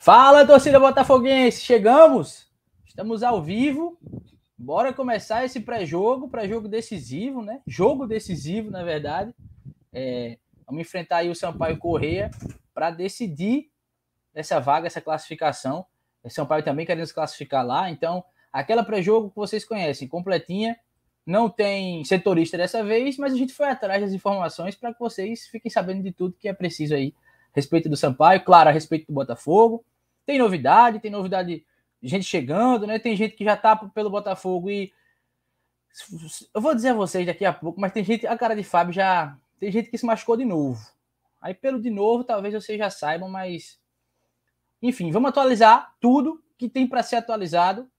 Fala, torcida botafoguense, chegamos. Estamos ao vivo. Bora começar esse pré-jogo, pré-jogo decisivo, né? Jogo decisivo, na verdade. É, vamos enfrentar aí o Sampaio Correia para decidir essa vaga, essa classificação. O Sampaio também querendo se classificar lá. Então, aquela pré-jogo que vocês conhecem, completinha. Não tem setorista dessa vez, mas a gente foi atrás das informações para que vocês fiquem sabendo de tudo que é preciso aí a respeito do Sampaio, claro, a respeito do Botafogo. Tem novidade, tem novidade de gente chegando, né? Tem gente que já tá pelo Botafogo e eu vou dizer a vocês daqui a pouco, mas tem gente, a cara de Fábio já tem gente que se machucou de novo. Aí pelo de novo, talvez vocês já saibam, mas enfim, vamos atualizar tudo que tem para ser atualizado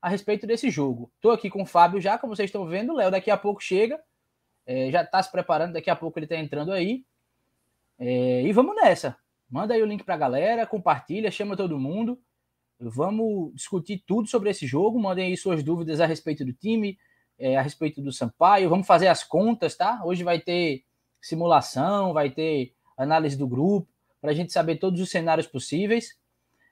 a respeito desse jogo. Estou aqui com o Fábio já, como vocês estão vendo. Léo daqui a pouco chega, é, já está se preparando, daqui a pouco ele está entrando aí. É, e vamos nessa. Manda aí o link para a galera, compartilha, chama todo mundo. Vamos discutir tudo sobre esse jogo. Mandem aí suas dúvidas a respeito do time, é, a respeito do Sampaio. Vamos fazer as contas, tá? Hoje vai ter simulação, vai ter análise do grupo, para a gente saber todos os cenários possíveis.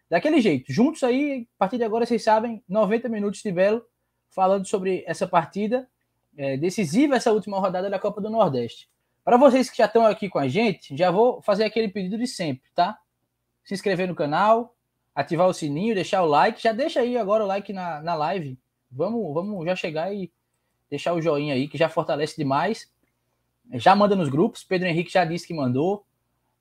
Daquele jeito, juntos aí, a partir de agora, vocês sabem, 90 minutos de Belo falando sobre essa partida é, decisiva, essa última rodada da Copa do Nordeste. Para vocês que já estão aqui com a gente, já vou fazer aquele pedido de sempre, tá? Se inscrever no canal, ativar o sininho, deixar o like. Já deixa aí agora o like na, na live. Vamos, vamos já chegar e deixar o joinha aí, que já fortalece demais. Já manda nos grupos. Pedro Henrique já disse que mandou.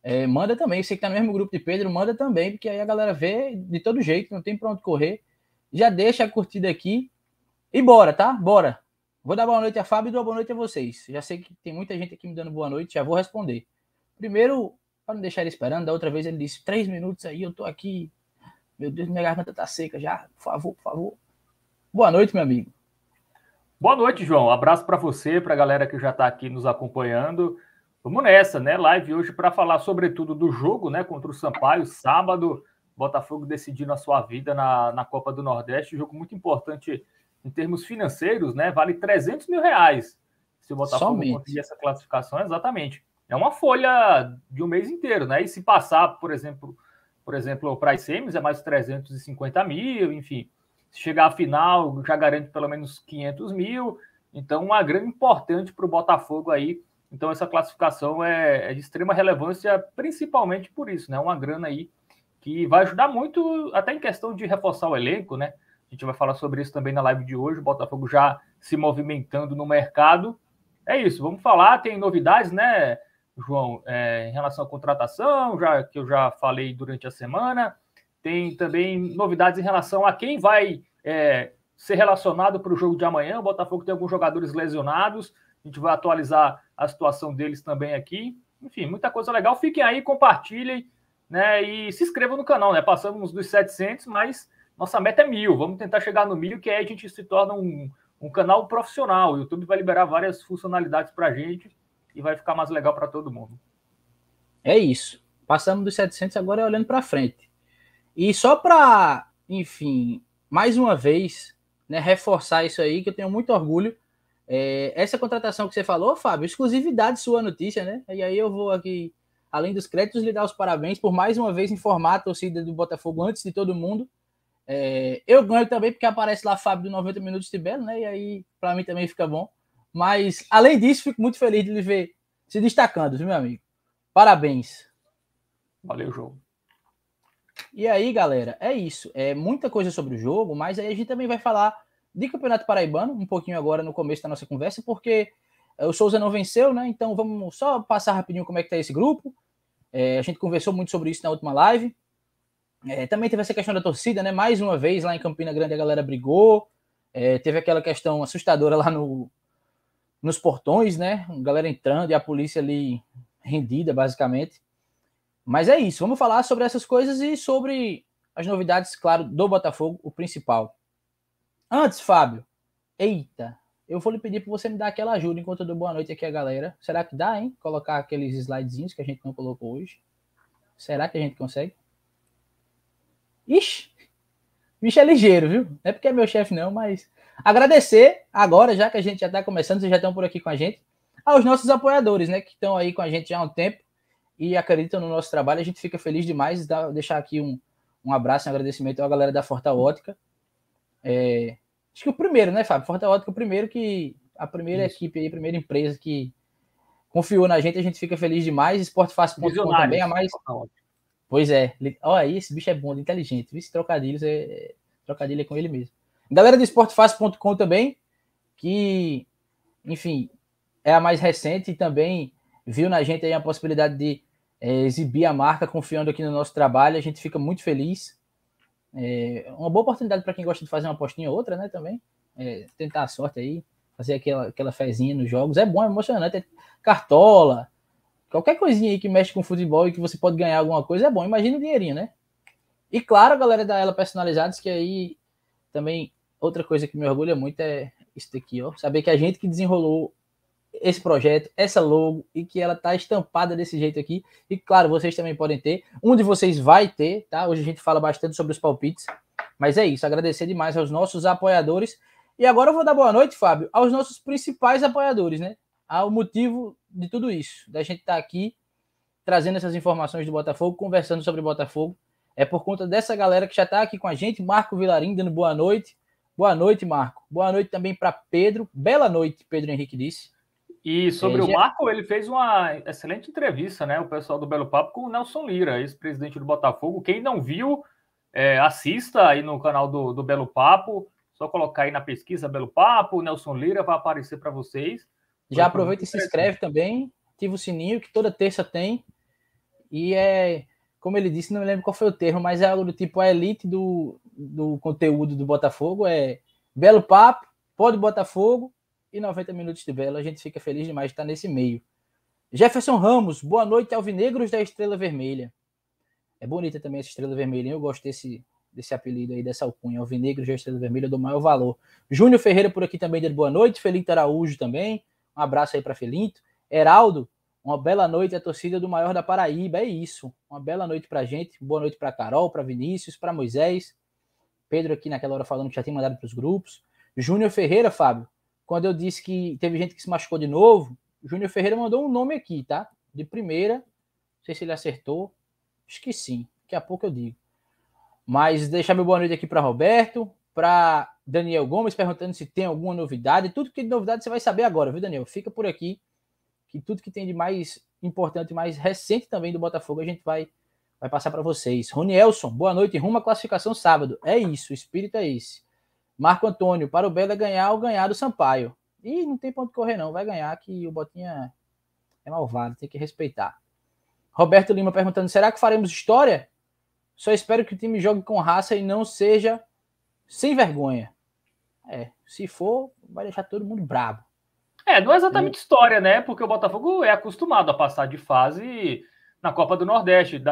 É, manda também. Você que tá no mesmo grupo de Pedro, manda também, porque aí a galera vê de todo jeito, não tem pra onde correr. Já deixa a curtida aqui. E bora, tá? Bora. Vou dar boa noite a Fábio e dou boa noite a vocês. Já sei que tem muita gente aqui me dando boa noite, já vou responder. Primeiro, para não deixar ele esperando, da outra vez ele disse: três minutos aí, eu tô aqui. Meu Deus, minha garganta tá seca já. Por favor, por favor. Boa noite, meu amigo. Boa noite, João. Abraço para você, para a galera que já está aqui nos acompanhando. Vamos nessa, né? Live hoje para falar sobretudo do jogo, né? Contra o Sampaio, sábado. Botafogo decidindo a sua vida na, na Copa do Nordeste. jogo muito importante em termos financeiros, né, vale 300 mil reais. Se o Botafogo Somente. conseguir essa classificação, exatamente. É uma folha de um mês inteiro, né? E se passar, por exemplo, por exemplo, para as semis é mais 350 mil, enfim. Se chegar à final, já garante pelo menos 500 mil. Então, uma grana importante para o Botafogo aí. Então, essa classificação é, é, de extrema relevância, principalmente por isso, né? Uma grana aí que vai ajudar muito, até em questão de reforçar o elenco, né? A gente vai falar sobre isso também na live de hoje. O Botafogo já se movimentando no mercado. É isso, vamos falar. Tem novidades, né, João, é, em relação à contratação, já que eu já falei durante a semana. Tem também novidades em relação a quem vai é, ser relacionado para o jogo de amanhã. O Botafogo tem alguns jogadores lesionados. A gente vai atualizar a situação deles também aqui. Enfim, muita coisa legal. Fiquem aí, compartilhem, né? E se inscrevam no canal, né? Passamos dos 700, mas nossa meta é mil, vamos tentar chegar no mil, que aí a gente se torna um, um canal profissional. O YouTube vai liberar várias funcionalidades para a gente e vai ficar mais legal para todo mundo. É isso. Passamos dos 700 agora é olhando para frente. E só para, enfim, mais uma vez, né, reforçar isso aí, que eu tenho muito orgulho. É, essa contratação que você falou, Fábio, exclusividade sua notícia, né? E aí eu vou aqui, além dos créditos, lhe dar os parabéns por mais uma vez informar a torcida do Botafogo antes de todo mundo é, eu ganho também porque aparece lá Fábio do 90 Minutos de Belo, né? E aí, para mim também fica bom. Mas, além disso, fico muito feliz de lhe ver se destacando, viu, meu amigo? Parabéns. Valeu, jogo. E aí, galera, é isso. É muita coisa sobre o jogo, mas aí a gente também vai falar de Campeonato Paraibano, um pouquinho agora no começo da nossa conversa, porque é, o Souza não venceu, né? Então vamos só passar rapidinho como é que tá esse grupo. É, a gente conversou muito sobre isso na última live. É, também teve essa questão da torcida, né? Mais uma vez lá em Campina Grande a galera brigou. É, teve aquela questão assustadora lá no, nos portões, né? A galera entrando e a polícia ali rendida, basicamente. Mas é isso, vamos falar sobre essas coisas e sobre as novidades, claro, do Botafogo, o principal. Antes, Fábio, eita, eu vou lhe pedir para você me dar aquela ajuda enquanto eu dou boa noite aqui a galera. Será que dá, hein? Colocar aqueles slidezinhos que a gente não colocou hoje. Será que a gente consegue? Ixi, bicho é ligeiro, viu? Não é porque é meu chefe, não, mas agradecer agora, já que a gente já está começando, vocês já estão por aqui com a gente, aos nossos apoiadores, né, que estão aí com a gente já há um tempo e acreditam no nosso trabalho. A gente fica feliz demais de deixar aqui um, Um abraço e um agradecimento à galera da Forta Ótica. É, acho que o primeiro, né, Fábio? Forta Ótica, o primeiro que. A primeira Isso. equipe aí, a primeira empresa que confiou na gente, a gente fica feliz demais. Esportefácil.com também é mais. Pois é. Olha aí, esse bicho é bom, inteligente. Vice trocadilhos é. Trocadilho é com ele mesmo. Galera do esportefácil.com também, que, enfim, é a mais recente e também viu na gente aí a possibilidade de é, exibir a marca confiando aqui no nosso trabalho. A gente fica muito feliz. É uma boa oportunidade para quem gosta de fazer uma postinha ou outra, né? Também. É, tentar a sorte aí, fazer aquela, aquela fezinha nos jogos. É bom, é emocionante. É cartola, qualquer coisinha aí que mexe com futebol e que você pode ganhar alguma coisa é bom. Imagina o dinheirinho, né? E claro, a galera da Ela Personalizados, que aí também outra coisa que me orgulha muito é isso daqui, ó. Saber que a gente que desenrolou esse projeto, essa logo e que ela tá estampada desse jeito aqui. E claro, vocês também podem ter. Um de vocês vai ter, tá? Hoje a gente fala bastante sobre os palpites. Mas é isso, agradecer demais aos nossos apoiadores. E agora eu vou dar boa noite, Fábio, aos nossos principais apoiadores, né? Ao motivo de tudo isso, da gente estar tá aqui trazendo essas informações do Botafogo, conversando sobre Botafogo. É por conta dessa galera que já está aqui com a gente, Marco Vilarim dando boa noite. Boa noite, Marco. Boa noite também para Pedro. Bela noite, Pedro Henrique disse. E sobre é, o Marco, ele fez uma excelente entrevista, né? O pessoal do Belo Papo com o Nelson Lira, ex-presidente do Botafogo. Quem não viu, é, assista aí no canal do, do Belo Papo. Só colocar aí na pesquisa Belo Papo, Nelson Lira vai aparecer para vocês. Já aproveita e se inscreve também. Ativa o sininho, que toda terça tem. E é, como ele disse, não me lembro qual foi o termo, mas é algo do tipo a elite do, do conteúdo do Botafogo. É Belo Papo, Pode Botafogo e 90 minutos de Belo. A gente fica feliz demais de estar nesse meio. Jefferson Ramos, boa noite, Alvinegros da Estrela Vermelha. É bonita também essa Estrela Vermelha, eu gosto desse, desse apelido aí, dessa alcunha. Alvinegros da Estrela Vermelha, do maior valor. Júnior Ferreira por aqui também, dando boa noite. Felinto Araújo também, um abraço aí para Felinto. Heraldo, uma bela noite a torcida do maior da Paraíba, é isso. Uma bela noite pra gente. Boa noite para Carol, para Vinícius, para Moisés. Pedro aqui naquela hora falando que já tem mandado para os grupos. Júnior Ferreira, Fábio, quando eu disse que teve gente que se machucou de novo, Júnior Ferreira mandou um nome aqui, tá? De primeira. Não sei se ele acertou. Acho que sim. Daqui a pouco eu digo. Mas deixar meu boa noite aqui para Roberto, para Daniel Gomes, perguntando se tem alguma novidade. Tudo que tem de novidade você vai saber agora, viu, Daniel? Fica por aqui, que tudo que tem de mais importante, mais recente também do Botafogo, a gente vai, vai passar para vocês. Ronielson, boa noite. Rumo à classificação sábado. É isso, o espírito é esse. Marco Antônio, para o Belo é ganhar ou ganhar do Sampaio. E não tem ponto correr, não. Vai ganhar, que o Botinha é malvado, tem que respeitar. Roberto Lima perguntando: será que faremos história? Só espero que o time jogue com raça e não seja sem vergonha. É, se for, vai deixar todo mundo bravo. É, não é exatamente história, né? Porque o Botafogo é acostumado a passar de fase na Copa do Nordeste.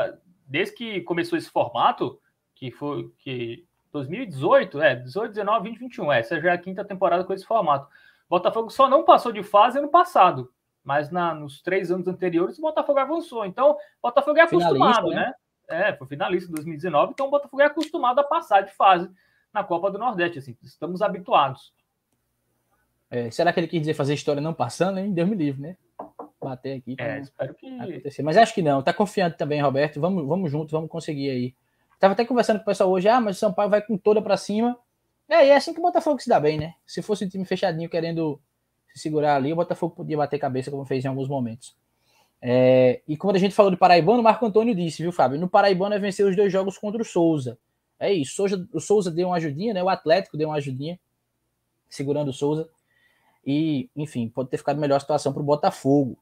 Desde que começou esse formato, que foi que 2018, é, 18, 19, 20, 21. É, essa já é a quinta temporada com esse formato. O Botafogo só não passou de fase ano passado, mas na, nos três anos anteriores o Botafogo avançou. Então, o Botafogo é acostumado, né? né? É, foi finalista em 2019, então o Botafogo é acostumado a passar de fase na Copa do Nordeste, assim, estamos habituados. É, será que ele quis dizer fazer história não passando, hein? Deus me livre, né? Bater aqui. É, espero que. Acontecer. Mas acho que não, tá confiante também, Roberto. Vamos, vamos juntos, vamos conseguir aí Tava até conversando com o pessoal hoje, ah, mas o São Paulo vai com toda para cima. É, e é assim que o Botafogo se dá bem, né? Se fosse um time fechadinho querendo se segurar ali, o Botafogo podia bater cabeça, como fez em alguns momentos. É, e quando a gente falou de Paraibano, o Marco Antônio disse, viu, Fábio? No Paraibano é vencer os dois jogos contra o Souza. É isso, Souza, o Souza deu uma ajudinha, né? O Atlético deu uma ajudinha, segurando o Souza. E, enfim, pode ter ficado melhor a situação para o Botafogo.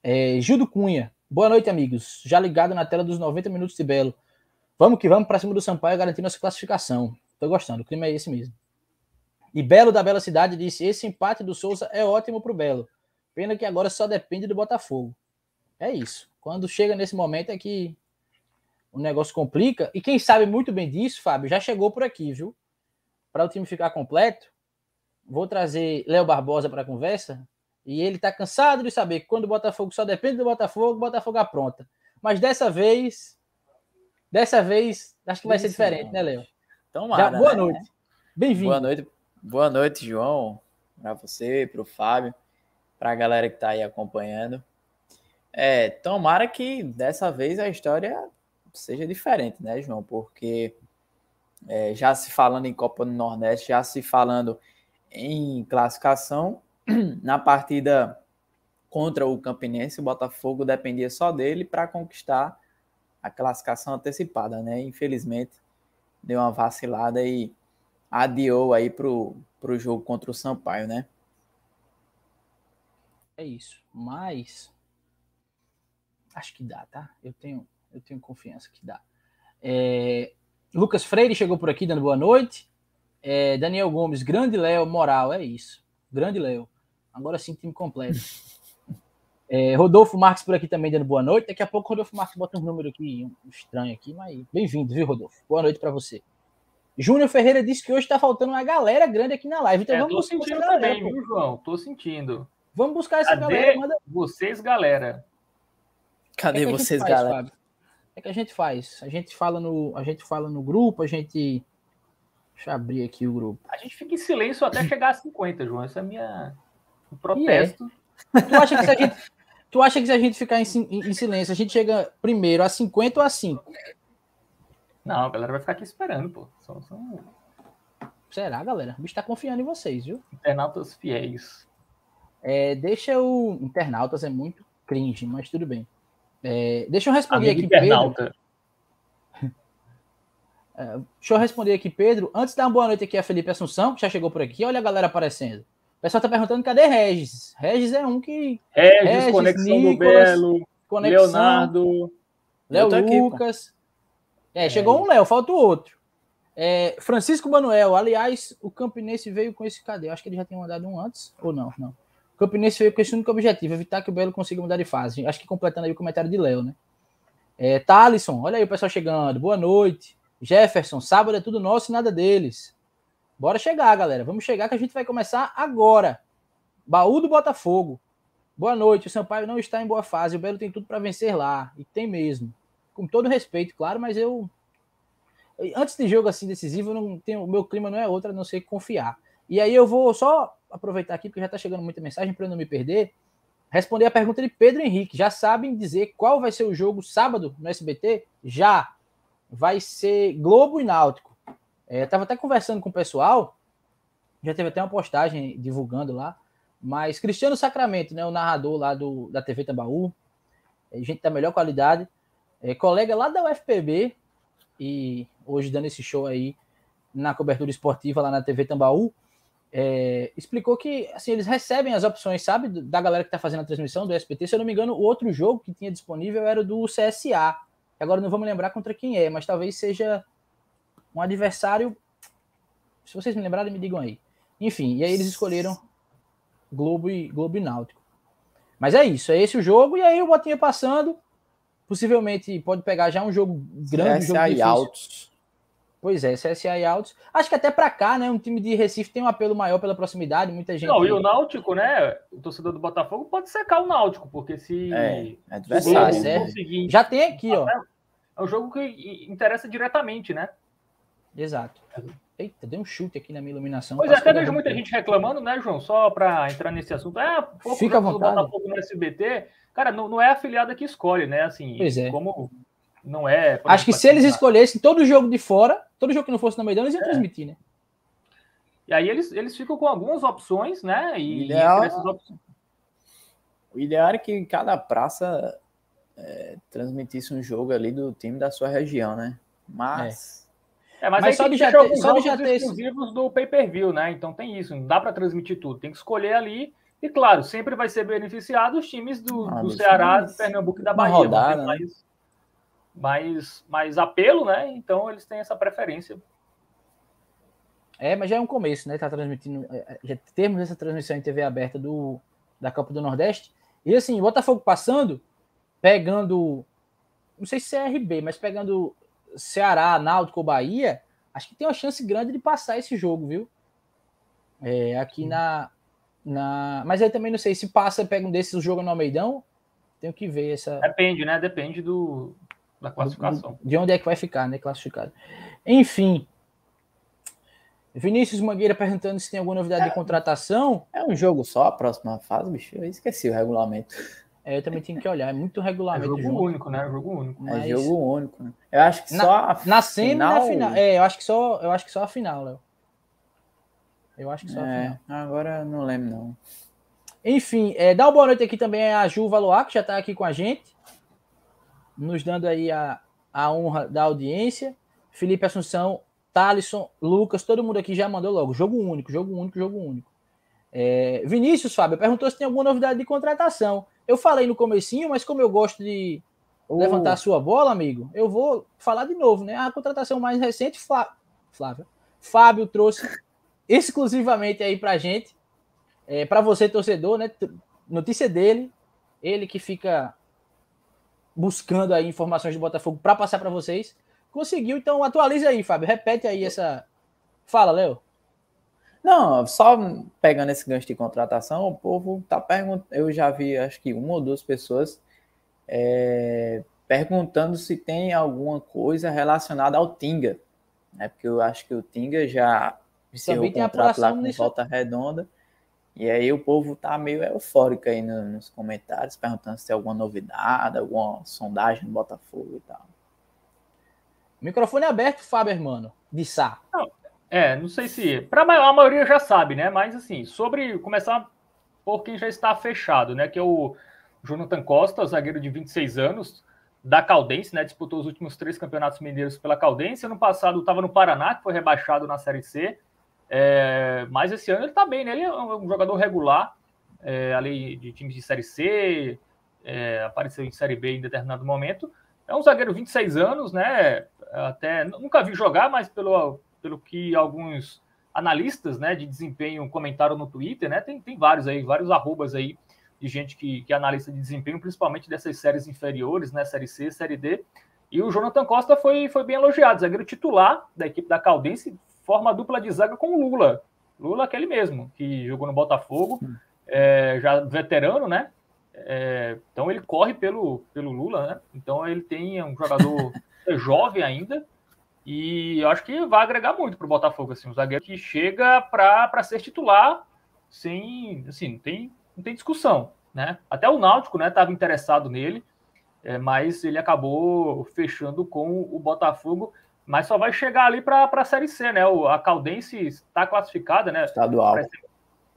É, Gildo Cunha, boa noite, amigos. Já ligado na tela dos 90 minutos de Belo. Vamos que vamos para cima do Sampaio garantir nossa classificação. Tô gostando, o clima é esse mesmo. E Belo da Bela Cidade disse: esse empate do Souza é ótimo pro Belo. Pena que agora só depende do Botafogo. É isso. Quando chega nesse momento é que o negócio complica. E quem sabe muito bem disso, Fábio, já chegou por aqui, viu? Para o time ficar completo, vou trazer Léo Barbosa para a conversa. E ele está cansado de saber que quando o Botafogo só depende do Botafogo, o Botafogo apronta. Mas dessa vez Dessa vez, acho que vai ser diferente, né, Léo? Então, boa né? noite. Bem-vindo. Boa noite. Boa noite, João. Para você, para o Fábio, para a galera que está aí acompanhando. É, tomara que dessa vez a história seja diferente, né, João? Porque é, já se falando em Copa do Nordeste, já se falando em classificação, na partida contra o Campinense, o Botafogo dependia só dele para conquistar a classificação antecipada, né? Infelizmente, deu uma vacilada e adiou aí pro, pro jogo contra o Sampaio, né? É isso. Mas acho que dá, tá? Eu tenho, eu tenho confiança que dá. É, Lucas Freire chegou por aqui dando boa noite. É, Daniel Gomes, grande Léo, moral, é isso. Grande Léo. Agora sim, time completo. É, Rodolfo Marques por aqui também dando boa noite. Daqui a pouco o Rodolfo Marques bota um número aqui um estranho aqui, mas bem-vindo, viu, Rodolfo? Boa noite para você. Júnior Ferreira disse que hoje está faltando uma galera grande aqui na live. Então é, vamos tô sentindo galera, também, viu, João? Tô sentindo. Vamos buscar essa Cadê galera. Manda... Vocês, galera. Cadê é vocês, faz, galera? Fábio? É que a gente faz. A gente fala no, a gente fala no grupo, a gente. Deixa eu abrir aqui o grupo. A gente fica em silêncio até chegar a 50, João. Essa é a minha. O protesto. É. Tu acha que se a gente. Tu acha que se a gente ficar em, em, silêncio, a gente chega primeiro a 50 ou a 5? Não, a galera vai ficar aqui esperando, pô. São, são... Será, galera? O bicho tá confiando em vocês, viu? Internautas fiéis. É, deixa o. Internautas é muito cringe, mas tudo bem. É, deixa eu responder Amigo aqui, internauta. Pedro. É, deixa eu responder aqui, Pedro. Antes de dar uma boa noite aqui a Felipe Assunção, que já chegou por aqui. Olha a galera aparecendo pessoal tá perguntando cadê Regis? Regis é um que. Regis, Regis Conexão Nicolas, do Belo, Conexão, Leonardo, Léo Lucas. é, chegou um Léo, falta o outro. É, Francisco Manuel, aliás, o Campinense veio com esse cadê? Acho que ele já tinha mandado um antes, ou não? Não. O Campinense veio com esse único objetivo, evitar que o Belo consiga mudar de fase. Acho que completando aí o comentário de Léo, né? É, Thalisson, olha aí o pessoal chegando. Boa noite. Jefferson, sábado é tudo nosso e nada deles. Bora chegar, galera. Vamos chegar que a gente vai começar agora. Baú do Botafogo. Boa noite. O Sampaio não está em boa fase. O Belo tem tudo para vencer lá. E tem mesmo. Com todo respeito, claro, mas eu. Antes de jogo assim decisivo, não tenho, o meu clima não é outro a não ser confiar. E aí eu vou só aproveitar aqui, porque já está chegando muita mensagem para eu não me perder. Responder a pergunta de Pedro Henrique. Já sabem dizer qual vai ser o jogo sábado no SBT? Já. Vai ser Globo e Náutico. É, tava até conversando com o pessoal, já teve até uma postagem divulgando lá, mas Cristiano Sacramento, né, o narrador lá do, da TV Tambaú, é, gente da melhor qualidade, é, colega lá da UFPB, e hoje dando esse show aí na cobertura esportiva lá na TV Tambaú, é, explicou que assim, eles recebem as opções, sabe, da galera que está fazendo a transmissão do SPT. Se eu não me engano, o outro jogo que tinha disponível era o do CSA. Agora não vamos lembrar contra quem é, mas talvez seja um adversário. Se vocês me lembrarem, me digam aí. Enfim, e aí eles escolheram Globo e, Globo e Náutico. Mas é isso, é esse o jogo, e aí o Botinha passando. Possivelmente pode pegar já um jogo grande, CSA um jogo e Altos. Pois é, CSA e Altos. Acho que até para cá, né? Um time de Recife tem um apelo maior pela proximidade, muita gente. Não, e o Náutico, né? O torcedor do Botafogo pode secar o Náutico, porque se. É, é adversário. É, já tem aqui, ó. É um jogo que interessa diretamente, né? Exato. Eita, deu um chute aqui na minha iluminação. Pois é, até vejo muita gente reclamando, né, João? Só para entrar nesse assunto. É, pouco Fica à vontade. Botafogo no SBT. Cara, não, não é a afiliada que escolhe, né? Assim, pois é. como não é. Acho que se eles escolhessem todo jogo de fora, todo jogo que não fosse na Meidão, eles iam é. transmitir, né? E aí eles, eles ficam com algumas opções, né? E ideal, opções... O ideal é que cada praça é, transmitisse um jogo ali do time da sua região, né? Mas. É. É, mas, mas só de já ter, só de já ter exclusivos esse... do pay-per-view, né? Então tem isso, não dá para transmitir tudo, tem que escolher ali. E claro, sempre vai ser beneficiado os times do, ah, do Ceará, do Pernambuco e da Bahia. Rodada, né? Mais, mais, apelo, né? Então eles têm essa preferência. É, mas já é um começo, né? Tá transmitindo. É, é, já temos essa transmissão em TV aberta do, da Copa do Nordeste. E assim, o Botafogo passando, pegando. Não sei se é RB, mas pegando Ceará, Náutico ou Bahia, acho que tem uma chance grande de passar esse jogo, viu? É, aqui na, na. Mas aí também não sei se passa, pega um desses, jogo no Almeidão. Tenho que ver essa. Depende, né? Depende do, da classificação. De onde é que vai ficar, né? Classificado. Enfim. Vinícius Mangueira perguntando se tem alguma novidade é, de contratação. É um jogo só a próxima fase, bicho. Eu esqueci o regulamento. É, eu também tenho que olhar, é muito regulamento. É jogo junto, único, né? Jogo único. Mas... É jogo único, né? Eu acho que na, só a na semi final... na final. É, eu acho que só, eu acho que só a final, Léo. Eu acho que só é, a final. Agora não lembro, não. Enfim, é, dá uma boa noite aqui também a Ju Valoar, que já está aqui com a gente, nos dando aí a, a honra da audiência. Felipe Assunção, Thalisson, Lucas, todo mundo aqui já mandou logo. Jogo único, jogo único, jogo único. É, Vinícius, Fábio, perguntou se tem alguma novidade de contratação. Eu falei no comecinho, mas como eu gosto de uh. levantar a sua bola, amigo, eu vou falar de novo, né? A contratação mais recente, Flá... Flávio, Fábio trouxe exclusivamente aí pra gente é, para você, torcedor, né? Notícia dele, ele que fica buscando aí informações do Botafogo para passar para vocês. Conseguiu, então atualiza aí, Fábio. Repete aí essa. Fala, Léo. Não, só pegando esse gancho de contratação, o povo tá perguntando. Eu já vi, acho que uma ou duas pessoas é, perguntando se tem alguma coisa relacionada ao Tinga, né? Porque eu acho que o Tinga já encerrou o contrato lá com nisso... volta redonda. E aí o povo tá meio eufórico aí no, nos comentários, perguntando se tem alguma novidade, alguma sondagem no Botafogo e tal. Microfone aberto, Fábio, mano, de Sá. Não, é, não sei se. Para a maioria já sabe, né? Mas assim, sobre começar por quem já está fechado, né? Que é o Jonathan Costa, zagueiro de 26 anos, da Caldense, né? Disputou os últimos três campeonatos mineiros pela Caldense. Ano passado estava no Paraná, que foi rebaixado na Série C. É, mas esse ano ele está bem, né? Ele é um jogador regular, é, de times de Série C, é, apareceu em Série B em determinado momento. É um zagueiro 26 anos, né? Até nunca vi jogar, mas pelo, pelo que alguns analistas né, de desempenho comentaram no Twitter, né? Tem, tem vários aí, vários arrobas aí de gente que, que analista de desempenho, principalmente dessas séries inferiores, né? Série C, Série D. E o Jonathan Costa foi, foi bem elogiado, zagueiro titular da equipe da Caldense, forma dupla de zaga com o Lula. Lula, aquele mesmo, que jogou no Botafogo, é, já veterano, né? É, então ele corre pelo, pelo Lula, né? Então ele tem um jogador jovem ainda. E eu acho que vai agregar muito para o Botafogo, assim, um zagueiro que chega para ser titular sem, assim, não tem, não tem discussão, né? Até o Náutico, né, estava interessado nele, é, mas ele acabou fechando com o Botafogo mas só vai chegar ali para a Série C, né? O, a Caldense está classificada, né? Estadual.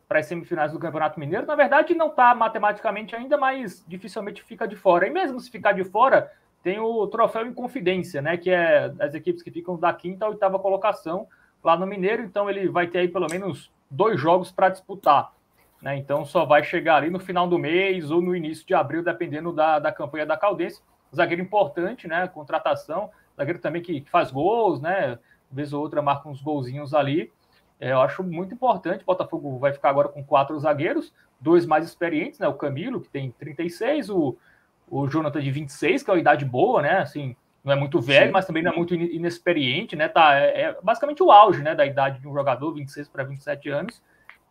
Para as semifinais do Campeonato Mineiro. Na verdade, não está matematicamente ainda, mas dificilmente fica de fora. E mesmo se ficar de fora, tem o troféu em confidência, né? Que é as equipes que ficam da quinta a oitava colocação lá no Mineiro. Então ele vai ter aí pelo menos dois jogos para disputar. Né? Então só vai chegar ali no final do mês ou no início de abril, dependendo da, da campanha da Caldense. Zagueiro importante, né? Contratação zagueiro também que, que faz gols, né? Vez ou outra marca uns golzinhos ali. É, eu acho muito importante. O Botafogo vai ficar agora com quatro zagueiros, dois mais experientes, né? O Camilo, que tem 36, o, o Jonathan de 26, que é uma idade boa, né? Assim, não é muito velho, Sim. mas também não é muito inexperiente, né? Tá, é, é, basicamente o auge, né, da idade de um jogador, 26 para 27 anos.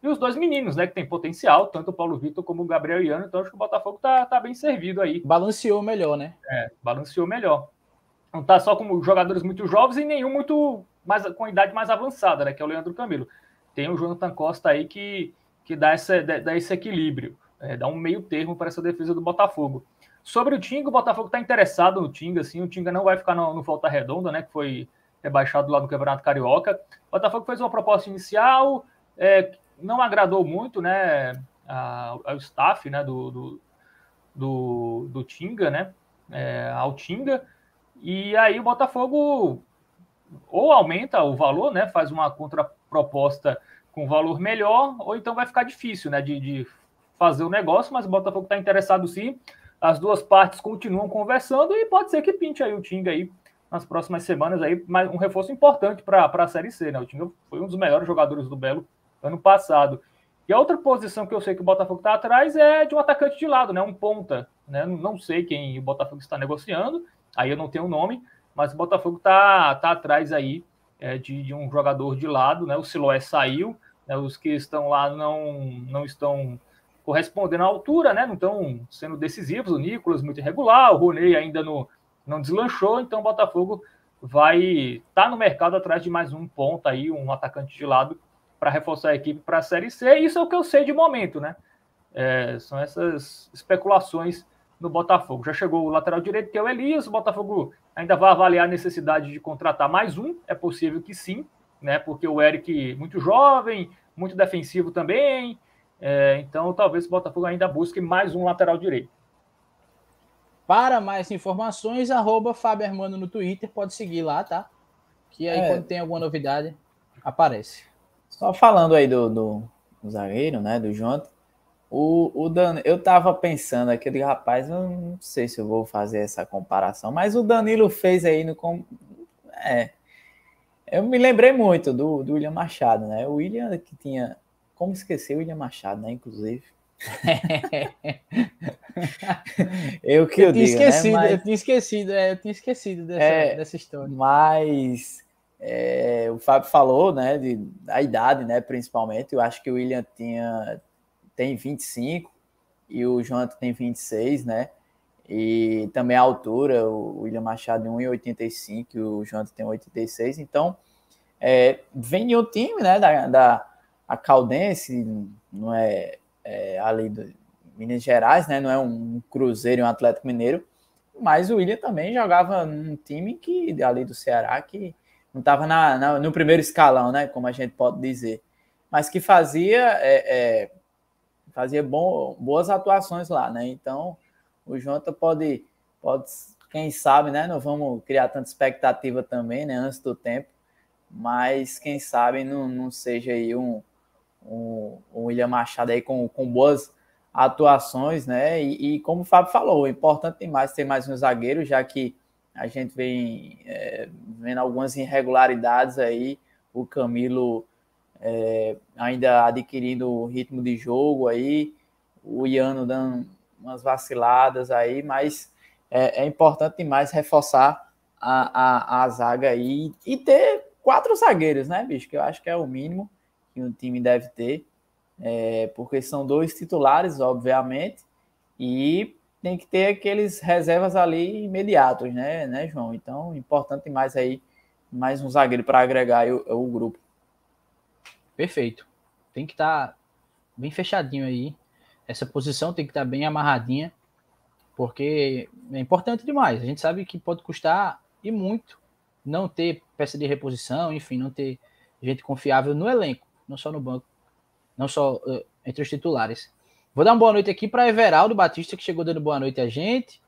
E os dois meninos, né, que tem potencial, tanto o Paulo Vitor como o Gabriel Iano, então acho que o Botafogo tá, tá bem servido aí. Balanceou melhor, né? É, balanceou melhor não está só com jogadores muito jovens e nenhum muito mais com idade mais avançada, né? Que é o Leandro Camilo. Tem o Jonathan Costa aí que, que dá, essa, dá esse equilíbrio, é, dá um meio termo para essa defesa do Botafogo. Sobre o Tinga, o Botafogo está interessado no Tinga, assim, o Tinga não vai ficar no, no Volta Redonda, né? Que foi rebaixado lá no Campeonato Carioca. O Botafogo fez uma proposta inicial, é, não agradou muito, né? ao staff, né? Do, do, do, do Tinga, né? É, ao Tinga. E aí o Botafogo ou aumenta o valor, né? Faz uma contraproposta com valor melhor, ou então vai ficar difícil, né? De, de fazer o negócio, mas o Botafogo está interessado sim. As duas partes continuam conversando e pode ser que pinte aí o Tinga aí nas próximas semanas aí, mas um reforço importante para a Série C, né? O Tinga foi um dos melhores jogadores do Belo ano passado. E a outra posição que eu sei que o Botafogo está atrás é de um atacante de lado, né? Um ponta, né? Não sei quem o Botafogo está negociando, aí eu não tenho o nome, mas o Botafogo tá, tá atrás aí é, de, de, um jogador de lado, né? O Siloé saiu, né? os que estão lá não, não estão correspondendo à altura, né? Não estão sendo decisivos. O Nicolas muito irregular, o Roney ainda não, não deslanchou, então o Botafogo vai estar tá no mercado atrás de mais um ponto aí, um atacante de lado para reforçar a equipe para a Série C. Isso é o que eu sei de momento, né? É, são essas especulações no Botafogo. Já chegou o lateral direito, que é o Elias. O Botafogo ainda vai avaliar a necessidade de contratar mais um. É possível que sim, né? Porque o Eric, muito jovem, muito defensivo também. É, então, talvez o Botafogo ainda busque mais um lateral direito. Para mais informações, arroba Fábio Armando no Twitter, pode seguir lá, tá? Que aí, é. quando tem alguma novidade, aparece. Só falando aí do, do, do zagueiro, né? Do Jonathan. O, o Dan, eu tava pensando aquele rapaz, eu não sei se eu vou fazer essa comparação, mas o Danilo fez aí no. É. Eu me lembrei muito do, do William Machado, né? O William que tinha. Como esquecer o William Machado, né? Inclusive. eu que eu, eu tinha digo, né? esquecido, né? mas, eu tinha esquecido, é, eu tinha esquecido dessa, é, dessa história. Mas é, o Fábio falou, né, de, da idade, né, principalmente. Eu acho que o William tinha tem 25 e o Jonathan tem 26, né? E também a altura, o William Machado tem 1,85 e o Jonathan tem 1,86. Então, é, vem de um time, né, da, da a Caldense, não é, é ali do Minas Gerais, né? Não é um Cruzeiro e um Atlético Mineiro, mas o William também jogava num time que ali do Ceará que não estava na, na, no primeiro escalão, né? Como a gente pode dizer, mas que fazia é, é, fazia bom, boas atuações lá, né? Então o Jonathan pode, pode, quem sabe, né? Não vamos criar tanta expectativa também, né? Antes do tempo, mas quem sabe não, não seja aí um o, o William Machado aí com, com boas atuações, né? E, e, como o Fábio falou, é importante demais ter mais um zagueiro, já que a gente vem é, vendo algumas irregularidades aí, o Camilo é, ainda adquirindo o ritmo de jogo aí, o Iano dando umas vaciladas aí, mas é, é importante demais reforçar a, a, a zaga aí e ter quatro zagueiros, né, bicho? Que eu acho que é o mínimo que um time deve ter, é, porque são dois titulares, obviamente, e tem que ter aqueles reservas ali imediatos, né, né João? Então, importante mais aí, mais um zagueiro para agregar o, o, grupo. Perfeito. Tem que estar tá bem fechadinho aí. Essa posição tem que estar tá bem amarradinha, porque é importante demais. A gente sabe que pode custar e muito não ter peça de reposição, enfim, não ter gente confiável no elenco não só no banco, não só uh, entre os titulares. Vou dar uma boa noite aqui para Everaldo Batista, que chegou dando boa noite a gente.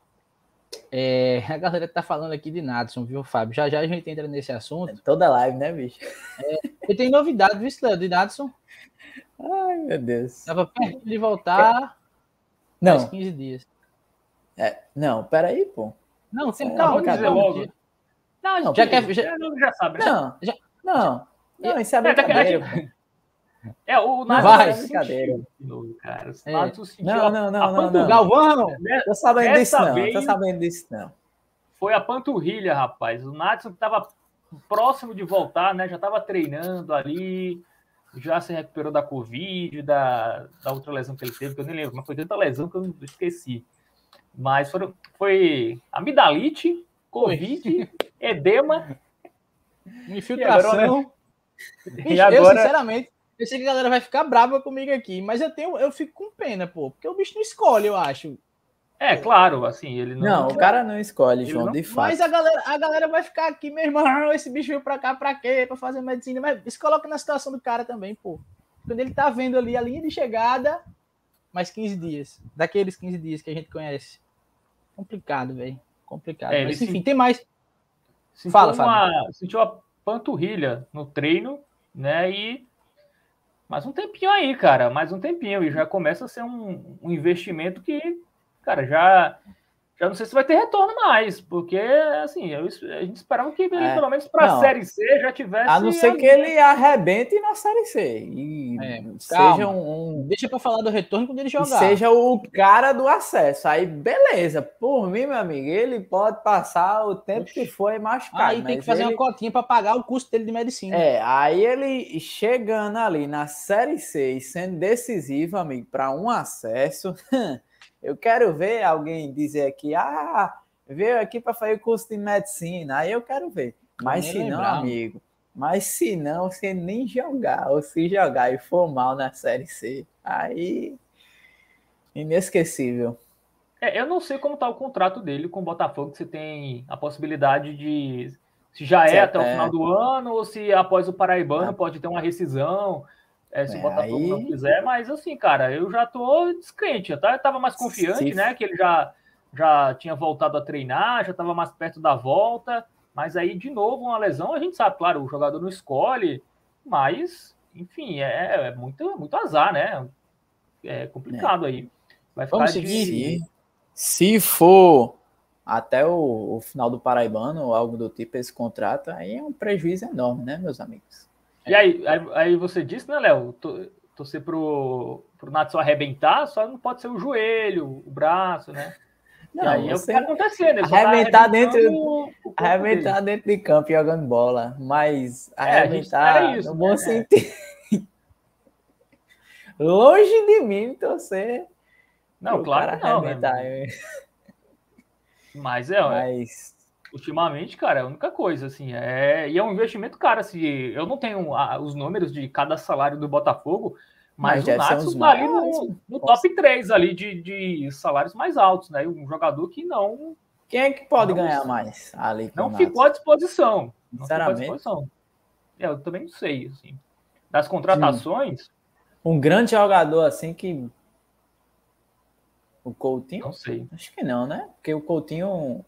É, a galera tá falando aqui de Nadson, viu, Fábio? Já já a gente entra nesse assunto. É toda live, né, bicho? É, e tem novidade, viu, Léo, de Nadson? Ai, meu Deus. Tava perto de voltar não. mais 15 dias. É, não, peraí, pô. Não, sem calma, cara. Logo. Não, não, já quer. Já, já sabe. Né? Não, já, não, não, isso é, é brincadeira. É, o Nato vai, brincadeira. cara. É. Não, não, não, não, não. Galvão, tô sabendo disso não, tô sabendo disso não. Foi a panturrilha, rapaz. O Natson estava próximo de voltar, né? Já estava treinando ali, já se recuperou da Covid, da, da outra lesão que ele teve, que eu nem lembro, mas foi tanta lesão que eu esqueci. Mas foi, foi amidalite, Covid, edema. Infiltração. E agora, eu, sinceramente, eu sei que a galera vai ficar brava comigo aqui, mas eu tenho, eu fico com pena, pô, porque o bicho não escolhe, eu acho. É, claro, assim, ele não. Não, o cara não escolhe, João, não... de fato. Mas a galera, a galera vai ficar aqui, meu irmão, esse bicho veio pra cá pra quê? Pra fazer medicina. Mas se coloca na situação do cara também, pô. Quando ele tá vendo ali a linha de chegada, mais 15 dias. Daqueles 15 dias que a gente conhece. Complicado, velho. Complicado. É, mas enfim, se... tem mais. Sentiu Fala, uma... Sentiu a panturrilha no treino, né? E mais um tempinho aí, cara, mais um tempinho. E já começa a ser um, um investimento que, cara, já já não sei se vai ter retorno mais, porque assim, eu, a gente esperava que é, pelo menos para a Série C já tivesse. A não ser que ele arrebente na Série C. E é, seja um, um, Deixa para falar do retorno quando ele jogar. Seja o cara do acesso. Aí, beleza. Por mim, meu amigo, ele pode passar o tempo Oxi. que for e machucar. Aí tem que fazer ele... uma cotinha para pagar o custo dele de medicina. É, aí ele chegando ali na Série C e sendo decisivo, amigo, para um acesso. Eu quero ver alguém dizer aqui, ah, veio aqui para fazer curso de medicina. Aí eu quero ver. Mas se não, amigo, mas se não, você nem jogar, ou se jogar e for mal na Série C, aí inesquecível. É, eu não sei como está o contrato dele com o Botafogo, se tem a possibilidade de. Se já é até, até o final do ano, ou se após o Paraibano é. pode ter uma rescisão, é, se é, o Botafogo aí... não quiser. Mas assim, cara, eu já tô descrente. Eu tava mais confiante, né? Que ele já, já tinha voltado a treinar, já estava mais perto da volta. Mas aí, de novo, uma lesão, a gente sabe, claro, o jogador não escolhe, mas, enfim, é, é muito, muito azar, né? É complicado é. aí. Vai ficar Vamos seguir. De... Se for até o, o, final do Paraibano ou algo do tipo, esse contrato, aí é um prejuízo enorme, né, meus amigos? E aí, aí, aí você disse, né, Léo? Torcer pro, pro Natsu arrebentar, só não pode ser o joelho, o braço, né? Não, e aí é o que tá acontecendo. Arrebentar, tá dentro, arrebentar dentro de campo jogando bola, mas é, arrebentar é, isso, no bom né? sentido. Longe de mim torcer. Não, claro que não, né? Mas é, mas... ultimamente, cara, é a única coisa, assim, é... e é um investimento, cara, assim, eu não tenho os números de cada salário do Botafogo, mas, mas o Natsu tá ali no, no top 3 ali de, de salários mais altos, né? Um jogador que não. Quem é que pode não, ganhar mais ali? Não ficou à disposição. Sinceramente. Não disposição. É, eu também não sei, assim. Das contratações. Sim. Um grande jogador assim que. O Coutinho? Não sei. Acho que não, né? Porque o Coutinho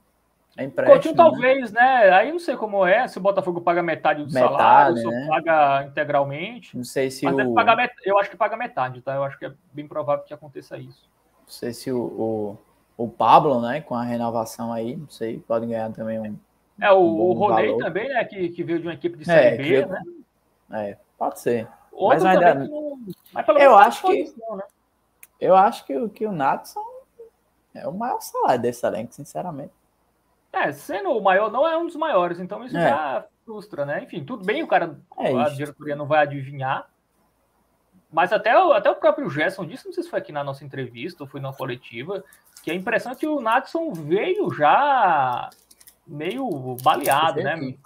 é empréstimo, Coutinho né? talvez, né? Aí não sei como é, se o Botafogo paga metade do metade, salário, se né? paga integralmente. Não sei se o... met... eu acho que paga metade, tá? Eu acho que é bem provável que aconteça isso. Não sei se o, o, o Pablo, né, com a renovação aí, não sei, pode ganhar também um É, o, um o Roney também, né, que, que veio de uma equipe de é, Série é, B, né? É, pode ser. Outro mas ainda... Não... Mas eu acho que... né? Eu acho que, que o Natson é o maior salário desse elenco, sinceramente. É, sendo o maior, não é um dos maiores, então isso é. já frustra, né? Enfim, tudo bem, o cara, é a diretoria não vai adivinhar, mas até, até o próprio Gerson disse, não sei se foi aqui na nossa entrevista ou foi na coletiva, que a impressão é que o Natson veio já meio baleado, né? Aqui.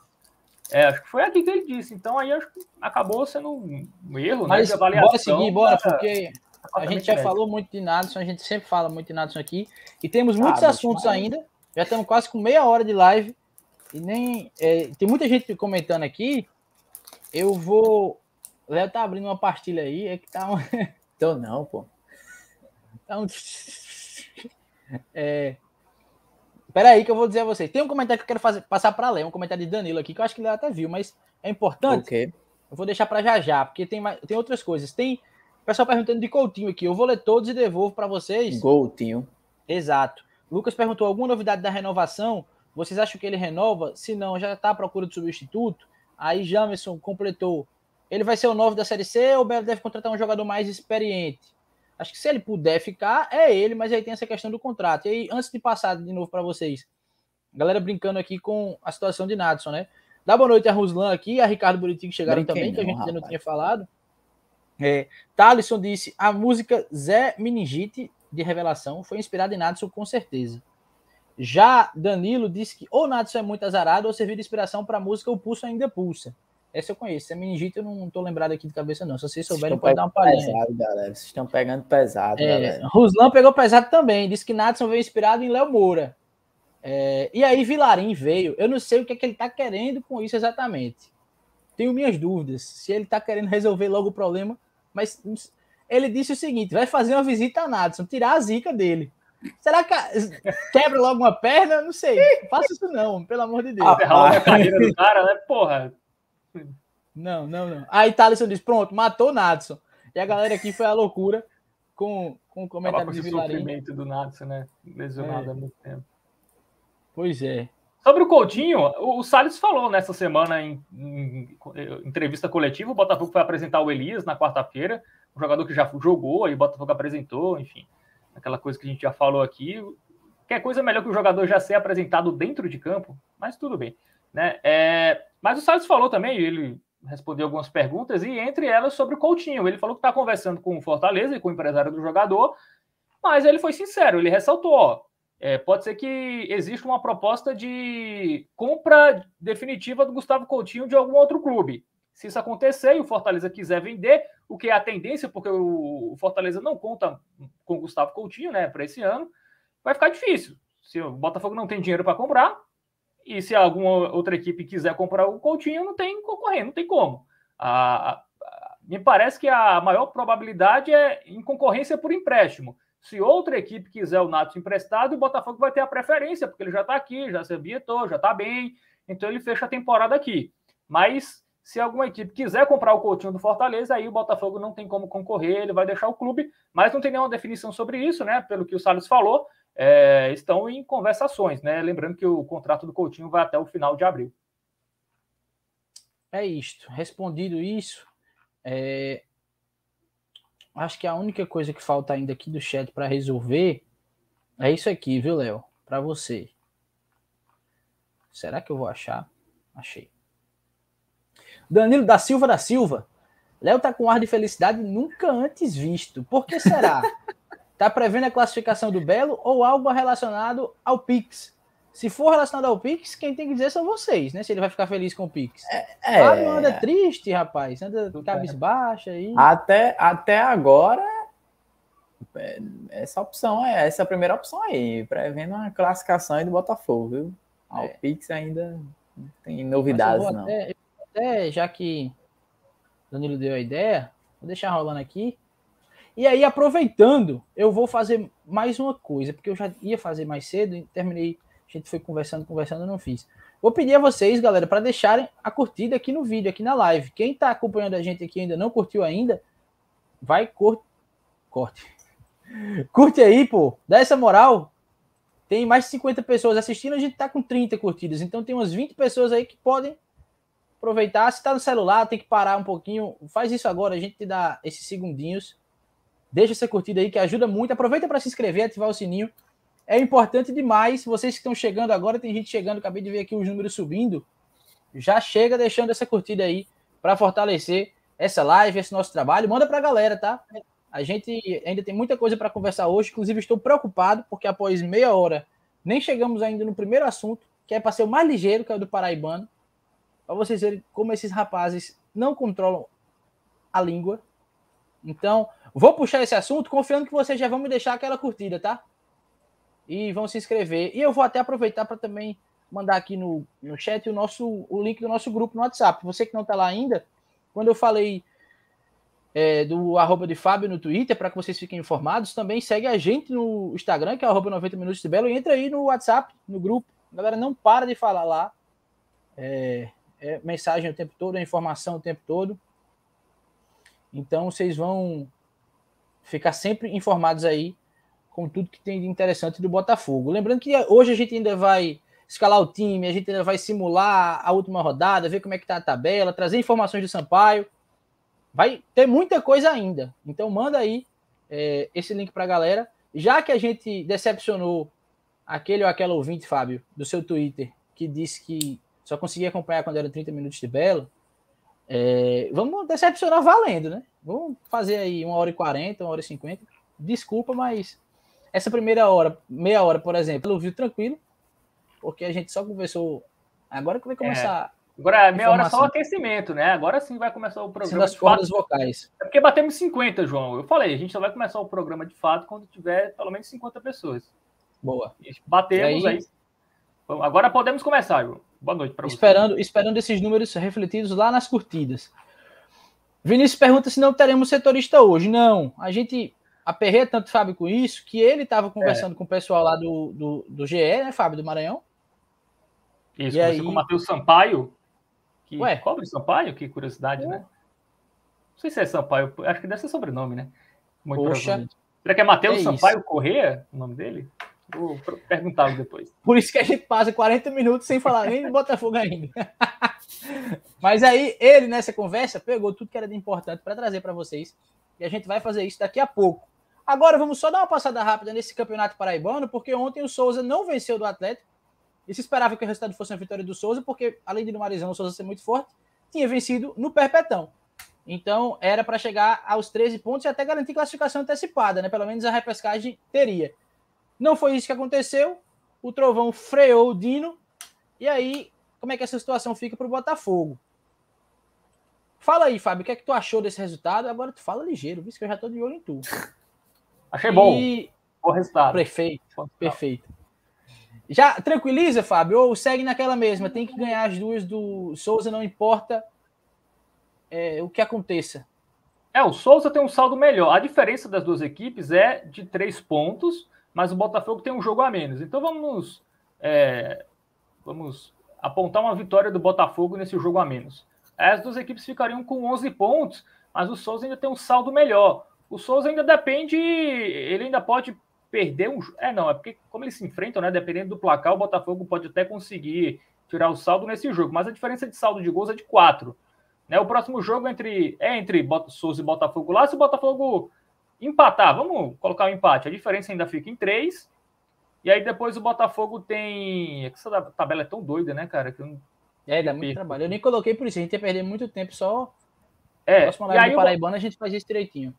É, acho que foi aqui que ele disse. Então aí acho que acabou sendo um erro, né, Mas, né? De avaliação. Bora seguir, bora, porque a gente já falou muito de Nadson, a gente sempre fala muito de Nadson aqui, e temos muitos ah, assuntos ainda. Já estamos quase com meia hora de live e nem. É, tem muita gente comentando aqui. Eu vou. O Léo tá abrindo uma pastilha aí, é que tá um. Tô não, pô. Tá um. É. Pera aí que eu vou dizer a vocês. Tem um comentário que eu quero fazer, passar para ler, um comentário de Danilo aqui, que eu acho que ele até viu, mas é importante. Okay. Eu vou deixar para já já, porque tem, mais, tem outras coisas. Tem pessoal perguntando de Coutinho aqui. Eu vou ler todos e devolvo para vocês. Coutinho. Exato. Lucas perguntou alguma novidade da renovação? Vocês acham que ele renova? Se não, já está à procura de substituto? Aí Jamerson completou. Ele vai ser o novo da Série C ou o Belo deve contratar um jogador mais experiente? Acho que se ele puder ficar, é ele, mas aí tem essa questão do contrato. E aí, antes de passar de novo para vocês, galera brincando aqui com a situação de Nadson, né? Dá boa noite a Ruslan aqui, a Ricardo Bonitinho que chegaram Brinquei também, não, que a gente rapaz. ainda não tinha falado. É, Thalisson disse: a música Zé Meningite de revelação foi inspirado em Nadson com certeza. Já Danilo disse que ou Nadson é muito azarado ou serviu de inspiração para a música O Pulso Ainda Pulsa. Essa eu conheço. Essa meningite eu não estou lembrado aqui de cabeça, não. Se vocês souberem, pode dar uma palhinha. Pesado, galera. Vocês estão pegando pesado, é, galera. Ruslan pegou pesado também. Disse que Nadson veio inspirado em Léo Moura. É, e aí Vilarim veio. Eu não sei o que, é que ele está querendo com isso exatamente. Tenho minhas dúvidas. Se ele está querendo resolver logo o problema, mas ele disse o seguinte: vai fazer uma visita a Nadson, tirar a zica dele. Será que quebra logo uma perna? Não sei. Faça isso não, pelo amor de Deus. Ah, a carreira do cara, né? Porra. Não, não, não. Aí Thaleson diz: pronto, matou o Nadson. E a galera aqui foi a loucura com, com o comentário de Vilarinho. sofrimento do Nadson, né? Lesionado é. há muito tempo. Pois é. Sobre o Coutinho, o Salles falou nessa semana em, em, em entrevista coletiva, o Botafogo foi apresentar o Elias na quarta-feira um jogador que já jogou, aí o Botafogo apresentou, enfim, aquela coisa que a gente já falou aqui. Quer coisa melhor que o jogador já ser apresentado dentro de campo, mas tudo bem. Né? É, mas o Salles falou também, ele respondeu algumas perguntas, e entre elas sobre o Coutinho. Ele falou que está conversando com o Fortaleza e com o empresário do jogador, mas ele foi sincero, ele ressaltou, ó, é, pode ser que exista uma proposta de compra definitiva do Gustavo Coutinho de algum outro clube. Se isso acontecer e o Fortaleza quiser vender, o que é a tendência, porque o Fortaleza não conta com o Gustavo Coutinho, né, para esse ano, vai ficar difícil. Se o Botafogo não tem dinheiro para comprar, e se alguma outra equipe quiser comprar o Coutinho, não tem concorrente, não tem como. A, a, me parece que a maior probabilidade é em concorrência por empréstimo. Se outra equipe quiser o Nato emprestado, o Botafogo vai ter a preferência, porque ele já está aqui, já se ambientou, já está bem, então ele fecha a temporada aqui. Mas se alguma equipe quiser comprar o Coutinho do Fortaleza, aí o Botafogo não tem como concorrer, ele vai deixar o clube, mas não tem nenhuma definição sobre isso, né? Pelo que o Salles falou, é, estão em conversações, né? Lembrando que o contrato do Coutinho vai até o final de abril. É isto. Respondido isso, é... acho que a única coisa que falta ainda aqui do chat para resolver é isso aqui, viu, Léo? Para você. Será que eu vou achar? Achei. Danilo da Silva da Silva. Léo tá com ar de felicidade nunca antes visto. Por que será? tá prevendo a classificação do Belo ou algo relacionado ao Pix? Se for relacionado ao Pix, quem tem que dizer são vocês, né? Se ele vai ficar feliz com o Pix. É, é... Fábio anda triste, rapaz. Anda cabisbaixa aí. Até, até agora, é, essa opção é essa é a primeira opção aí, prevendo uma classificação aí do Botafogo, viu? Ao é. Pix ainda não tem novidades, não. Até, até, já que Danilo deu a ideia, vou deixar rolando aqui. E aí, aproveitando, eu vou fazer mais uma coisa, porque eu já ia fazer mais cedo e terminei a gente foi conversando, conversando, não fiz. Vou pedir a vocês, galera, para deixarem a curtida aqui no vídeo, aqui na live. Quem está acompanhando a gente aqui ainda não curtiu ainda, vai cor... corte. Curte aí, pô. Dá essa moral. Tem mais de 50 pessoas assistindo, a gente está com 30 curtidas. Então tem umas 20 pessoas aí que podem aproveitar. Se está no celular, tem que parar um pouquinho. Faz isso agora, a gente te dá esses segundinhos. Deixa essa curtida aí que ajuda muito. Aproveita para se inscrever, ativar o sininho é importante demais. Vocês que estão chegando agora, tem gente chegando, acabei de ver aqui os números subindo. Já chega deixando essa curtida aí para fortalecer essa live, esse nosso trabalho. Manda para a galera, tá? A gente ainda tem muita coisa para conversar hoje. Inclusive, estou preocupado porque após meia hora nem chegamos ainda no primeiro assunto, que é para ser o mais ligeiro, que é o do Paraibano. Para vocês verem como esses rapazes não controlam a língua. Então, vou puxar esse assunto confiando que vocês já vão me deixar aquela curtida, tá? e vão se inscrever. E eu vou até aproveitar para também mandar aqui no, no chat o, nosso, o link do nosso grupo no WhatsApp. Você que não está lá ainda, quando eu falei é, do arroba de Fábio no Twitter, para que vocês fiquem informados, também segue a gente no Instagram, que é arroba 90 minutos de Belo, e entra aí no WhatsApp, no grupo. A galera não para de falar lá. É, é mensagem o tempo todo, é informação o tempo todo. Então vocês vão ficar sempre informados aí com tudo que tem de interessante do Botafogo. Lembrando que hoje a gente ainda vai escalar o time, a gente ainda vai simular a última rodada, ver como é que tá a tabela, trazer informações do Sampaio. Vai ter muita coisa ainda. Então manda aí é, esse link para a galera. Já que a gente decepcionou aquele ou aquela ouvinte, Fábio, do seu Twitter, que disse que só conseguia acompanhar quando era 30 minutos de Belo, é, vamos decepcionar valendo, né? Vamos fazer aí uma hora e 40, uma hora e 50. Desculpa, mas essa primeira hora, meia hora, por exemplo, ele ouviu tranquilo, porque a gente só conversou. Agora que vai começar. É. Agora, meia hora é só o aquecimento, né? Agora sim vai começar o programa. das cordas vocais. É porque batemos 50, João. Eu falei, a gente só vai começar o programa de fato quando tiver pelo menos 50 pessoas. Boa. Batemos aí... aí. Agora podemos começar, João. Boa noite para você. Esperando, esperando esses números refletidos lá nas curtidas. Vinícius pergunta se não teremos setorista hoje. Não, a gente aperrei tanto Fábio com isso que ele estava conversando é. com o pessoal lá do, do, do GE, né, Fábio, do Maranhão? Isso, e aí... com o Matheus Sampaio, que Ué? cobre Sampaio, que curiosidade, né? Não sei se é Sampaio, acho que deve ser sobrenome, né? Muito Poxa. Será que é Matheus é Sampaio Corrêa, o nome dele? Vou perguntar depois. Por isso que a gente passa 40 minutos sem falar nem de Botafogo ainda. Mas aí, ele nessa conversa pegou tudo que era de importante para trazer para vocês. E a gente vai fazer isso daqui a pouco. Agora vamos só dar uma passada rápida nesse campeonato paraibano, porque ontem o Souza não venceu do Atlético. E se esperava que o resultado fosse uma vitória do Souza, porque além de no Marizão o Souza ser muito forte, tinha vencido no Perpetão. Então era para chegar aos 13 pontos e até garantir classificação antecipada, né? Pelo menos a repescagem teria. Não foi isso que aconteceu. O Trovão freou o Dino. E aí, como é que essa situação fica para o Botafogo? Fala aí, Fábio, o que é que tu achou desse resultado? Agora tu fala ligeiro, visto que eu já tô de olho em tu. Achei bom. E Bom resultado. Perfeito, perfeito. Já tranquiliza, Fábio? Ou segue naquela mesma? Tem que ganhar as duas do Souza, não importa é, o que aconteça. É, o Souza tem um saldo melhor. A diferença das duas equipes é de três pontos, mas o Botafogo tem um jogo a menos. Então vamos, é, vamos apontar uma vitória do Botafogo nesse jogo a menos. As duas equipes ficariam com 11 pontos, mas o Souza ainda tem um saldo melhor. O Souza ainda depende, ele ainda pode perder um. É, não, é porque como eles se enfrentam, né? Dependendo do placar, o Botafogo pode até conseguir tirar o saldo nesse jogo, mas a diferença de saldo de gols é de 4. Né? O próximo jogo entre, é entre Souza e Botafogo lá. Se o Botafogo empatar, vamos colocar o um empate, a diferença ainda fica em 3. E aí depois o Botafogo tem. Essa tabela é tão doida, né, cara? Que é, dá muito trabalho. Eu nem coloquei por isso, a gente ia perder muito tempo só. É, próxima live do Paraibano a gente faz isso direitinho.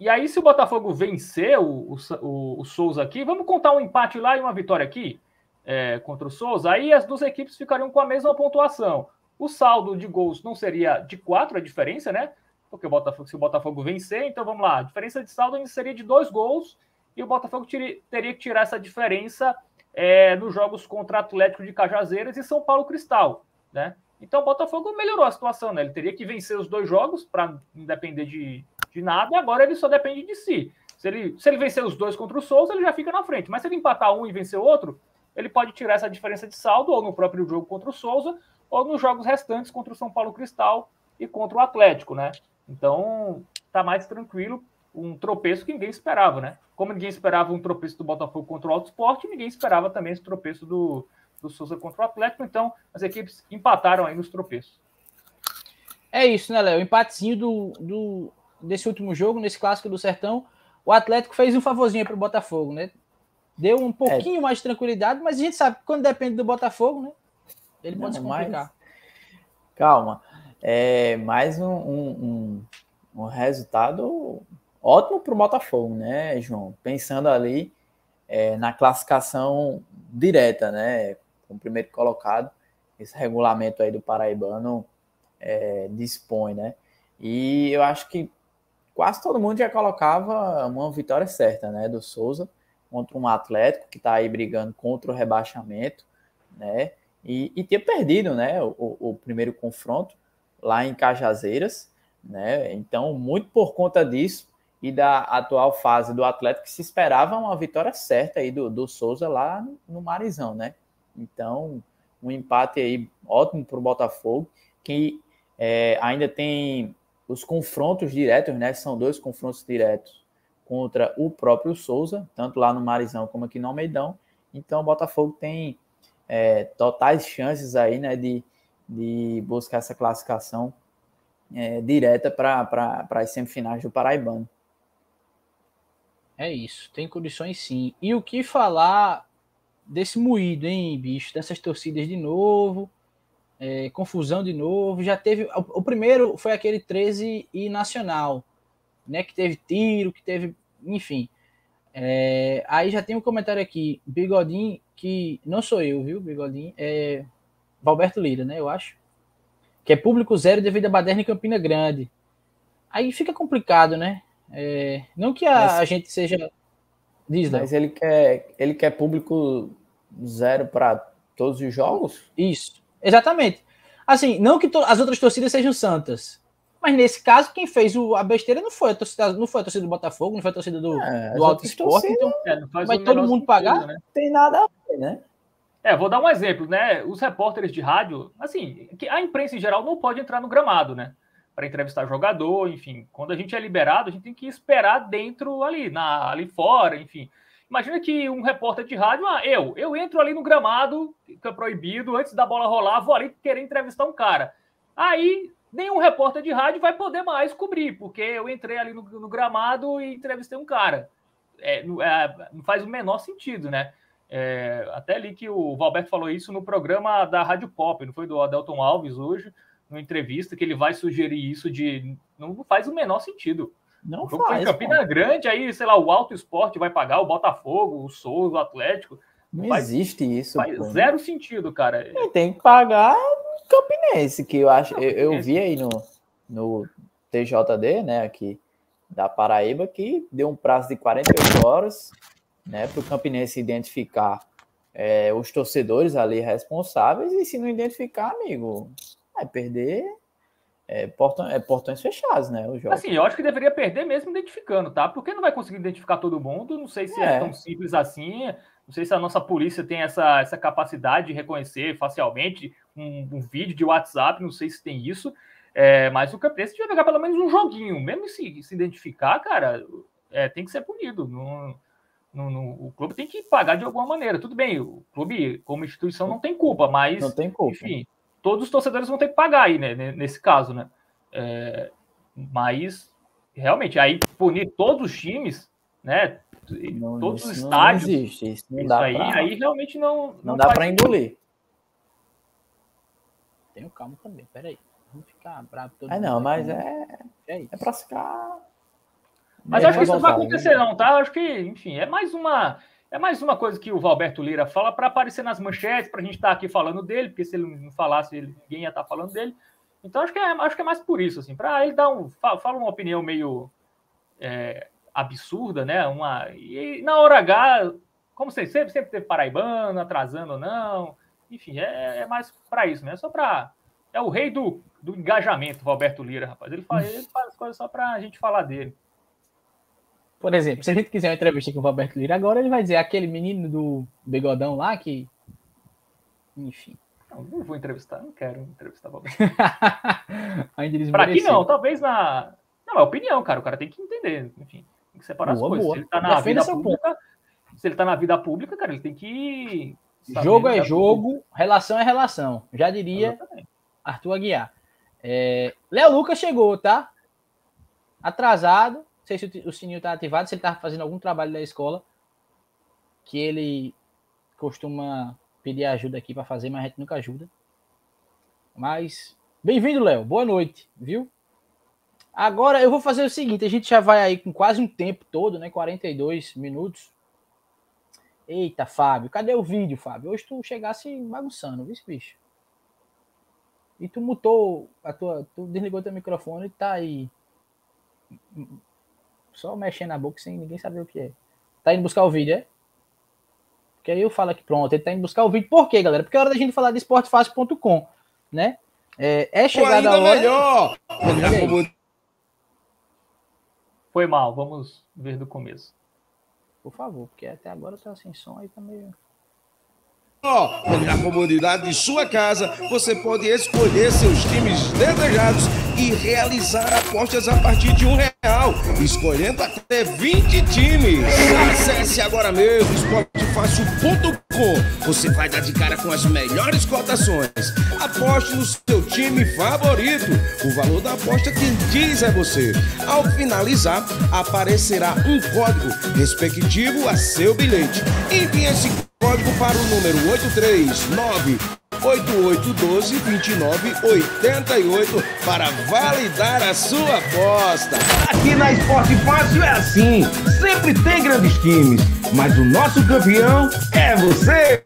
E aí, se o Botafogo vencer o, o, o Souza aqui, vamos contar um empate lá e uma vitória aqui é, contra o Souza. Aí as duas equipes ficariam com a mesma pontuação. O saldo de gols não seria de quatro a diferença, né? Porque o Botafogo, se o Botafogo vencer, então vamos lá, a diferença de saldo seria de dois gols e o Botafogo teria que tirar essa diferença é, nos jogos contra Atlético de Cajazeiras e São Paulo Cristal, né? Então o Botafogo melhorou a situação, né? Ele teria que vencer os dois jogos para não depender de, de nada, e agora ele só depende de si. Se ele, se ele vencer os dois contra o Souza, ele já fica na frente. Mas se ele empatar um e vencer o outro, ele pode tirar essa diferença de saldo, ou no próprio jogo contra o Souza, ou nos jogos restantes contra o São Paulo Cristal e contra o Atlético, né? Então, tá mais tranquilo um tropeço que ninguém esperava, né? Como ninguém esperava um tropeço do Botafogo contra o Alto Esporte, ninguém esperava também esse tropeço do, do Souza contra o Atlético. Então, as equipes empataram aí nos tropeços. É isso, né, Léo? Empatezinho do, do, desse último jogo, nesse clássico do Sertão. O Atlético fez um favorzinho para o Botafogo, né? Deu um pouquinho é. mais de tranquilidade, mas a gente sabe que quando depende do Botafogo, né? Ele pode Não, se complicar. Calma. É mais um, um, um, um resultado ótimo para o Botafogo, né, João? Pensando ali é, na classificação direta, né? Com o primeiro colocado, esse regulamento aí do Paraibano é, dispõe, né? E eu acho que quase todo mundo já colocava uma vitória certa, né? Do Souza contra um Atlético que está aí brigando contra o rebaixamento, né? E, e ter perdido, né? O, o primeiro confronto lá em Cajazeiras, né? Então, muito por conta disso, e da atual fase do Atlético, que se esperava uma vitória certa aí do, do Souza lá no Marizão, né? Então, um empate aí ótimo para o Botafogo, que é, ainda tem os confrontos diretos, né? São dois confrontos diretos contra o próprio Souza, tanto lá no Marizão como aqui no Almeidão. Então, o Botafogo tem é, totais chances aí, né, de, de buscar essa classificação é, direta para as semifinais do Paraibano. É isso, tem condições sim. E o que falar desse moído, hein, bicho? Dessas torcidas de novo, é, confusão de novo. Já teve. O, o, primeiro foi aquele 13 e Nacional, né? Que teve tiro, que teve. Enfim. É, aí já tem um comentário aqui, Bigodinho, que não sou eu, viu, Bigodinho? É Valberto Lira, né? Eu acho. Que é público zero devido a Baderna e Campina Grande. Aí fica complicado, né? É, não que a, mas, a, gente seja. Diz, mas ele quer, ele quer público zero para todos os jogos? Isso, exatamente. Assim, não que as outras torcidas sejam santas. Mas nesse caso, quem fez o, a besteira não foi a torcida, não foi a torcida do Botafogo, não foi a torcida do, é, do Alto Esporte. Então, é, vai todo mundo pagar? Né? Tem nada a ver, né? É, vou dar um exemplo, né? Os repórteres de rádio, assim, a imprensa em geral não pode entrar no gramado, né? para entrevistar jogador, enfim. Quando a gente é liberado, a gente tem que esperar dentro ali, na, ali fora, enfim. Imagina que um repórter de rádio, ah, eu, eu entro ali no gramado, que é proibido, antes da bola rolar, vou ali querer entrevistar um cara. Aí nenhum repórter de rádio vai poder mais cobrir, porque eu entrei ali no, no gramado e entrevistei um cara. É, não, é, não faz o menor sentido, né? É, até ali que o Valberto falou isso no programa da Rádio Pop, não foi do Adelton Alves hoje numa entrevista que ele vai sugerir isso de. Não faz o menor sentido. Não faz. Em Campina pô. Grande, aí, sei lá, o Alto Esporte vai pagar, o Botafogo, o Souza, o Atlético. Não faz, existe isso. Faz pô. zero sentido, cara. Quem tem que pagar o Campinense, que eu acho. Eu, eu vi aí no, no TJD, né, aqui da Paraíba, que deu um prazo de 48 horas né, para o Campinense identificar é, os torcedores ali responsáveis, e se não identificar, amigo, vai perder é, portão, é, portões fechados, né? O jogo. Assim, eu acho que deveria perder mesmo identificando, tá? Porque não vai conseguir identificar todo mundo, não sei se é, é tão simples assim, não sei se a nossa polícia tem essa, essa capacidade de reconhecer facialmente um, um vídeo de WhatsApp, não sei se tem isso, é, mas o Campinense devia pegar pelo menos um joguinho, mesmo se, se identificar, cara, é, tem que ser punido. No, no, no, o clube tem que pagar de alguma maneira. Tudo bem, o clube, como instituição, não tem culpa, mas. Não tem culpa. Enfim, todos os torcedores vão ter que pagar aí, né? Nesse caso, né? É, mas, realmente, aí punir todos os times, né? Não, todos os estádios. Não existe, isso não isso dá aí, pra... aí realmente não. Não, não dá para engolir. Tenho calma também, peraí. Vamos ficar bravo todo É, não, mas é. É, é para ficar. Mas acho que isso não vai acontecer, não, tá? Acho que, enfim, é mais uma. É mais uma coisa que o Valberto Lira fala para aparecer nas manchetes, para a gente estar tá aqui falando dele, porque se ele não falasse, ele, ninguém ia estar tá falando dele. Então acho que é, acho que é mais por isso, assim, para ele dar um. Fala uma opinião meio é, absurda, né? Uma, e na hora H, como sempre, sempre, sempre teve paraibano, atrasando ou não. Enfim, é, é mais para isso, né? Só para. É o rei do, do engajamento, Valberto Lira, rapaz. Ele faz, ele faz as coisas só para a gente falar dele. Por exemplo, se a gente quiser uma entrevista com o Roberto Lira agora, ele vai dizer aquele menino do bigodão lá que. Enfim. Não, não vou entrevistar, não quero entrevistar o Roberto. Ainda Para aqui não, talvez na. Não, é opinião, cara. O cara tem que entender. Enfim, tem que separar boa, as coisas. Boa. Se ele tá na vida pública, se ele tá na vida pública, cara, ele tem que. Jogo é jogo, pública. relação é relação. Já diria Exatamente. Arthur Aguiar. É... Léo Lucas chegou, tá? Atrasado, sei se o sininho está ativado, se ele está fazendo algum trabalho da escola, que ele costuma pedir ajuda aqui para fazer, mas a gente nunca ajuda. Mas, bem-vindo, Léo. Boa noite, viu? Agora eu vou fazer o seguinte: a gente já vai aí com quase um tempo todo, né? 42 minutos. Eita, Fábio, cadê o vídeo, Fábio? Hoje tu chegasse bagunçando, viu, bicho? E tu mutou a tua. Tu desligou teu microfone e tá aí só mexendo na boca sem ninguém saber o que é. Tá indo buscar o vídeo, é? Porque aí eu falo aqui, pronto, ele tá indo buscar o vídeo. Por quê, galera? Porque é hora da gente falar de esportefácil.com, né? É, é chegada a hora... melhor! Foi mal, vamos ver do começo. Por favor, porque até agora tá sem som aí tá meio... Oh, na comodidade de sua casa, você pode escolher seus times desejados e realizar apostas a partir de um real, escolhendo até 20 times. Acesse agora mesmo esportefácil.com. Você vai dar de cara com as melhores cotações. Aposte no seu time favorito. O valor da aposta quem diz é você. Ao finalizar, aparecerá um código respectivo a seu bilhete. Envie esse código para o número 839 8812 2988 para validar a sua aposta. Aqui na Esporte Fácil é assim, sempre tem grandes times, mas o nosso campeão é você.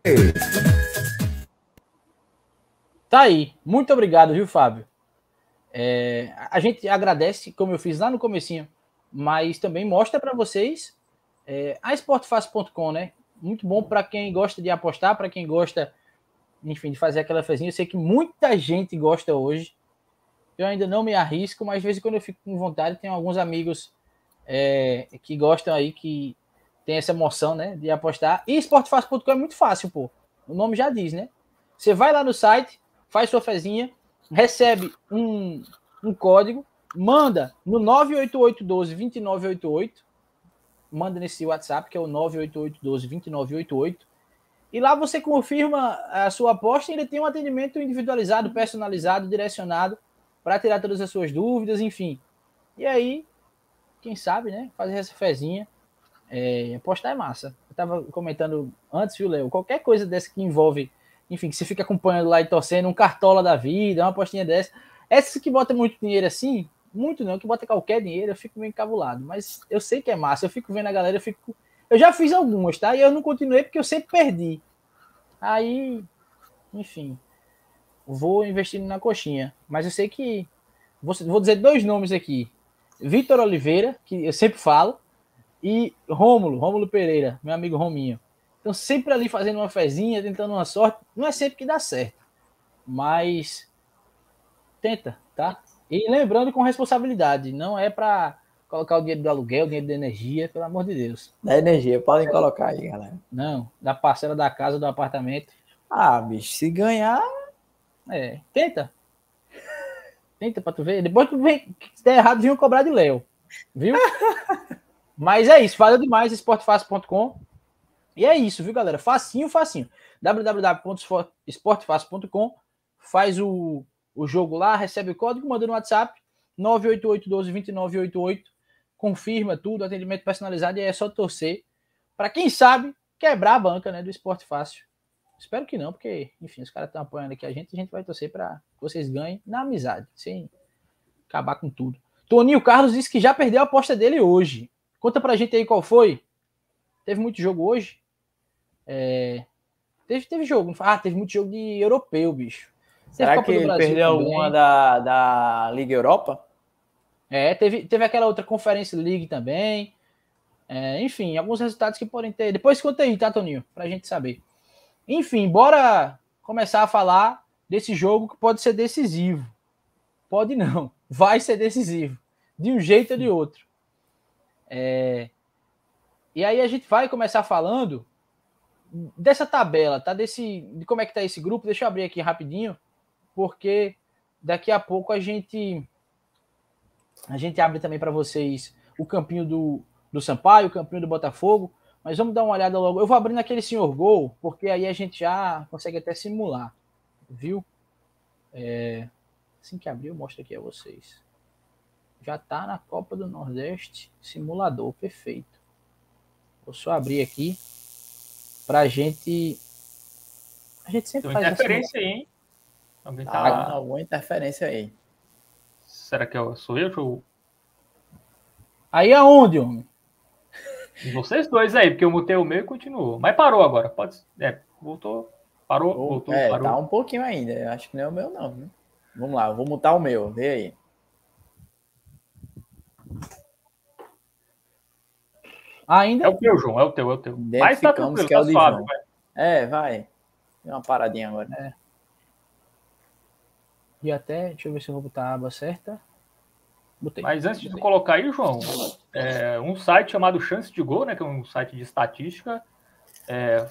Tá aí, muito obrigado, viu, Fábio? É, a gente agradece, como eu fiz lá no comecinho, mas também mostra para vocês é, a esportefácil.com, né? Muito bom para quem gosta de apostar, para quem gosta enfim, de fazer aquela fezinha. Eu sei que muita gente gosta hoje. Eu ainda não me arrisco, mas às vezes quando eu fico com vontade, tem alguns amigos é, que gostam aí, que tem essa emoção, né, de apostar. E esportefácil.com é muito fácil, pô. O nome já diz, né? Você vai lá no site, faz sua fezinha, recebe um, um código, manda no 98812-2988, manda nesse WhatsApp, que é o 98812-2988, e lá você confirma a sua aposta e ele tem um atendimento individualizado, personalizado, direcionado para tirar todas as suas dúvidas, enfim. E aí, quem sabe, né? Fazer essa fezinha. É, apostar é massa. Eu estava comentando antes, viu, Léo? Qualquer coisa dessa que envolve, enfim, que você fica acompanhando lá e torcendo, um cartola da vida, uma apostinha dessa. Essa que bota muito dinheiro assim, muito não, que bota qualquer dinheiro, eu fico meio encabulado. Mas eu sei que é massa, eu fico vendo a galera, eu fico eu já fiz algumas, tá? E eu não continuei porque eu sempre perdi. Aí, enfim, vou investindo na coxinha. Mas eu sei que. Vou, vou dizer dois nomes aqui. Vitor Oliveira, que eu sempre falo, e Rômulo, Rômulo Pereira, meu amigo Rominho. Então, sempre ali fazendo uma fezinha, tentando uma sorte. Não é sempre que dá certo, mas tenta, tá? E lembrando com responsabilidade, não é para colocar o dinheiro do aluguel, o dinheiro da energia, pelo amor de Deus. Da energia, podem colocar aí, galera. Não, da parcela da casa, do apartamento. Ah, bicho, se ganhar. É, tenta. Tenta pra tu ver. Depois tu vem, se der errado, vinham cobrar de Léo. Viu? Mas é isso, valeu demais, esportefácil.com. E é isso, viu, galera? Facinho, facinho. www.esportefácil.com faz o, o jogo lá, recebe o código, manda no WhatsApp 988 12 2988 confirma tudo, atendimento personalizado e é só torcer para quem sabe quebrar a banca, né, do Esporte Fácil. Espero que não, porque, enfim, os caras estão apoiando aqui a gente, a gente vai torcer para que vocês ganhem na amizade, sem acabar com tudo. Toninho Carlos disse que já perdeu a aposta dele hoje. Conta pra gente aí qual foi. Teve muito jogo hoje? É... Teve, teve jogo. Ah, teve muito jogo de europeu, bicho. Será que ele perdeu também. alguma da, da Liga Europa? É, teve, teve aquela outra Conferência League também. É, enfim, alguns resultados que podem ter. Depois conta aí, tá, Toninho? Pra gente saber. Enfim, bora começar a falar desse jogo que pode ser decisivo. Pode não, vai ser decisivo. De um jeito ou de outro. É... E aí a gente vai começar falando dessa tabela, tá? Desse, de como é que tá esse grupo. Deixa eu abrir aqui rapidinho, porque daqui a pouco a gente a gente abre também para vocês o campinho do, do Sampaio, o campinho do Botafogo, mas vamos dar uma olhada logo. Eu vou abrir naquele senhor gol, porque aí a gente já consegue até simular, viu? É, assim que abrir, eu mostro aqui a vocês. Já tá na Copa do Nordeste, simulador, perfeito. Vou só abrir aqui pra gente. A gente sempre Tem faz interferência aí, hein? Alguém tá ah, alguma interferência aí. Será que eu, sou eu? Ou... Aí aonde, homem? Vocês dois aí, porque eu mutei o meu e continuou. Mas parou agora. Pode. É, voltou. Parou, oh, voltou, é, parou. Tá um pouquinho ainda. Eu acho que não é o meu, não. Viu? Vamos lá, eu vou mutar o meu. Vê aí. Ainda? É o teu, João, é o teu, é o teu. Mas tá tranquilo, que é tá suave, vai. É, vai. Deu uma paradinha agora. É. E até, deixa eu ver se eu vou botar a aba certa. Botei. Mas antes de colocar aí, João, é, um site chamado Chance de Gol, né, que é um site de estatística, é,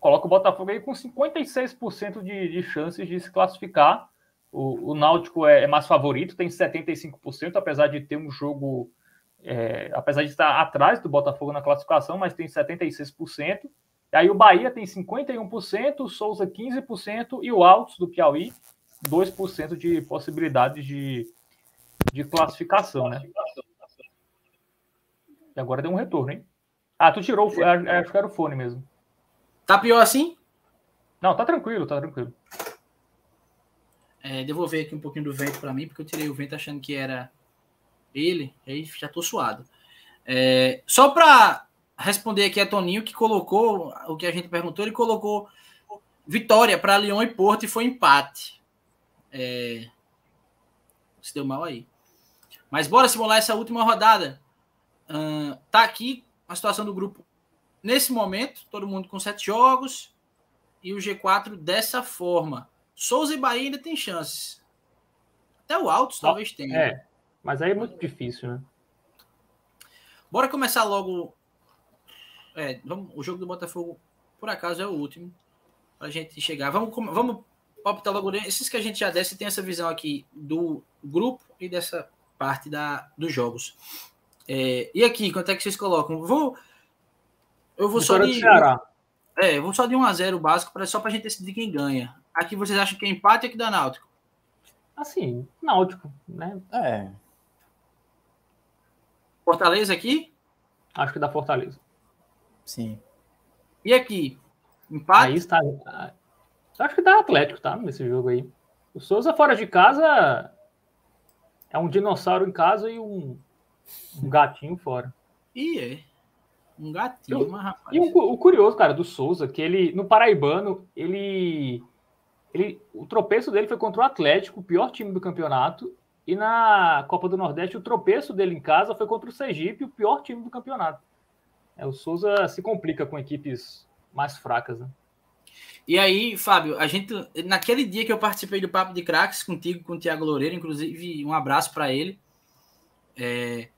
coloca o Botafogo aí com 56% de, de chances de se classificar. O, o Náutico é, é, mais favorito, tem 75%, apesar de ter um jogo, é, apesar de estar atrás do Botafogo na classificação, mas tem 76%. E aí o Bahia tem 51%, o Souza 15% e o Altos do Piauí 2% de possibilidades de, de classificação, né? E agora deu um retorno, hein? Ah, tu tirou, acho que era o fone mesmo. Tá pior assim? Não, tá tranquilo, tá tranquilo. É, devolver aqui um pouquinho do vento para mim, porque eu tirei o vento achando que era ele, aí já tô suado. É, só para responder aqui a Toninho, que colocou o que a gente perguntou, ele colocou vitória para Lyon e Porto e foi empate. É... Se deu mal aí. Mas bora simular essa última rodada. Uh, tá aqui a situação do grupo nesse momento, todo mundo com sete jogos e o G4 dessa forma. Souza e Bahia ainda tem chances. Até o Altos talvez tenha. É, mas aí é muito difícil, né? Bora começar logo. É, vamos, o jogo do Botafogo, por acaso, é o último. Pra gente chegar. Vamos, vamos palpitar logo esses que a gente já desce tem essa visão aqui do grupo e dessa parte da, dos jogos. É, e aqui, quanto é que vocês colocam? Vou eu vou só de É, vou só de 1 a 0 básico para só para a gente decidir quem ganha. Aqui vocês acham que é empate ou que dá Náutico? Assim, Náutico, né? É. Fortaleza aqui? Acho que dá Fortaleza. Sim. E aqui? Empate? Aí está, Acho que dá Atlético, tá? Nesse jogo aí. O Souza fora de casa é um dinossauro em casa e um, um gatinho fora. E é. Um gatinho, Eu, rapaz. E o, o, curioso, cara, do Souza, que ele, no Paraibano, ele, ele. O tropeço dele foi contra o Atlético, o pior time do campeonato, E na Copa do Nordeste, o tropeço dele em casa foi contra o Sergipe, o pior time do campeonato. É, o Souza se complica com equipes mais fracas, né? E aí, Fábio, a gente naquele dia que eu participei do Papo de Cracks contigo, com o Thiago Loureiro, inclusive um abraço para ele. É,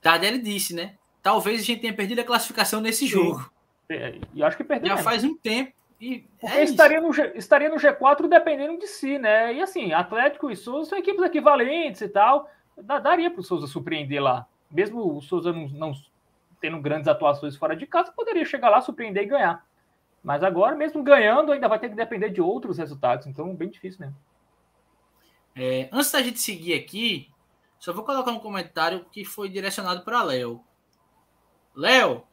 Tardelli disse, né? Talvez a gente tenha perdido a classificação nesse jogo. É, e acho que perdeu. Já mesmo. faz um tempo. E é estaria, no G, estaria no G4 dependendo de si, né? E assim, Atlético e Souza são equipes equivalentes e tal. Daria para o Souza surpreender lá. Mesmo o Souza não, não, tendo grandes atuações fora de casa, poderia chegar lá, surpreender e ganhar. Mas agora, mesmo ganhando, ainda vai ter que depender de outros resultados. Então, bem difícil mesmo. É, antes da gente seguir aqui, só vou colocar um comentário que foi direcionado para Léo. Léo,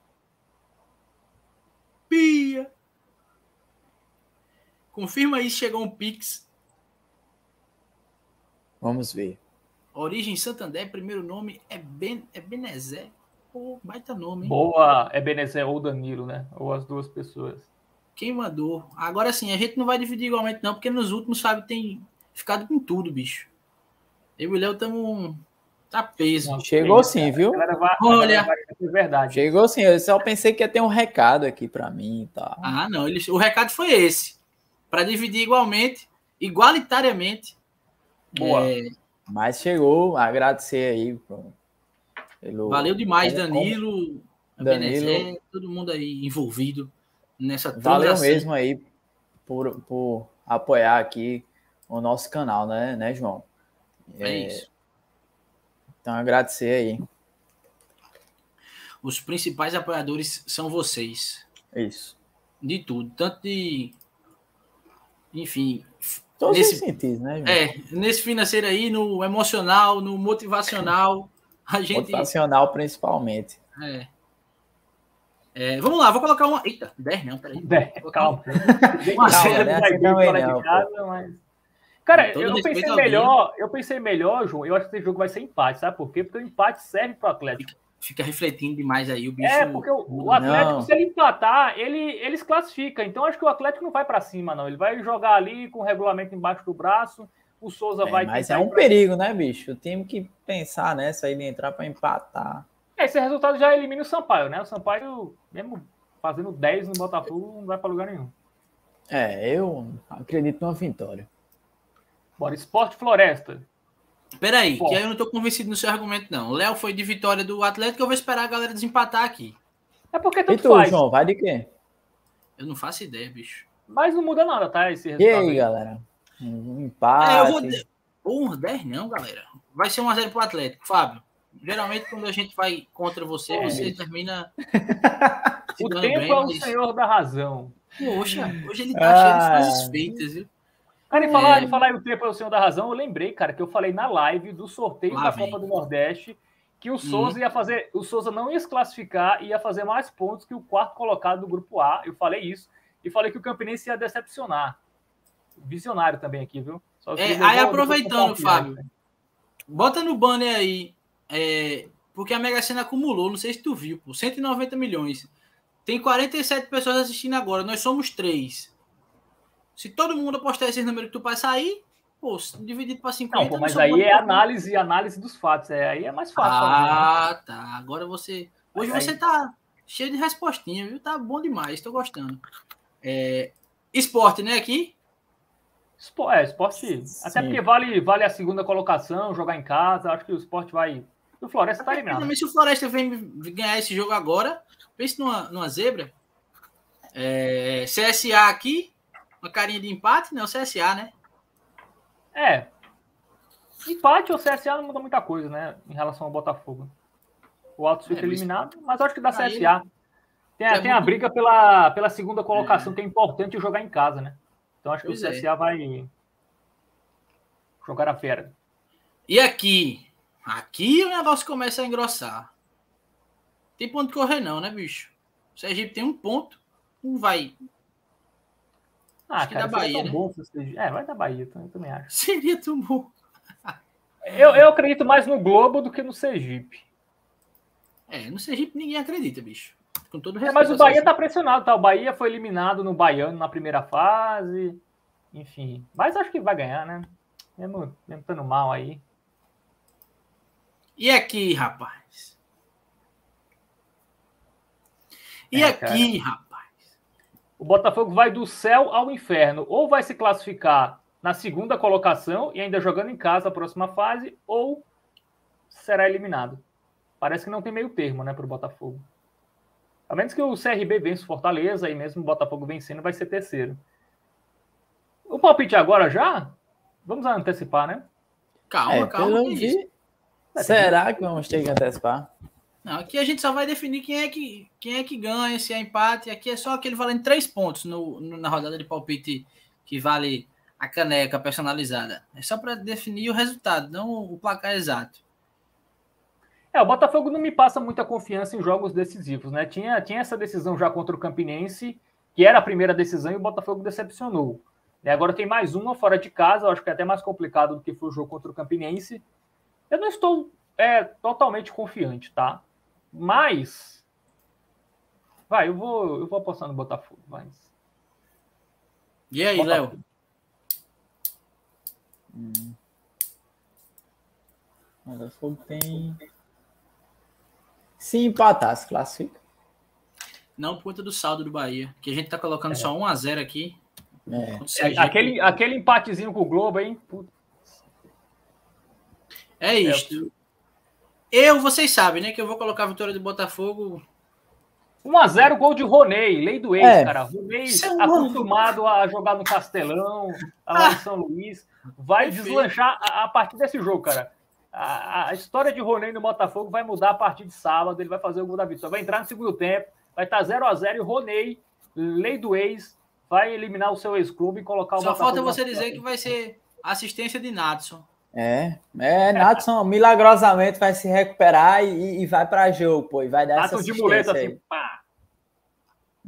Pia. Confirma aí se chegou um Pix. Vamos ver. Origem Santander, primeiro nome é, ben, é Benezé. Pô, baita nome, hein? Boa, é Benezé ou Danilo, né? Ou as duas pessoas. Quem mandou? Agora sim, a gente não vai dividir igualmente, não, porque nos últimos, sabe, tem ficado com tudo, bicho. Eu e o Léo estamos. Tá peso. Chegou sim, viu? Vai, Olha. Vai, verdade. Chegou sim. Eu só pensei que ia ter um recado aqui para mim e tá. tal. Ah, não. Ele, o recado foi esse. Para dividir igualmente, igualitariamente. Boa. É... Mas chegou. Agradecer aí. Pelo... Valeu demais, Danilo, Danilo. Benezé, todo mundo aí envolvido nessa Valeu mesmo aí por, por apoiar aqui o nosso canal, né, né João? É, é isso. Então, agradecer aí. Os principais apoiadores são vocês. Isso. De tudo. Tanto de. Enfim. Todos nesse, os sentidos, né? João? É, nesse financeiro aí, no emocional, no motivacional. A gente... Motivacional, principalmente. É. É, vamos lá, vou colocar uma. Eita, 10 não, peraí. 10, calma. Uma calma, né? Não, casa, mas... Cara, eu pensei melhor, eu pensei melhor, João. Eu acho que esse jogo vai ser empate, sabe por quê? Porque o empate serve para o Atlético. Fica refletindo demais aí o bicho. É, porque o, o Atlético, não. se ele empatar, ele, ele se classifica. Então acho que o Atlético não vai para cima, não. Ele vai jogar ali com o regulamento embaixo do braço. O Souza é, vai. Mas é um perigo, né, bicho? Eu tenho que pensar nessa aí de entrar para empatar. É, esse resultado já elimina o Sampaio, né? O Sampaio, mesmo fazendo 10 no Botafogo, não vai para lugar nenhum. É, eu acredito numa vitória. Bora, Esporte Floresta. Peraí, que aí eu não tô convencido no seu argumento, não. O Léo foi de vitória do Atlético, eu vou esperar a galera desempatar aqui. É porque tanto e tu, faz. João, vai de quê? Eu não faço ideia, bicho. Mas não muda nada, tá? Esse resultado. E aí, aí. galera? Um empate. É, eu vou... Porra, 10 não, galera. Vai ser 1x0 pro Atlético. Fábio, geralmente quando a gente vai contra você, é, você termina... o tempo bem, é o mas... senhor da razão. Poxa, hoje ele tá ah. cheio de coisas feitas, viu? Cara, e falar, é... falar o tempo é o senhor da razão, eu lembrei, cara, que eu falei na live do sorteio Lá da vem. Copa do Nordeste que o Souza hum. ia fazer, o Souza não ia se classificar e ia fazer mais pontos que o quarto colocado do grupo A. Eu falei isso e falei que o Campinense ia decepcionar. Visionário também aqui, viu? É, aí aproveitando, Fábio, bota no banner aí, é, porque a Mega Sena acumulou, não sei se tu viu, pô, 190 milhões. Tem 47 pessoas assistindo agora, nós somos três. Se todo mundo apostar esses números que tu vai sair, pô, dividido para 50. Não, pô, mas aí é análise, análise dos fatos. É, aí é mais fácil. Ah, fazer, né? tá. Agora você. Hoje aí, você tá cheio de respostinha, viu? Tá bom demais, tô gostando. É... Esporte, né, aqui? É, esporte. Sim. Até porque vale, vale a segunda colocação, jogar em casa. Acho que o esporte vai. O Floresta tá eliminado. Se o Floresta vem ganhar esse jogo agora, pense numa, numa zebra. É... CSA aqui, uma carinha de empate, né? O CSA, né? É. Empate ou CSA não muda muita coisa, né? Em relação ao Botafogo. O Altos fica é, eliminado, mas acho que dá CSA. Ele... Tem, é tem muito... a briga pela, pela segunda colocação, é. que é importante jogar em casa, né? Então acho pois que o CSA é. vai jogar a fera. E aqui? Aqui o negócio começa a engrossar. Tem ponto de correr, não, né, bicho? O Sergipe tem um ponto, não vai ah, acho cara, da Bahia, né? Bom, é, vai da Bahia, eu também acho. Seria tão bom. eu, eu acredito mais no Globo do que no Sergipe. É, no Sergipe ninguém acredita, bicho. Com todo respeito. É, mas o Bahia tá pressionado, tá? O Bahia foi eliminado no Baiano na primeira fase. Enfim. Mas acho que vai ganhar, né? Mesmo, mesmo estando mal aí. E aqui, rapaz? E é, aqui, cara. rapaz? O Botafogo vai do céu ao inferno. Ou vai se classificar na segunda colocação e ainda jogando em casa a próxima fase, ou será eliminado. Parece que não tem meio termo, né, para o Botafogo. A menos que o CRB vença o Fortaleza e mesmo o Botafogo vencendo vai ser terceiro. O palpite agora já? Vamos antecipar, né? Calma, é, calma. Pelo vi, será que vamos ter que antecipar? Não, aqui a gente só vai definir quem é que, quem é que ganha, se é empate. Aqui é só aquele valendo três pontos no, no, na rodada de palpite que vale a caneca personalizada. É só para definir o resultado, não o placar exato. É, o Botafogo não me passa muita confiança em jogos decisivos, né? Tinha, tinha essa decisão já contra o Campinense, que era a primeira decisão e o Botafogo decepcionou. E agora tem mais uma fora de casa, eu acho que é até mais complicado do que foi o jogo contra o Campinense. Eu não estou é, totalmente confiante, tá? Mas. Vai, eu vou, eu vou apostar no Botafogo, mas. E aí, Léo? Hum. Botafogo tem se empatar, se classifica. Não por conta do saldo do Bahia, que a gente tá colocando é. só 1 a 0 aqui. É. é aquele, aquele empatezinho com o Globo, hein? É isto. Eu, vocês sabem, né? Que eu vou colocar a vitória do Botafogo. 1x0, gol de Ronei, lei do ex, é. cara. Ronei é acostumado a jogar no Castelão, lá em São Luís. Vai deslanchar a, a partir desse jogo, cara a, a, história de Ronei no Botafogo vai mudar a partir de sábado. Ele vai fazer o gol da vitória. Vai entrar no segundo tempo, vai estar 0 a 0 e o Ronei, lei do ex, vai eliminar o seu ex-clube e colocar o Só Botafogo. Só falta você dizer que vai ser assistência de Natson. É, é, Natson milagrosamente vai se recuperar e, e vai para jogo, pô, e vai dar Natson essa de muleta assim, pá.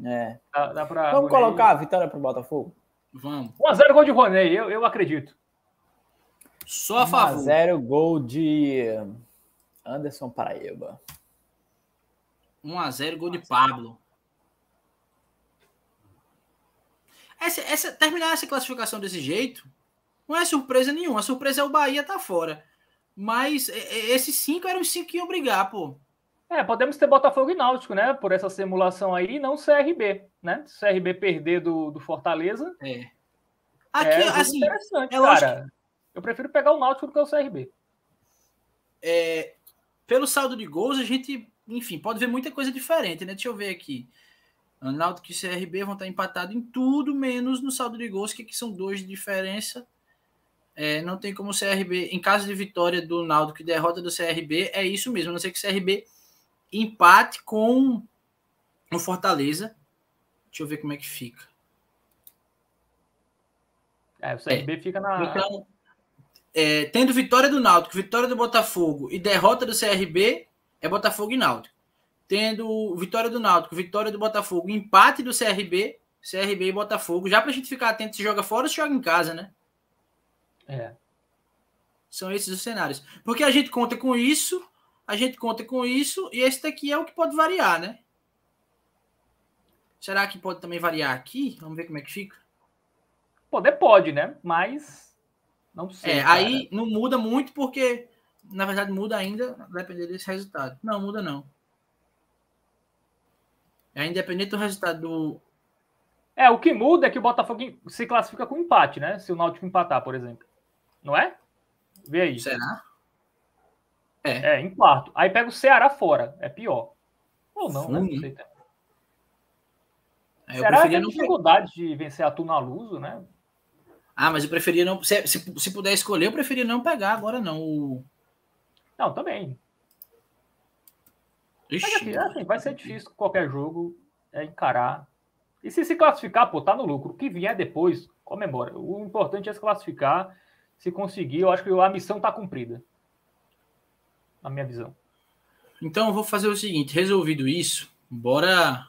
É. Dá, dá Vamos colocar a vitória pro Botafogo? Vamos. 1x0 gol de Ronei, eu, eu acredito. Só a favor. 0 gol de Anderson Paraíba. 1 a 0 gol de Pablo. Essa, essa, terminar essa classificação desse jeito não é surpresa nenhuma. A surpresa é o Bahia tá fora. Mas esses cinco eram os cinco que iam brigar, pô. É, podemos ter Botafogo e Náutico, né? Por essa simulação aí, não CRB, né? CRB perder do, do Fortaleza. É. Aqui, é assim, interessante, é cara. Eu prefiro pegar o Náutico do que o CRB. É, pelo saldo de gols, a gente, enfim, pode ver muita coisa diferente, né? Deixa eu ver aqui. O Náutico e CRB vão estar empatados em tudo, menos no saldo de gols, que aqui são dois de diferença. É, não tem como o CRB, em caso de vitória do Náutico e derrota do CRB, é isso mesmo. A não ser que o CRB empate com o Fortaleza. Deixa eu ver como é que fica. É, o CRB é. fica na. Então, é, tendo vitória do Náutico, vitória do Botafogo e derrota do CRB, é Botafogo e Náutico. Tendo vitória do Náutico, vitória do Botafogo, empate do CRB, CRB e Botafogo. Já para a gente ficar atento se joga fora ou se joga em casa, né? É. São esses os cenários. Porque a gente conta com isso, a gente conta com isso, e esse daqui é o que pode variar, né? Será que pode também variar aqui? Vamos ver como é que fica. Poder pode, né? Mas não sei. É, aí não muda muito porque, na verdade, muda ainda, depender desse resultado. Não, muda não. É independente do resultado do. É, o que muda é que o Botafogo se classifica com empate, né? Se o Náutico empatar, por exemplo. Não é? Vê aí. Será? É. É, em quarto. Aí pega o Ceará fora. É pior. Ou não, né? Não sei. É, Será que tem dificuldade de vencer a Tunaluso, né? Ah, mas eu preferia não. Se, se, se, puder escolher, eu preferia não pegar agora, não. O... Não, também. Ixi, assim, assim, vai ser difícil qualquer jogo é encarar. E se se classificar, pô, tá no lucro. O que vier depois, comemora. O importante é se classificar. Se conseguir, eu acho que a missão tá cumprida. Na minha visão. Então eu vou fazer o seguinte: resolvido isso, bora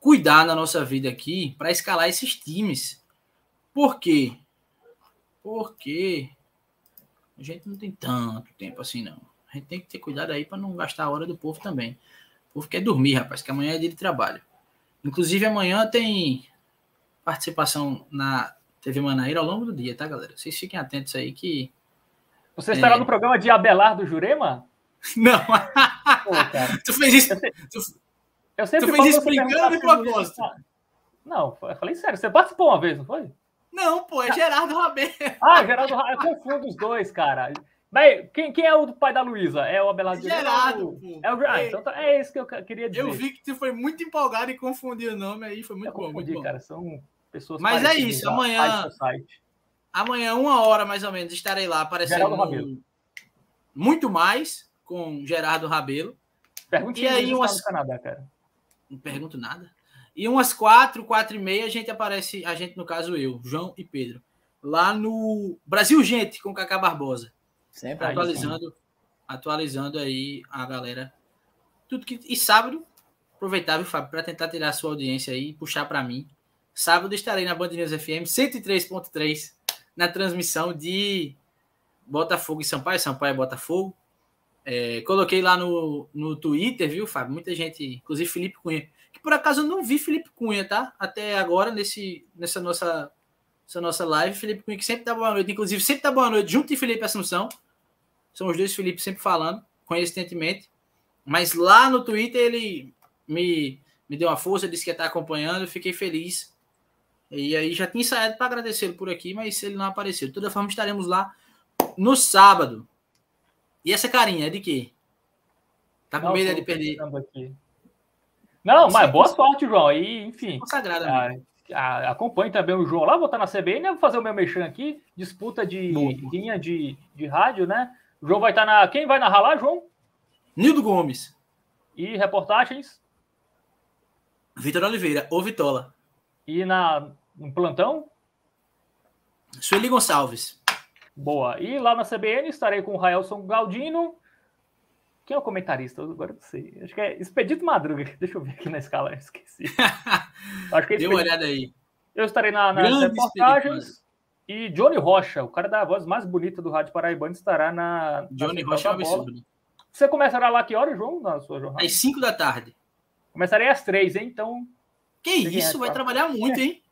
cuidar na nossa vida aqui para escalar esses times. Por quê? Porque a gente não tem tanto tempo assim, não. A gente tem que ter cuidado aí para não gastar a hora do povo também. O povo quer dormir, rapaz, que amanhã é dia de trabalho. Inclusive, amanhã tem participação na TV Manaíra ao longo do dia, tá, galera? Vocês fiquem atentos aí que. Você estará é... no programa de Abelardo Jurema? Não. Pô. Tu fez isso. Tu, eu sempre tu fez isso brincando de propósito. Não, eu falei sério. Você participou uma vez, não foi? Não, pô, é Gerardo Rabelo. Ah, Gerardo Rabelo. Eu confundo os dois, cara. Mas quem, quem é o pai da Luísa? É o Abelardo Gerardo. É o ah, então tá, é isso que eu queria dizer. Eu vi que tu foi muito empolgado e confundiu o nome aí, foi muito eu bom. Confundi, muito cara, são pessoas Mas é isso, amanhã. Amanhã, uma hora mais ou menos, estarei lá aparecendo no... muito mais com Gerardo Rabelo. Pergunte e aí umas... Canadá, cara. Não pergunto nada. E umas quatro, quatro e meia, a gente aparece, a gente, no caso eu, João e Pedro, lá no Brasil Gente, com Cacá Barbosa. Sempre atualizando, atualizando aí a galera. Tudo que e sábado, aproveitável, Fábio, para tentar tirar a sua audiência aí, puxar para mim. Sábado estarei na Band News FM 103.3 na transmissão de Botafogo e Sampaio, Sampaio e Botafogo. É, coloquei lá no, no Twitter, viu, Fábio? Muita gente, inclusive Felipe Cunha, que por acaso eu não vi Felipe Cunha, tá? Até agora, nesse, nessa nossa, essa nossa live. Felipe Cunha que sempre dá boa noite, inclusive sempre dá boa noite junto de Felipe Assunção. São os dois Felipe sempre falando, conhecentemente. Mas lá no Twitter ele me, me deu uma força, disse que ia estar acompanhando, fiquei feliz. E aí já tinha ensaiado para agradecer por aqui, mas ele não apareceu. De toda forma, estaremos lá no sábado. E essa carinha é de quê? Tá com medo de perder? Aqui. Não, mas boa sorte, João. E, enfim. Consagrada, ah, acompanhe também o João lá, vou estar na CBN, vou fazer o meu mexão aqui. Disputa de linha de, de rádio, né? O João vai estar na. Quem vai narrar lá, João? Nildo Gomes. E reportagens? Vitor Oliveira, ou Vitola. E na, no plantão? Sueli Gonçalves. Boa. E lá na CBN estarei com o Raelson Galdino. Quem é o comentarista? Agora não sei. Acho que é Expedito Madruga. Deixa eu ver aqui na escala, esqueci. Acho que é Dê uma olhada aí. Eu estarei na, nas reportagens. E Johnny Rocha, o cara da voz mais bonita do Rádio Paraibano, estará na. Johnny na Rocha é um absurdo. Você começará lá que hora, João, na sua jornada? Às 5 da tarde. Começarei às 3, hein? Então. Que isso, vai trabalhar muito, hein?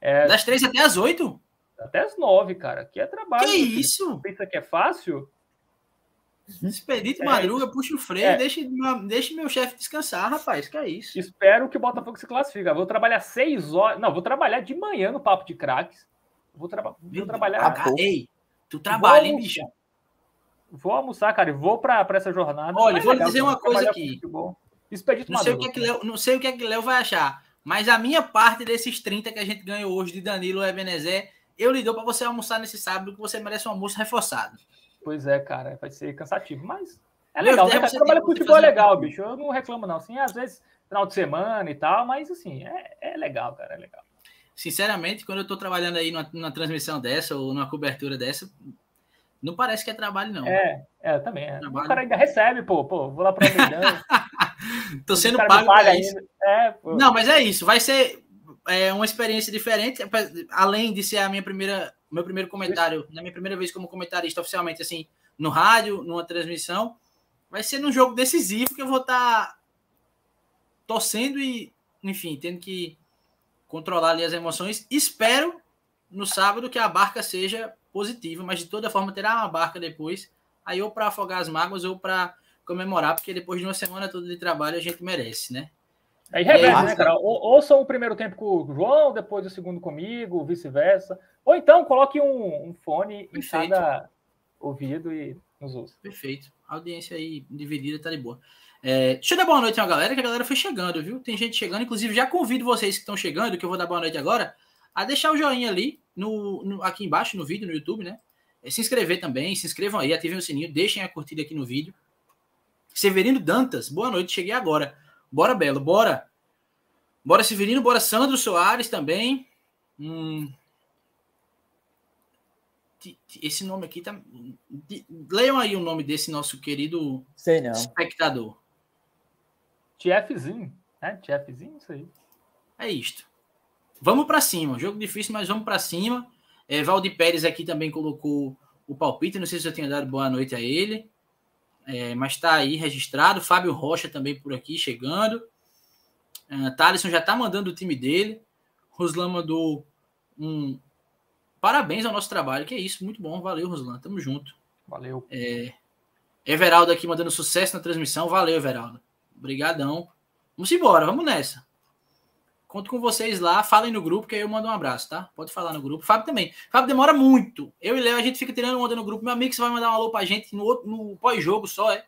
É... Das 3 até às 8? Até às 9, cara. Aqui é trabalho. Que isso? Pensa que é fácil? Expedito é. Madruga, puxa o freio, é. deixa, deixa meu chefe descansar, rapaz. Que é isso? Espero que o Botafogo se classifique. Vou trabalhar 6 horas. Não, vou trabalhar de manhã no Papo de Craques. Vou, tra vou trabalhar. Ah, ei, tu trabalha, hein, bicho? Vou almoçar, cara, e vou para essa jornada. Olha, vou lhe dizer uma coisa aqui. Expedito não sei, o que é que Léo, não sei o que é que Léo vai achar, mas a minha parte desses 30 que a gente ganhou hoje de Danilo Ebenezer, eu lhe dou para você almoçar nesse sábado, que você merece um almoço reforçado. Pois é, cara, vai ser cansativo, mas é legal. Né? Trabalhar com futebol é legal, bicho. Eu não reclamo, não. Assim, às vezes, final de semana e tal, mas assim, é, é legal, cara, é legal sinceramente, quando eu estou trabalhando aí numa, numa, transmissão dessa ou numa cobertura dessa, não parece que é trabalho, não. É, é também. É. O cara ainda recebe, pô, pô, vou lá para o Tô sendo pago para isso. É, não, mas é isso. Vai ser é, uma experiência diferente, além de ser a minha primeira, meu primeiro comentário, na minha primeira vez como comentarista oficialmente, assim, no rádio, numa transmissão, vai ser num jogo decisivo que eu vou estar tá torcendo e, enfim, tendo que controlar ali as emoções. Espero no sábado que a barca seja positiva, mas de toda forma terá uma barca depois, aí ou para afogar as mágoas ou para comemorar, porque depois de uma semana toda de trabalho a gente merece, né? Aí reverte, é, né, cara? Ou, ouça o primeiro tempo com o João, depois o segundo comigo, vice-versa. Ou então coloque um, um fone Perfeito. em cada ouvido e nos ouça. Perfeito. A audiência aí dividida tá de boa. É, deixa eu dar boa noite a uma galera, que a galera foi chegando, viu? Tem gente chegando, inclusive já convido vocês que estão chegando, que eu vou dar boa noite agora, a deixar o joinha ali, no, no aqui embaixo no vídeo, no YouTube, né? É, se inscrever também, se inscrevam aí, ativem o sininho, deixem a curtida aqui no vídeo. Severino Dantas, boa noite, cheguei agora. Bora, Belo, bora. Bora, Severino, bora, Sandro Soares também. Hum, esse nome aqui tá. Leiam aí o nome desse nosso querido Sei não. espectador. TFzinho, né? TFzinho, isso aí. É isto. Vamos para cima. Jogo difícil, mas vamos para cima. É, Valdir Pérez aqui também colocou o palpite. Não sei se eu tinha dado boa noite a ele. É, mas está aí registrado. Fábio Rocha também por aqui chegando. Uh, Thaleson já está mandando o time dele. Ruslan mandou um parabéns ao nosso trabalho. Que é isso, muito bom. Valeu, Ruslan. Tamo junto. Valeu. É, Everaldo aqui mandando sucesso na transmissão. Valeu, Everaldo. Obrigadão. Vamos embora, vamos nessa. Conto com vocês lá, falem no grupo, que aí eu mando um abraço, tá? Pode falar no grupo. Fábio também. Fábio demora muito. Eu e Léo, a gente fica tirando onda no grupo. Meu amigo, você vai mandar um alô pra gente no, no pós-jogo só, é?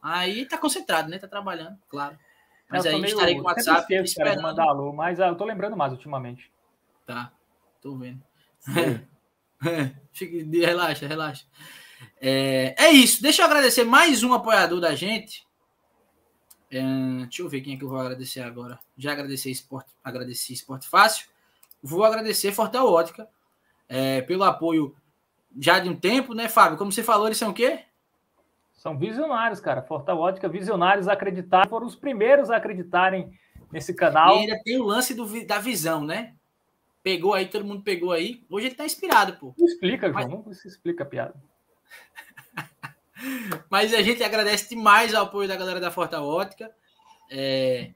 Aí tá concentrado, né? Tá trabalhando, claro. Mas Eu aí tô meio- estarei com o WhatsApp esqueço, cara, de esperando. mandar alô, mas ah, eu tô lembrando mais ultimamente. Tá, tô vendo. Fique, relaxa, relaxa. É, é isso. Deixa eu agradecer mais um apoiador da gente. É, deixa eu ver quem é que eu vou agradecer agora. Já agradeci Esporte, agradeci Esporte Fácil. Vou agradecer Fortel Ótica é, pelo apoio já de um tempo, né, Fábio? Como você falou, eles são o quê? São visionários, cara. Fortal Ótica, visionários acreditaram, foram os primeiros a acreditarem nesse canal. E ainda tem o lance do da visão, né? Pegou aí, todo mundo pegou aí. Hoje ele tá inspirado, pô. Não explica, Mas- João, não se explica a piada. Mas a gente agradece demais ao apoio da galera da Forta Ótica. É,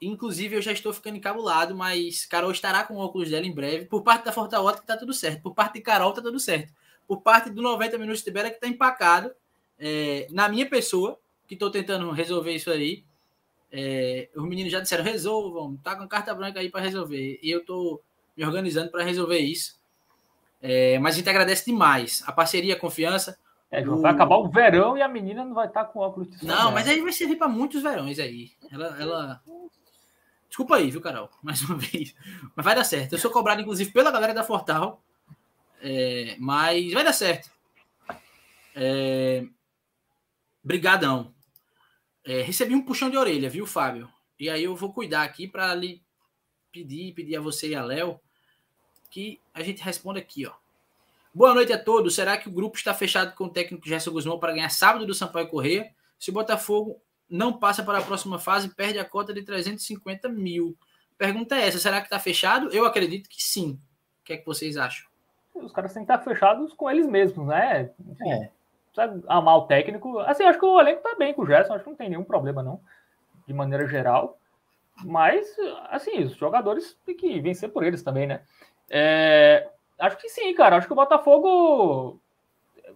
inclusive, eu já estou ficando encabulado, mas Carol estará com o óculos dela em breve. Por parte da Forta Ótica tá tudo certo. Por parte de Carol tá tudo certo. Por parte do 90 Minutos de Tibéria que tá empacado. é, na minha pessoa, que estou tentando resolver isso aí. É, os meninos já disseram, resolvam, tá com carta branca aí para resolver. E eu tô me organizando para resolver isso. É, mas a gente agradece demais a parceria, a confiança. É, O- vai acabar o verão e a menina não vai estar com óculos de sol. Não, né? mas aí vai servir para muitos verões aí. Ela, ela. Desculpa aí, viu, Carol? Mais uma vez. Mas vai dar certo. Eu sou cobrado, inclusive, pela galera da Fortal. É, mas vai dar certo. É... Brigadão. É, recebi um puxão de orelha, viu, Fábio? E aí eu vou cuidar aqui para lhe pedir, pedir a você e a Léo que a gente responda aqui, ó. Boa noite a todos. Será que o grupo está fechado com o técnico Gerson Guzmão para ganhar sábado do Sampaio Correia? Se o Botafogo não passa para a próxima fase, perde a cota de 350 mil. Pergunta é essa: será que está fechado? Eu acredito que sim. O que é que vocês acham? Os caras têm que estar fechados com eles mesmos, né? Enfim, É. precisa amar o técnico. Assim, acho que o elenco tá bem com o Gerson, acho que não tem nenhum problema, não, de maneira geral. Mas, assim, os jogadores têm que vencer por eles também, né? É, acho que sim, cara. Acho que o Botafogo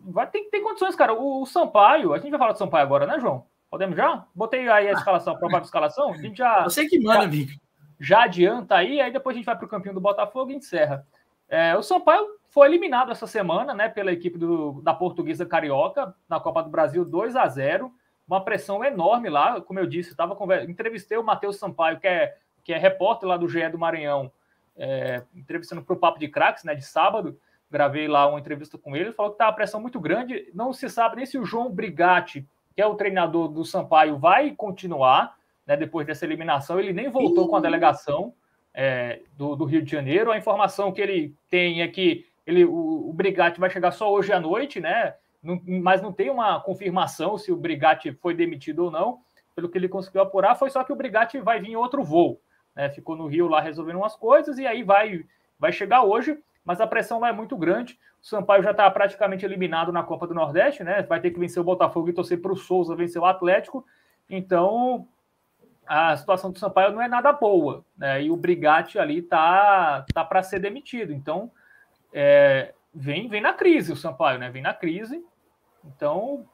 vai ter, tem condições, cara. O, o Sampaio, a gente vai falar do Sampaio agora, né, João? Podemos já? Botei aí a escalação, a provável escalação. A gente já Você que manda, amigo. já adianta aí, aí depois a gente vai para o campinho do Botafogo e encerra. É, o Sampaio foi eliminado essa semana, né, pela equipe do, da Portuguesa Carioca, na Copa do Brasil 2 a 0 uma pressão enorme lá, como eu disse, tava conver... entrevistei o Matheus Sampaio, que é, que é repórter lá do GE do Maranhão, é, entrevistando para o Papo de Craques, né, de sábado, gravei lá uma entrevista com ele, ele falou que tá uma pressão muito grande, não se sabe nem se o João Brigatti, que é o treinador do Sampaio, vai continuar, né, depois dessa eliminação, ele nem voltou com a delegação é, do, do Rio de Janeiro. A informação que ele tem é que ele, o, o Brigatti vai chegar só hoje à noite, né? Não- mas não tem uma confirmação se o Brigatti foi demitido ou não. Pelo que ele conseguiu apurar, foi só que o Brigatti vai vir em outro voo. Né? Ficou no Rio lá resolvendo umas coisas e aí vai, vai chegar hoje, mas a pressão lá é muito grande. O Sampaio já está praticamente eliminado na Copa do Nordeste, né? Vai ter que vencer o Botafogo e torcer para o Souza vencer o Atlético. Então, a situação do Sampaio não é nada boa, né? E o Brigatti ali tá, tá para ser demitido. Então, é, vem, vem na crise o Sampaio, né? Vem na crise. Então,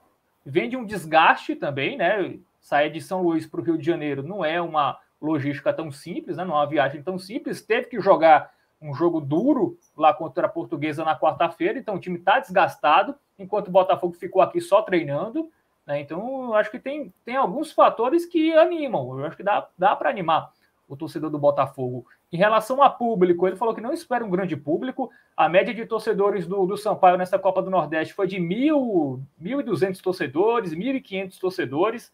vem de um desgaste também, né? Sair de São Luís para o Rio de Janeiro não é uma logística tão simples, né? Não é uma viagem tão simples. Teve que jogar um jogo duro lá contra a Portuguesa na quarta-feira, então o time está desgastado, enquanto o Botafogo ficou aqui só treinando. Né? Então, acho que tem, tem alguns fatores que animam. Eu acho que dá, dá para animar o torcedor do Botafogo. Em relação a público, ele falou que não espera um grande público. A média de torcedores do, do Sampaio nessa Copa do Nordeste foi de mil, 1.200 torcedores, 1.500 torcedores.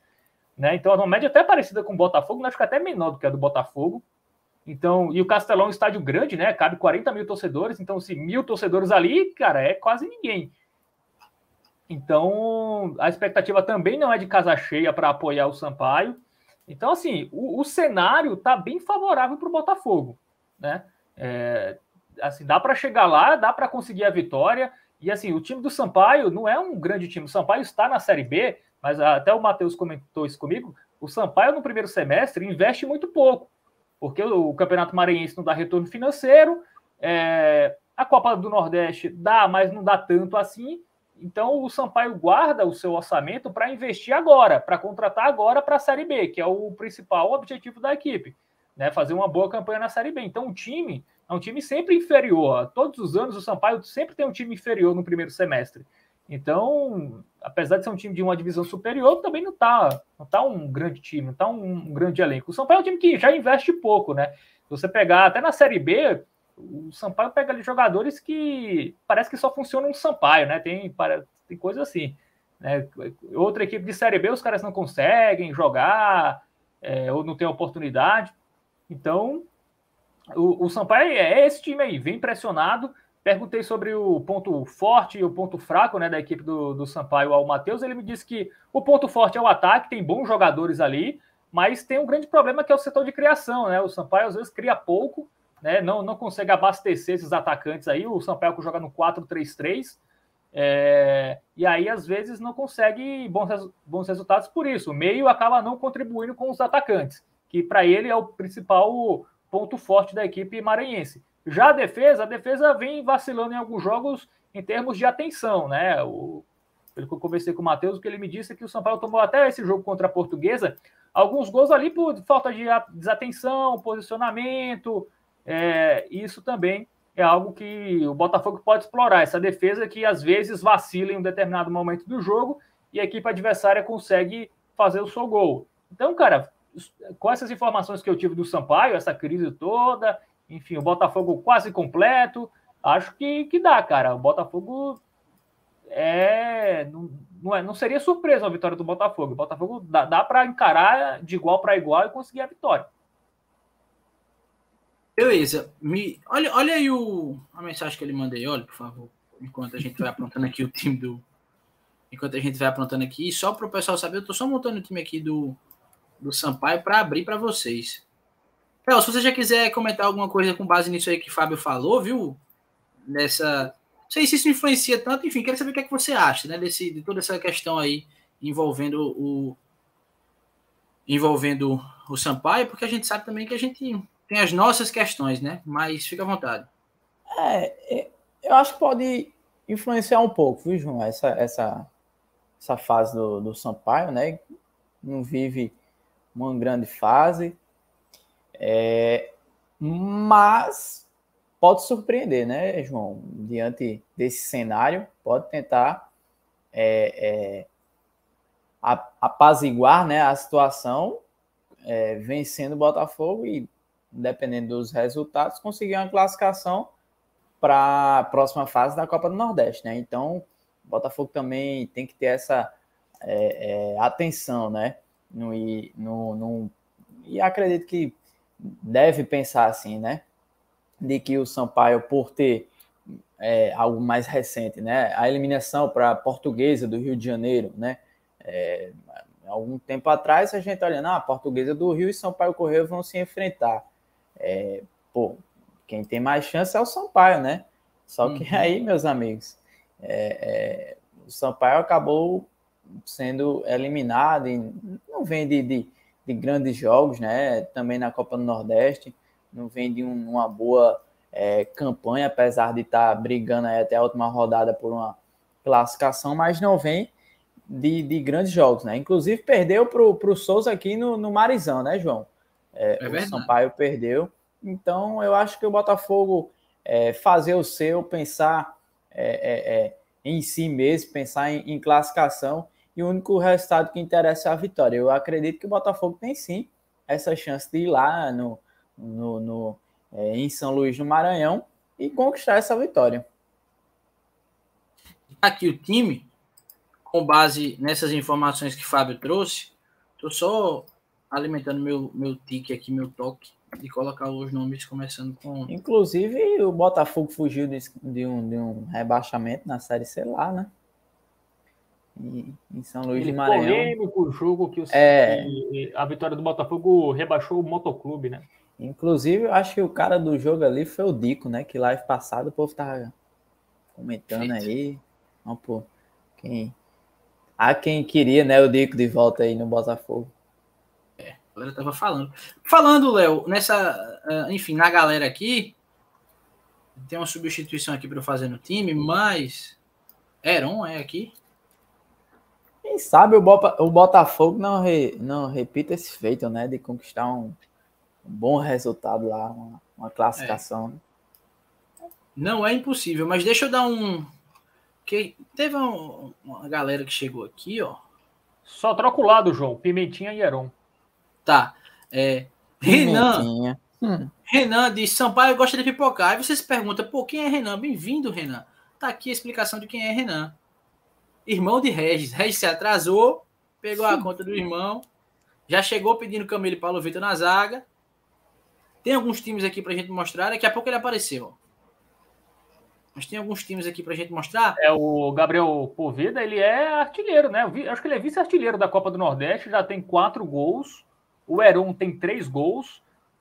Né? Então, é uma média até parecida com o Botafogo, mas acho que até menor do que a do Botafogo. Então, e o Castelão é um estádio grande, né? Cabe 40 mil torcedores. Então, se mil torcedores ali, cara, é quase ninguém. Então, a expectativa também não é de casa cheia para apoiar o Sampaio. Então, assim, o, o cenário está bem favorável para o Botafogo, né? É, assim, dá para chegar lá, dá para conseguir a vitória. E assim, o time do Sampaio não é um grande time. O Sampaio está na Série B, mas até o Matheus comentou isso comigo. O Sampaio, no primeiro semestre, investe muito pouco, porque o, o Campeonato Maranhense não dá retorno financeiro, é, a Copa do Nordeste dá, mas não dá tanto assim. Então o Sampaio guarda o seu orçamento para investir agora, para contratar agora para a Série B, que é o principal objetivo da equipe, né? Fazer uma boa campanha na Série B. Então o time é um time sempre inferior. Todos os anos o Sampaio sempre tem um time inferior no primeiro semestre. Então, apesar de ser um time de uma divisão superior, também não está não tá um grande time, não está um, grande elenco. O Sampaio é um time que já investe pouco, né? Se você pegar até na Série B, o Sampaio pega ali jogadores que parece que só funcionam no Sampaio, né? Tem, tem coisa assim. Né? Outra equipe de Série B, os caras não conseguem jogar, é, ou não tem oportunidade. Então, o, o Sampaio é esse time aí, vem pressionado. Perguntei sobre o ponto forte e o ponto fraco né, da equipe do, do Sampaio ao Matheus. Ele me disse que o ponto forte é o ataque, tem bons jogadores ali, mas tem um grande problema que é o setor de criação. Né? O Sampaio às vezes cria pouco né? Não, não consegue abastecer esses atacantes aí. O Sampaio joga no 4-3-3. É, e aí, às vezes, não consegue bons, bons resultados por isso. O meio acaba não contribuindo com os atacantes, que para ele é o principal ponto forte da equipe maranhense. Já a defesa, a defesa vem vacilando em alguns jogos em termos de atenção, né? O, pelo que eu conversei com o Matheus, o que ele me disse é que o São Paulo tomou até esse jogo contra a Portuguesa alguns gols ali por falta de desatenção, posicionamento, é, isso também é algo que o Botafogo pode explorar, essa defesa que às vezes vacila em um determinado momento do jogo e a equipe adversária consegue fazer o seu gol. Então, cara, com essas informações que eu tive do Sampaio, essa crise toda, enfim, o Botafogo quase completo, acho que, que dá, cara. O Botafogo é não, não, é, não seria surpresa a vitória do Botafogo. O Botafogo dá, dá para encarar de igual para igual e conseguir a vitória. Beleza. Me... Olha, olha aí o... a mensagem que ele mandei, olha, por favor. Enquanto a gente vai aprontando aqui o time do. Enquanto a gente vai aprontando aqui, só para o pessoal saber, eu estou só montando o time aqui do, do Sampaio para abrir para vocês. Então, se você já quiser comentar alguma coisa com base nisso aí que o Fábio falou, viu? Nessa. Não sei se isso influencia tanto, enfim, quero saber o que é que você acha, né? Desse, de toda essa questão aí envolvendo o. Envolvendo o Sampaio, porque a gente sabe também que a gente tem as nossas questões, né? Mas fica à vontade. É, é, eu acho que pode influenciar um pouco, viu, João? Essa, essa, essa fase do, do Sampaio, né? Não vive uma grande fase. É, mas pode surpreender, né, João? Diante desse cenário, pode tentar é, é, apaziguar né, a situação, é, vencendo o Botafogo e dependendo dos resultados, conseguir uma classificação para a próxima fase da Copa do Nordeste, né? Então, o Botafogo também tem que ter essa é, é, atenção, né? No, no, no, e acredito que deve pensar assim, né? De que o Sampaio, por ter é, algo mais recente, né? A eliminação para a Portuguesa do Rio de Janeiro, né? É, algum tempo atrás, a gente olhando, ah, a Portuguesa do Rio e Sampaio Correio vão se enfrentar. É, pô, quem tem mais chance é o Sampaio, né? Só que uhum. aí, meus amigos, é, é, o Sampaio acabou sendo eliminado e não vem de, de, de, grandes jogos, né? Também na Copa do Nordeste, não vem de um, uma boa é, campanha, apesar de estar tá brigando até a última rodada por uma classificação, mas não vem de, de grandes jogos, né? Inclusive perdeu para o Souza aqui no, no Marizão, né, João? É, é o Sampaio perdeu. Então, eu acho que o Botafogo é, fazer o seu, pensar é, é, é, em si mesmo, pensar em, em, classificação, e o único resultado que interessa é a vitória. Eu acredito que o Botafogo tem sim essa chance de ir lá no, no, no é, em São Luís do Maranhão e conquistar essa vitória. Aqui o time, com base nessas informações que o Fábio trouxe, estou só alimentando meu, meu tique aqui, meu toque, de colocar os nomes começando com. Inclusive, o Botafogo fugiu de, de, um, de um rebaixamento na série C lá, né? Em São Luís de Maranhão. polêmico jogo que, o, é... a vitória do Botafogo rebaixou o motoclube, né? Inclusive, eu acho que o cara do jogo ali foi o Dico, né? Que live passado o povo tava comentando aí. Não, pô, quem... Há quem queria, né, o Dico de volta aí no Botafogo galera tava falando. Falando, Léo, nessa. Uh, enfim, na galera aqui. Tem uma substituição aqui para eu fazer no time, mas. Heron é aqui. Quem sabe o, Bota, o Botafogo não, re, não repita esse feito, né? De conquistar um, um bom resultado lá, uma, uma classificação. É. Não é impossível, mas deixa eu dar um. Que teve um, uma galera que chegou aqui, ó. Só troca o lado, João. Pimentinha e Heron. Tá. É, Renan. Hum. Renan diz: Sampaio gosta de pipocar. Aí você se pergunta, pô, quem é Renan? Bem-vindo, Renan. Tá aqui a explicação de quem é Renan. Irmão de Regis. Regis se atrasou, pegou Sim. a conta do irmão, já chegou pedindo Camilo e Paulo Vitor na zaga. Tem alguns times aqui pra gente mostrar. Daqui a pouco ele apareceu. Mas tem alguns times aqui pra gente mostrar. É o Gabriel Poveda, ele é artilheiro, né? Acho que ele é vice-artilheiro da Copa do Nordeste, já tem quatro gols. O Heron tem três gols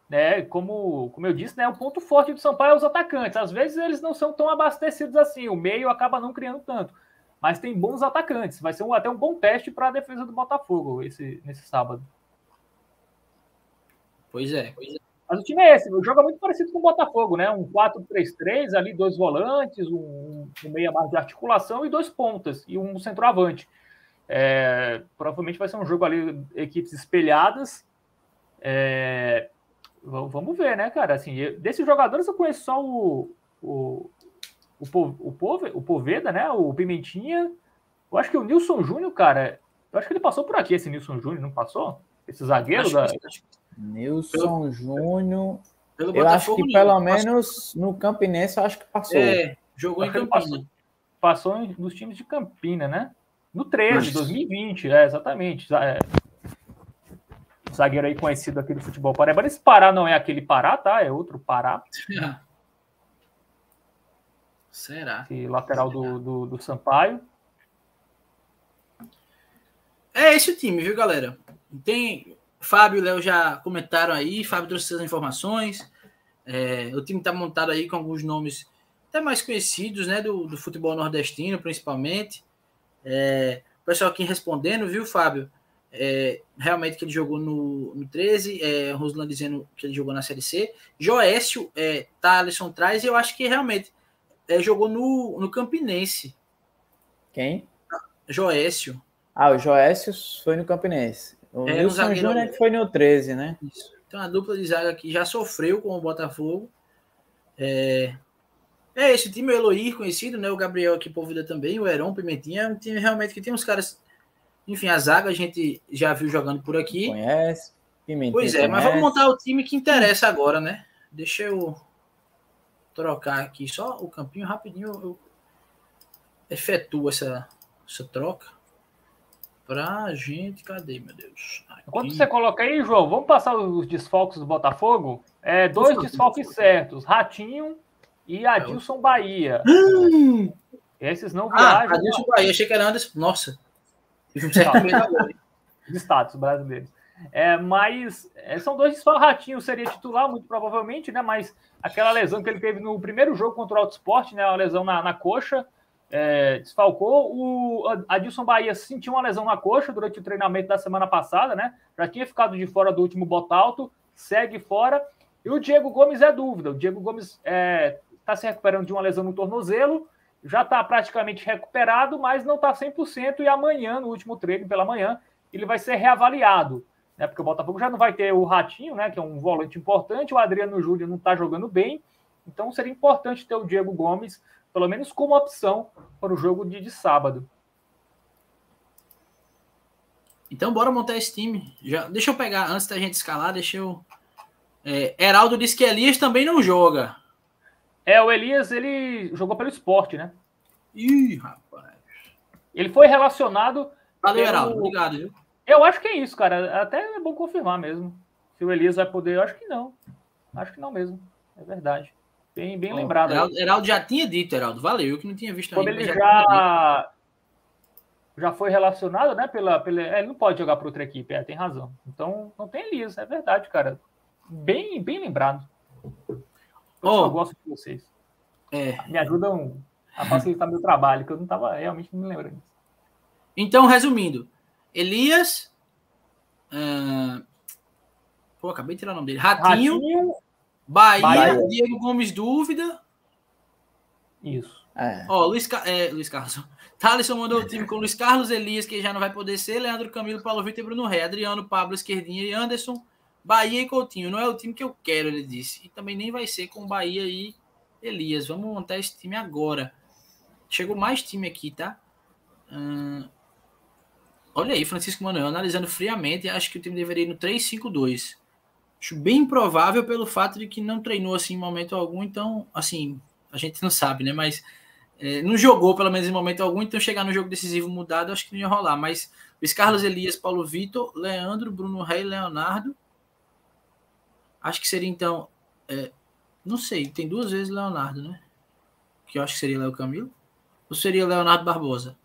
né? Como, como eu disse, né, o ponto forte do Sampaio é os atacantes. Às vezes eles não são tão abastecidos assim, o meio acaba não criando tanto. Mas tem bons atacantes. Vai ser um, até um bom teste para a defesa do Botafogo esse, nesse sábado. Pois é, pois é. Mas o time é esse, o jogo é muito parecido com o Botafogo, né? Um 4-3-3, ali dois volantes, um, um meia barra de articulação e dois pontas, e um centroavante. É, provavelmente vai ser um jogo ali, equipes espelhadas. É, Vamos ver, né, cara? Assim, eu, desses jogadores eu conheço só o, o, o, o, Pove, o Poveda, né? O Pimentinha. Eu acho que o Nilson Júnior, cara. Eu acho que ele passou por aqui, esse Nilson Júnior, não passou? Esse zagueiro acho da. Que... Nilson Júnior. Eu acho que pelo menos no Campinense, eu acho que passou. É, jogou em Campina. Passou, passou, nos times de Campina, né? No 13, 2020, é, exatamente. É, zagueiro aí conhecido aqui do futebol paraibano. Esse Pará não é aquele Pará, tá? É outro Pará. Será? Esse lateral Será? Do, do, do Sampaio. É esse o time, viu, galera? Tem. Fábio e Léo já comentaram aí, Fábio trouxe essas informações. É, o time está montado aí com alguns nomes até mais conhecidos, né? Do, do futebol nordestino, principalmente. É, o pessoal aqui respondendo, viu, Fábio? é, realmente que ele jogou no, no 13, é, Roslan dizendo que ele jogou na Série C. Joécio, é, Thaleson traz, e eu acho que realmente é, jogou no, no Campinense. Quem? Joécio. Ah, o Joécio foi no Campinense. O é, Wilson Júnior que foi no 13, né? Isso. Então a dupla de zaga que já sofreu com o Botafogo. É, é esse time, o Eloy, conhecido, né? O Gabriel aqui por vida também, o Heron, Pimentinha, é um time realmente que tem uns caras enfim, a zaga a gente já viu jogando por aqui. Conhece. Pimentel pois é, conhece. mas vamos montar o time que interessa agora, né? Deixa eu trocar aqui só o campinho rapidinho. Eu efetuo essa, essa troca pra gente. Cadê, meu Deus? Aqui. Enquanto você coloca aí, João, vamos passar os desfalques do Botafogo? É, dois desfalques certos: Ratinho e Adilson Bahia. Hum. Esses não ah, viajam. Ah, Adilson Bahia, achei que era Anderson. Nossa. Os status brasileiros. É, mas é, são dois ratinhos seria titular, muito provavelmente, né? Mas aquela lesão que ele teve no primeiro jogo contra o Auto Sport, né? Uma lesão na, na coxa, é, desfalcou. O Adilson Bahia sentiu uma lesão na coxa durante o treinamento da semana passada, né? Já tinha ficado de fora do último botalto, segue fora. E o Diego Gomes é dúvida. O Diego Gomes está é, se recuperando de uma lesão no tornozelo já está praticamente recuperado, mas não está 100%. E amanhã, no último treino pela manhã, ele vai ser reavaliado. Né? Porque o Botafogo já não vai ter o Ratinho, né? que é um volante importante, o Adriano Júnior não está jogando bem. Então seria importante ter o Diego Gomes, pelo menos como opção para o jogo de, de sábado. Então bora montar esse time. Já, deixa eu pegar, antes da gente escalar, deixa eu. É, Heraldo disse que Elias também não joga. É, o Elias, ele jogou pelo esporte, né? Ih, rapaz. Ele foi relacionado. Valeu, pelo... Heraldo. Obrigado, viu? Eu acho que é isso, cara. Até é bom confirmar mesmo. Se o Elias vai poder, eu acho que não. Acho que não mesmo. É verdade. Bem, bem oh, lembrado. Heraldo, Heraldo, já tinha dito, Heraldo. Valeu, eu que não tinha visto Quando ainda. Ele já, já, já, foi relacionado, né? Pela, pela... É, ele não pode jogar para outra equipe, é, tem razão. Então, não tem Elias, é verdade, cara. Bem, bem lembrado. Oh, eu gosto de vocês. É. Me ajudam a facilitar meu trabalho, que eu não estava realmente me lembrando. Então, resumindo, Elias. Uh... Pô, acabei de tirar o nome dele. Ratinho, Ratinho Bahia, Bahia, Diego Gomes Dúvida. Isso. É. Ó, Luiz, é, Luiz Carlos. Thaleson mandou o time com Luiz Carlos Elias, que já não vai poder ser, Leandro Camilo, Paulo Vitor e Bruno Ré, Adriano, Pablo, Esquerdinha e Anderson, Bahia e Coutinho. Não é o time que eu quero, ele disse. E também nem vai ser com Bahia e Elias. Vamos montar esse time agora. Chegou mais time aqui, tá? Hum... Olha aí, Francisco Manuel, analisando friamente, acho que o time deveria ir no 3-5-2. Acho bem improvável pelo fato de que não treinou assim em momento algum, então, assim, a gente não sabe, né? Mas é, não jogou, pelo menos em momento algum, então chegar no jogo decisivo mudado, acho que não ia rolar. Mas Luiz Carlos Elias, Paulo Vitor, Leandro, Bruno Rei, Leonardo. Acho que seria então. É, não sei, tem duas vezes Leonardo, né? Que eu acho que seria Léo Camilo. Ou seria Leonardo Barbosa?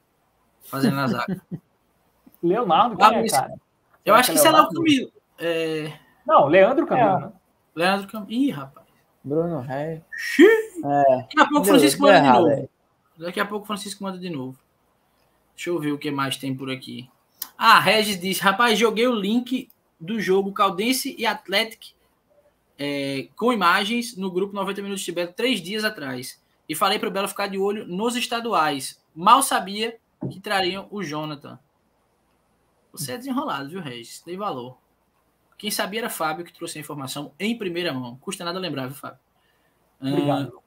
Fazendo na zaga. Leonardo, quem é, cara? Eu acho que, que é Léo Camilo. É... Não, Leandro Camilo, é. né? Leandro Camilo. Ih, rapaz. Bruno Rei. É. Daqui a pouco o Francisco manda de novo. Daqui a pouco o Francisco manda de novo. Deixa eu ver o que mais tem por aqui. Ah, Regis disse: rapaz, joguei o link do jogo Caldense e Atlético é, com imagens no grupo 90 Minutos de Belo três dias atrás. E falei para o Belo ficar de olho nos estaduais. Mal sabia que trariam o Jonathan. Você é desenrolado, viu, Regis? Tem valor. Quem sabia era Fábio que trouxe a informação em primeira mão. Custa nada lembrar, viu, Fábio? Obrigado uh,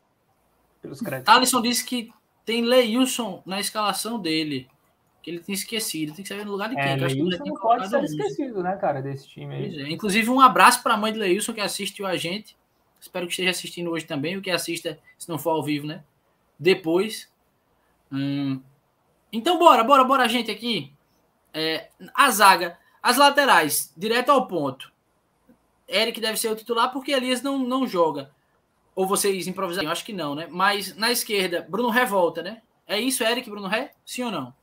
pelos créditos. Alisson disse que tem Leilson na escalação dele. Que ele tinha esquecido. Tem que saber no lugar de quem. É, que Leilson não pode ser esquecido, né, cara, desse time aí. É. Inclusive, um abraço para a mãe de Leilson que assistiu a gente. Espero que esteja assistindo hoje também. O que assista, se não for ao vivo, né? Depois. Hum. Então, bora, bora, bora, gente, aqui. É, a zaga. As laterais, direto ao ponto. Eric deve ser o titular porque Elias não, não joga. Ou vocês improvisaram? Acho que não, né? Mas na esquerda, Bruno Ré volta, né? É isso, Eric, Bruno Ré? Sim ou não?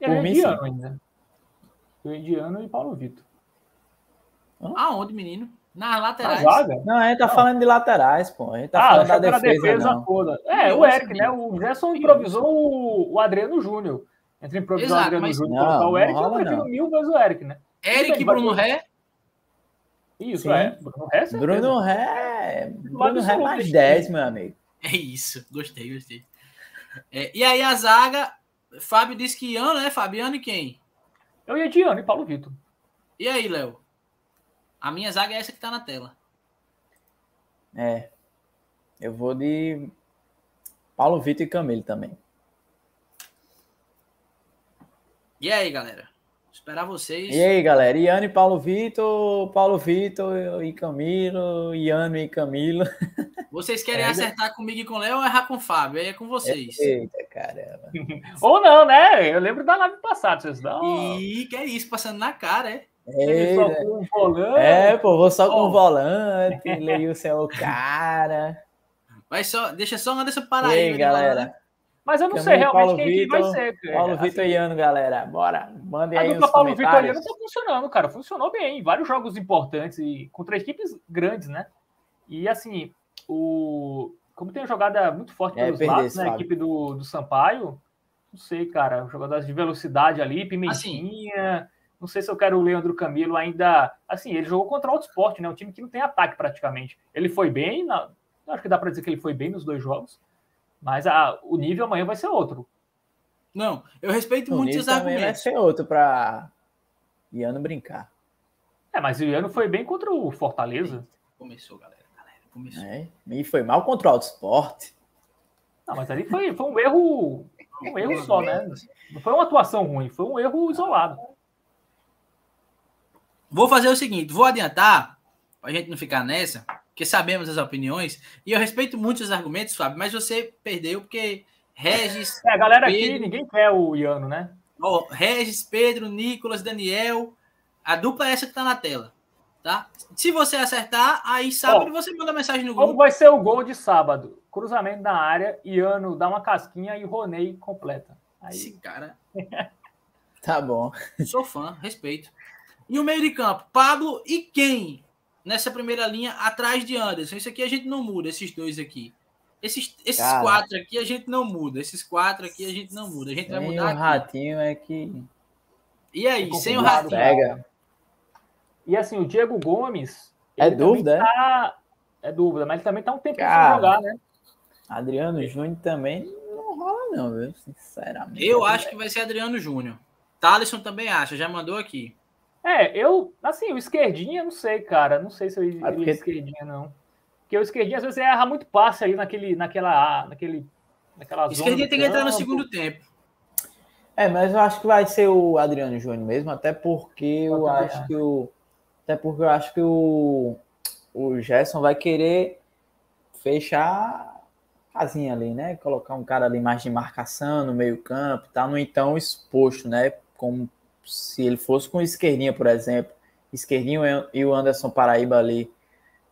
É o indiano ainda. O indiano e Paulo Vitor. Aonde, menino? Nas laterais. Não, a gente tá não. falando de laterais, pô. A gente tá ah, falando da defesa, defesa toda. É, o Eric, né? O Gerson improvisou o, o Adriano Júnior. Entre improvisar Exato, o Adriano Júnior e colocar o Eric, eu prefiro mil vezes o Eric, né? Eric e Bruno Ré. Isso, Sim. é. Bruno Ré, certeza. Bruno Ré. Bruno Ré mais 10, meu amigo. É isso. Gostei, gostei. É, e aí a zaga, Fábio disse que Iano, né? Fabiano e quem? Eu ia de Iano e Paulo Vitor. E aí, Léo? A minha zaga é essa que tá na tela. É. Eu vou de Paulo Vitor e Camilo também. E aí, galera? Esperar vocês. E aí, galera? Iano e Paulo Vitor, Paulo Vitor e Camilo, Iano e Camilo. Vocês querem é, acertar comigo e com o Léo ou errar com o Fábio? Aí é com vocês. Eita, caramba. ou não, né? Eu lembro da live passada, vocês dão. Ih, que é isso, passando na cara, é? É, só com volante. É, pô, vou só com o volante, Leilson é o cara. Vai só, deixa só Anderson parar aí. E aí, galera? Mas eu não sei realmente Paulo quem, Vitor, vai ser. Cara. Paulo assim, Vitor e Ano, galera. Bora. Mandem aí. A dupla Paulo Vitor e Ano tá funcionando, cara. Funcionou bem. Vários jogos importantes e contra equipes grandes, né? E assim, o. Como tem uma jogada muito forte é, pelos lados, né? A equipe do, do Sampaio. Não sei, cara. Jogadores de velocidade ali, Pimentinha. Assim, não sei se eu quero o Leandro Camilo ainda. Assim, ele jogou contra o Esporte, né? Um time que não tem ataque praticamente. Ele foi bem, na... acho que dá para dizer que ele foi bem nos dois jogos. Mas a, o nível amanhã vai ser outro. Não, eu respeito o muito os argumentos. Vai ser outro para Iano brincar. É, mas o Iano foi bem contra o Fortaleza. Começou, galera. galera começou. É, e foi mal contra o Auto Sport. Não, mas ali foi, foi um erro. Um erro só, né? Não foi uma atuação ruim, foi um erro isolado. Vou fazer o seguinte, vou adiantar, para a gente não ficar nessa porque sabemos as opiniões, e eu respeito muito os argumentos, Fábio, mas você perdeu porque Regis. É, a galera Pedro, aqui, ninguém quer o Iano, né? Ó, Regis, Pedro, Nicolas, Daniel, a dupla é essa que tá na tela. Tá? Se você acertar, aí sábado você manda mensagem no grupo. Como vai ser o gol de sábado? Cruzamento na área, Iano dá uma casquinha e Ronei completa. Aí... Esse cara. tá bom. Sou fã, respeito. E o meio de campo, Pablo e quem? Nessa primeira linha atrás de Anderson. Isso aqui a gente não muda, esses dois aqui. Esses, esses quatro aqui a gente não muda. Esses quatro aqui a gente não muda. A gente vai mudar. O aqui. ratinho é que. E aí, é sem o ratinho? Pega. E assim, o Diego Gomes. É dúvida? Tá... É dúvida, mas ele também tá um tempo sem jogar, né? Adriano Júnior também não rola, não, viu? Sinceramente. Eu acho que vai ser Adriano Júnior. Thaleson também acha, já mandou aqui. É, eu, assim, o esquerdinha, não sei, cara. Não sei se eu iria Ah, porque- esquerdinha, não. Porque o esquerdinha, às vezes, erra muito passe ali naquele, naquela, naquele, naquela zona. Esquerdinha tem que entrar no segundo tempo. É, mas eu acho que vai ser o Adriano Júnior mesmo, até porque eu, acho que o. Até porque eu acho que o, o Gerson vai querer fechar a casinha ali, né? Colocar um cara ali mais de marcação no meio-campo e tal, no então exposto, né? Como se ele fosse com o esquerdinha, por exemplo. Esquerdinho e o Anderson Paraíba ali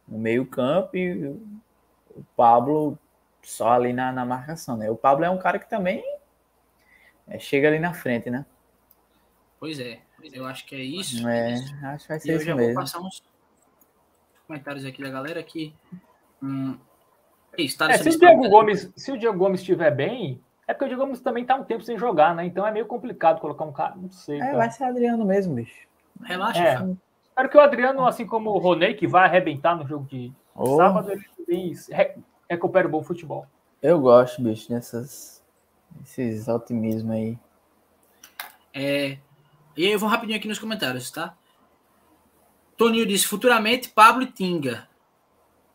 no meio-campo e o Pablo só ali na, na marcação, né? O Pablo é um cara que também é, chega ali na frente, né? Pois é, eu acho que é isso. É, acho que vai E ser eu isso já vou mesmo. passar uns comentários aqui da galera aqui. Hum, é isso, É, se o que- Gomes, se o Diego Gomes estiver bem, é porque o Diego Gomes também tá um tempo sem jogar, né? Então é meio complicado colocar um cara, não sei. É, cara. vai ser Adriano mesmo, bicho. Relaxa, É. Espero que o Adriano, assim como o Roney, que vai arrebentar no jogo de Oh, sábado, ele também re- recupera o bom futebol. eu gosto, bicho, dessas, desses otimismos aí. É, e aí eu vou rapidinho aqui nos comentários, tá? Toninho disse, futuramente Pablo e Tinga.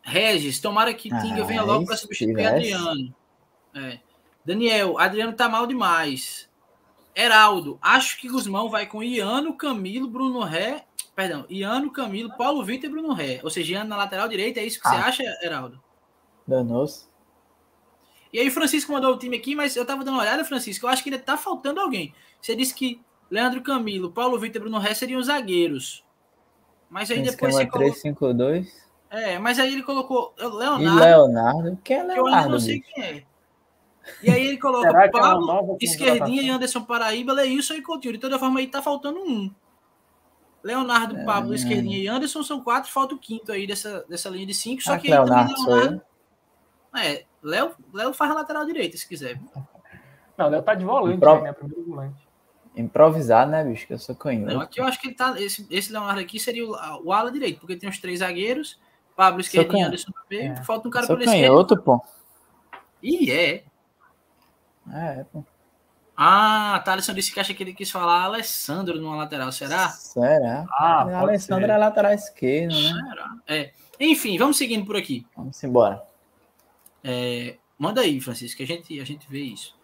Regis, tomara que Ah, Tinga venha logo para substituir tivesse. Adriano. É. Daniel, Adriano tá mal demais. Heraldo, acho que Guzmão vai com Iano, Camilo, Bruno Ré. Perdão, Iano, Camilo, Paulo Vitor e Bruno Ré. Ou seja, Iano na lateral direita, é isso que você Ah. acha, Heraldo? Danou-se. E aí Francisco mandou o time aqui, mas eu tava dando uma olhada, Francisco, eu acho que ainda tá faltando alguém. Você disse que Leandro Camilo, Paulo Vitor e Bruno Ré seriam os zagueiros. Mas aí Tem depois esquema você colocou... 352. É, mas aí ele colocou o E Leonardo, Leonardo. Quem é que eu Leonardo, não sei bicho? quem é. E aí ele coloca Será é Pablo, nova Esquerdinha e? Anderson Paraíba, Leilson e Coutinho. De toda forma, aí tá faltando um. Leonardo, É, Pablo, é. Esquerdinha e Anderson são quatro, falta o quinto aí dessa, dessa linha de cinco. Só Será que aí também Leonardo sou eu? É, Léo, Léo faz a lateral direita, se quiser. Não, ele tá de volante, Pro- né? Primeiro volante. Improvisado, né, bicho? Que eu sou canhoto. Não, aqui eu acho que ele tá. Esse, esse Leonardo aqui seria o, o ala direito, porque tem os três zagueiros, Pablo Esquerdinha e canhoto. Anderson no meio, É. falta um cara sou pela esquerda. canhoto, pô. Ih, é. É, pô. Ah, Thaleson disse que acha que ele quis falar Alessandro numa lateral, será? Será? Ah, Alessandro ser. é lateral esquerdo, né? Será? É. Enfim, vamos seguindo por aqui. Vamos embora. É, manda aí, Francisco, que a gente, a gente vê isso.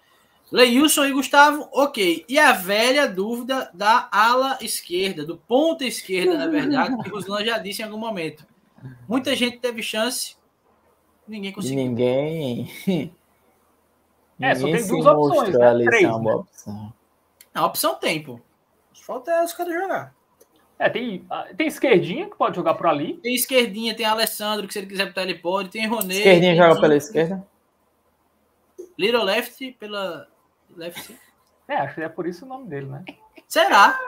Leilson e Gustavo, ok. E a velha dúvida da ala esquerda, do ponta esquerda, na verdade, que o Ruslan já disse em algum momento. Muita gente teve chance, ninguém conseguiu. ninguém. É, só tem duas opções, né? ali Três, ser uma né? opção. A opção tem, pô. Falta é os caras jogar. É, tem, ah, tem esquerdinha que pode jogar por ali. Tem esquerdinha, tem Alessandro, que se ele quiser botar ele pode, tem Ronei. Esquerdinha tem joga Dinho, pela esquerda? Little Left pela. Left. É, acho que é por isso o nome dele, né? Será?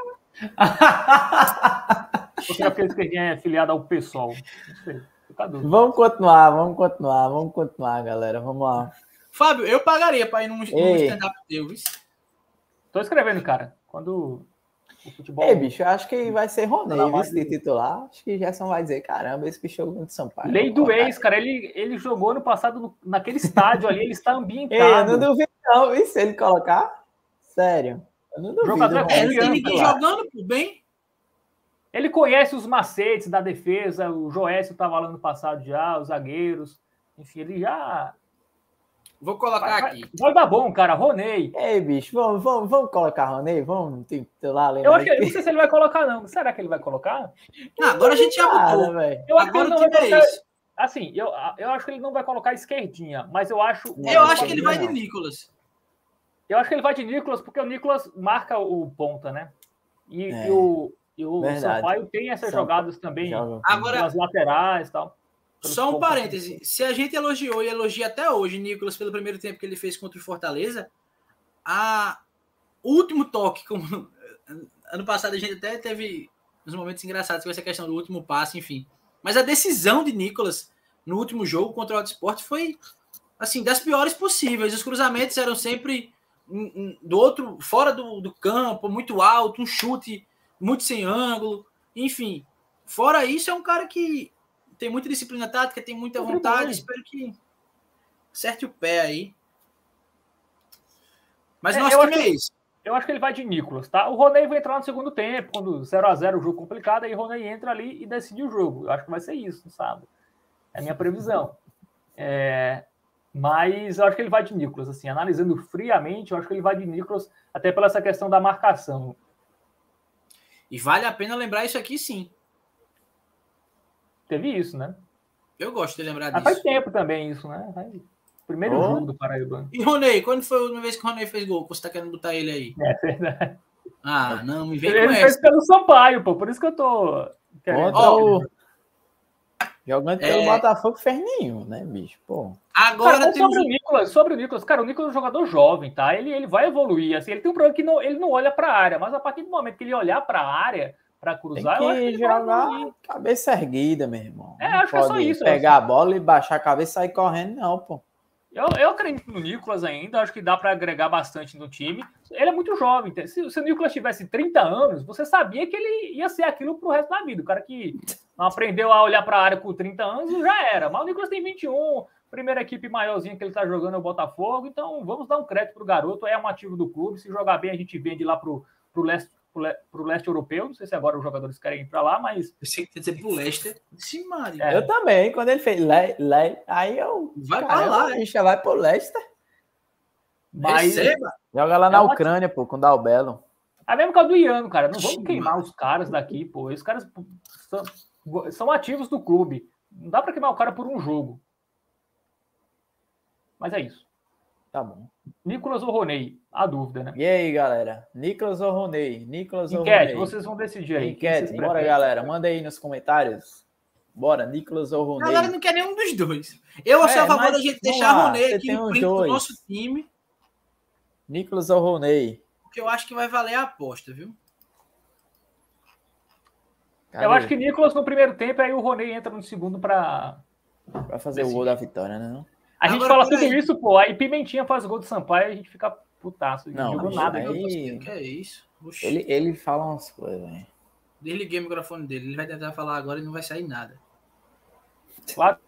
Ou será porque a esquerdinha é filiada ao PSOL? Não sei. Vamos continuar, vamos continuar, vamos continuar, galera. Vamos lá. Fábio, eu pagaria pra ir num, num stand-up teu, viu? Tô escrevendo, cara. Quando o futebol. Ei, bicho, eu acho que vai ser Ronei, Tá viu, de titular. Acho que Gerson vai dizer, caramba, esse bicho jogou de Sampaio. Lei do ex, cara. Ele, ele jogou no passado no- naquele estádio ali. Ele está Ei, eu ambientado. não duvido não, viu, se ele colocar. Sério. Eu não duvido. Jogador É, confiança, ninguém titular. jogando por bem. Ele conhece os macetes da defesa. O Joécio estava lá no passado já, os zagueiros. Enfim, ele já. Vou colocar Vai, aqui. vai dar bom, cara. Ronei. Ei, bicho, vamos, vamos, vamos colocar Ronei? Vamos titular ali. Eu acho que não sei se ele vai colocar, não. Será que ele vai colocar? Ah, agora a gente já botou. velho. Eu acho que ele não vai é colocar. esse. Assim, eu, eu acho que ele não vai colocar esquerdinha, mas eu acho. Não, Eu não acho que ele vai de não. Nicolas. Eu acho que ele vai de Nicolas, porque o Nicolas marca o ponta, né? E, É. e o, e o. Sampaio tem essas Sampaio jogadas também, Joga. Agora- pelas laterais e tal. Só um parêntese. Se a gente elogiou e elogia até hoje Nicolas pelo primeiro tempo que ele fez contra o Fortaleza, a último toque, como ano passado a gente até teve uns momentos engraçados com essa questão do último passe, enfim. Mas a decisão de Nicolas no último jogo contra o Auto Sport foi assim, das piores possíveis. Os cruzamentos eram sempre do outro, fora do, do campo, muito alto, um chute muito sem ângulo, enfim. Fora isso, é um cara que tem muita disciplina tática, tem muita Contribui. vontade. Espero que Acerte o pé aí. Mas É, nosso acho é isso. Eu acho que ele vai de Nicolas, tá? O Roney vai entrar no segundo tempo, quando 0x0 o jogo complicado, aí o Roney entra ali e decide o jogo. Eu acho que vai ser isso, sabe? É a minha previsão. É, mas eu acho que ele vai de Nicolas, assim, analisando friamente, eu acho que ele vai de Nicolas, até pela essa questão da marcação. E vale a pena lembrar isso aqui, sim. Teve isso, né? Eu gosto de lembrar Mas disso. faz tempo também isso, né? Primeiro Oh. jogo do Paraíba. E Ronei, quando foi a última vez que o Ronei fez gol? Você tá querendo botar ele aí? É verdade. Ah, não, me vem Ele com fez essa. pelo Sampaio, pô, por isso que eu tô querendo. Ó, o... Jogando É. pelo Botafogo fez nenhum, né, bicho? Pô. Agora Cara, temos sobre o Nicolas, sobre o Nicolas, cara, o Nicolas é um jogador jovem, tá? Ele, ele vai evoluir, assim, ele tem um problema que não, ele não olha para a área, mas a partir do momento que ele olhar para a área para Tem cruzar, eu acho que que jogar cabeça erguida, meu irmão. É, Não acho que é só isso, Pegar a bola e baixar a cabeça e sair correndo, não, pô. Eu, eu acredito no Nicolas ainda, acho que dá para agregar bastante no time. Ele é muito jovem. Se, se o Nicolas tivesse 30 anos, você sabia que ele ia ser aquilo pro resto da vida. O cara que aprendeu a olhar para a área com 30 anos já era. Mas o Nicolas tem 21, primeira equipe maiorzinha que ele tá jogando é o Botafogo, então vamos dar um crédito pro garoto, é um ativo do clube. Se jogar bem, a gente vende lá pro, pro, leste, pro, le- pro leste europeu. Não sei se agora os jogadores querem ir para lá, mas Eu sei que quer dizer pro Leicester. Sim, Maria. É. Eu também, quando ele fez le, le, aí eu. Vai pra caramba, lá, a gente vai pro Leicester. mas Receba. Joga lá É na um Ucrânia, pô, com o Dalbelo. É mesmo que é o do Iano, cara. Não vamos Sim, queimar mano. os caras daqui, pô. Esses caras são, são ativos do clube. Não dá pra queimar o cara por um jogo. Mas é isso. Tá bom. Nicolas ou Roney? A dúvida, né? E aí, galera? Nicolas ou Roney? Nicolas ou Enquete, Roney? vocês vão decidir aí. Enquete, bora, galera. Manda aí nos comentários. Bora, Nicolas ou A Roney? galera não quer nenhum dos dois. Eu É, sou a favor da gente deixar lá, Ronei você aqui no print do nosso time, Nicolas ou Roney? porque eu acho que vai valer a aposta, viu? Cadê? Eu acho que Nicolas no primeiro tempo, aí o Roney entra no segundo pra. Vai fazer o gol da vitória, né? Não, A gente Agora, fala tudo peraí. isso, pô. Aí Pimentinha faz gol do Sampaio e a gente fica putaço. Não, Não nada. aí- O que é isso? Oxi. ele, ele fala umas coisas, velho. Desliguei o microfone dele. Ele vai tentar falar agora e não vai sair nada. Claro.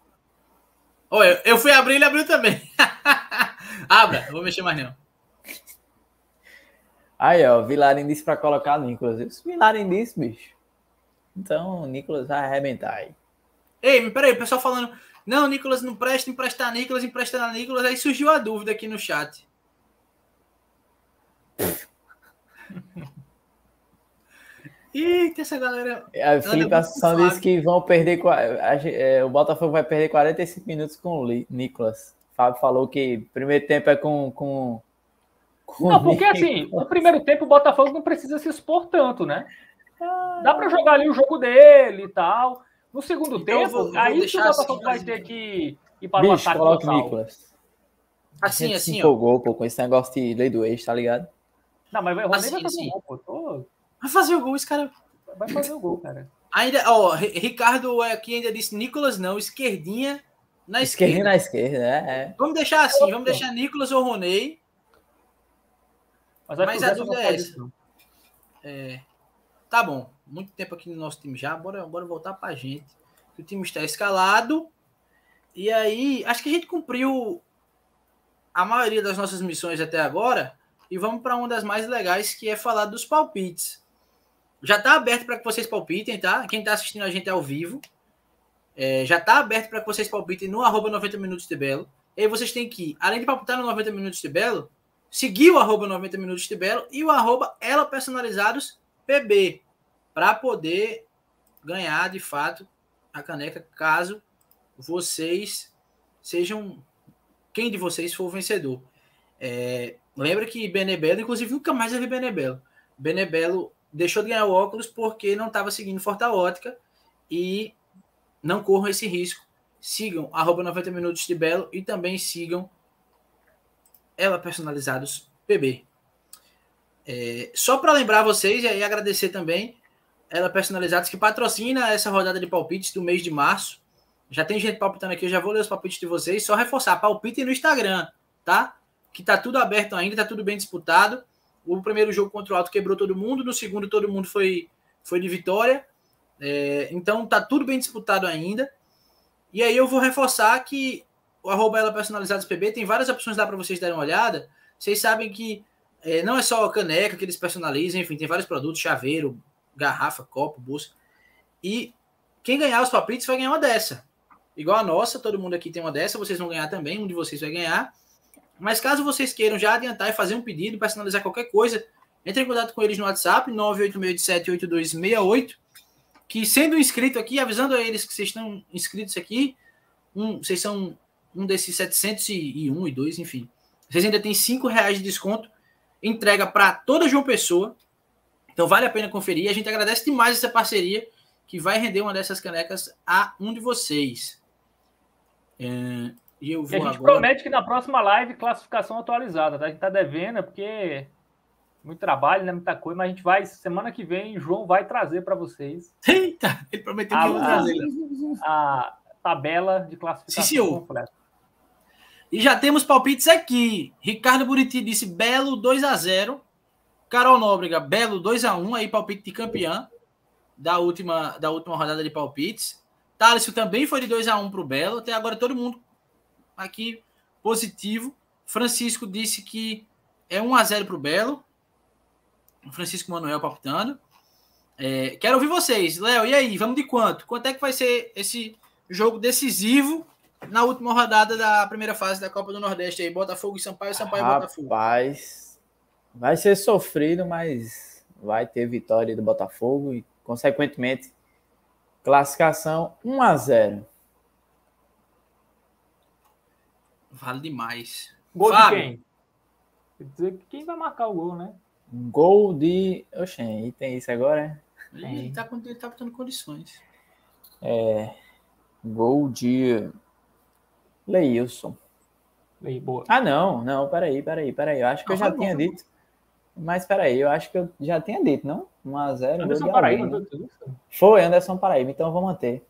Olha, eu fui abrir, ele abriu também. Abra, eu vou mexer mais não. Aí, ó, Vilarin disse pra colocar Nicolas. Isso, Vilarin disse, bicho. Então, o Nicolas vai arrebentar aí. Ei, mas peraí, o pessoal falando. Não, Nicolas não presta, emprestar Nicolas, emprestar Nicolas. Aí surgiu a dúvida aqui no chat. Eita, essa galera. A Felipe muito Assunção disse que vão perder. a é, o Botafogo vai perder 45 minutos com o Nicolas. Fábio falou que primeiro tempo é com. com, com Não, porque Nicolas. assim, no primeiro tempo o Botafogo não precisa se expor tanto, né? Dá pra jogar ali o jogo dele e tal. No segundo Então, tempo, vou- vou aí o deixar Botafogo assim, vai ter que ir para o Bicho, ataque coloca o total. Nicolas. A Assim, gente se assim, ó. empolgou pô, com esse negócio de lei do ex, tá ligado? Não, mas o Assim, vai fazer assim. o gol, pô. Tô- Vai fazer o gol, esse cara. Vai fazer o gol, cara. Ainda, ó, Ri- Ricardo aqui ainda disse Nicolas não, esquerdinha na Esquerdinho esquerda. na esquerda, é. é. Vamos deixar assim, vamos deixar Nicolas ou Roney. Mas, vai Mas fazer a dúvida essa é posição. É, tá bom, muito tempo aqui no nosso time já, bora, bora voltar pra gente. O time está escalado. E aí, acho que a gente cumpriu a maioria das nossas missões até agora. E vamos para uma das mais legais, que é falar dos palpites. Já está aberto para que vocês palpitem, tá? Quem está assistindo a gente ao vivo. é, já está aberto para que vocês palpitem no arroba 90 minutos de Belo. E aí vocês têm que, além de palpitar no 90 minutos de Belo, seguir o arroba 90 minutos de Belo e o arroba ela personalizados PB para poder ganhar de fato a caneca caso vocês sejam quem de vocês for o vencedor. É, lembra que Benebelo, inclusive nunca mais vi Benebelo. Benebelo deixou de ganhar o óculos porque não estava seguindo Forta Ótica e não corram esse risco. Sigam arroba 90 minutos de Belo e também sigam ela personalizados PB. É, só para lembrar vocês e agradecer também ela personalizados que patrocina essa rodada de palpites do mês de março. Já tem gente palpitando aqui, eu já vou ler os palpites de vocês. Só reforçar, palpite no Instagram, tá? Que tá tudo aberto ainda, tá tudo bem disputado. O primeiro jogo contra o Alto quebrou todo mundo, no segundo todo mundo foi, foi de vitória. É, então tá tudo bem disputado ainda. E aí eu vou reforçar que o arroba ela personalizados PB, tem várias opções lá para vocês darem uma olhada. Vocês sabem que é, não é só caneca que eles personalizam, enfim, tem vários produtos, chaveiro, garrafa, copo, bolsa. E quem ganhar os palpites vai ganhar uma dessa. Igual a nossa, todo mundo aqui tem uma dessa, vocês vão ganhar também, um de vocês vai ganhar. Mas caso vocês queiram já adiantar e fazer um pedido, personalizar qualquer coisa, entre em contato com eles no WhatsApp, 986878268, que sendo inscrito aqui, avisando a eles que vocês estão inscritos aqui, um, vocês são um desses 701 e 2, enfim. Vocês ainda têm 5 reais de desconto, entrega para toda João Pessoa. Então vale a pena conferir. A gente agradece demais essa parceria que vai render uma dessas canecas a um de vocês. É, e eu vou e a gente agora... promete que na próxima live classificação atualizada, tá? A gente tá devendo, porque muito trabalho, né? Muita coisa, mas a gente vai, semana que vem, João vai trazer para vocês. Eita, ele prometeu que ia trazer. A tabela de classificação Sim, completa. E já temos palpites aqui. Ricardo Buriti disse Belo 2 a 0 Carol Nóbrega, Belo 2 a 1 aí palpite de campeã da última, da última rodada de palpites. Thaleson também foi de 2 a 1 para o Belo. Até agora todo mundo aqui positivo. Francisco disse que é 1 a 0 para o Belo. Francisco Manuel palpitando. É, quero ouvir vocês. Léo, e aí? Vamos de quanto? Quanto é que vai ser esse jogo decisivo na última rodada da primeira fase da Copa do Nordeste aí? Botafogo e Sampaio, Sampaio e Botafogo. Rapaz, vai ser sofrido, mas vai ter vitória do Botafogo e, consequentemente, classificação 1 a 0 Vale demais. Gol Fábio. de quem? Quer dizer, quem vai marcar o gol, né? Gol de. Oxen, e tem isso agora? Ele tá, ele tá botando condições. É. Gol de. Leilson. Lei, boa. Ah, não, não, peraí, peraí, peraí. Eu acho que não, eu já tinha bom, dito. Mas peraí, eu acho que eu já tinha dito, não? 1x0. Anderson Paraíba, né? Foi, Anderson Paraíba, então vou manter.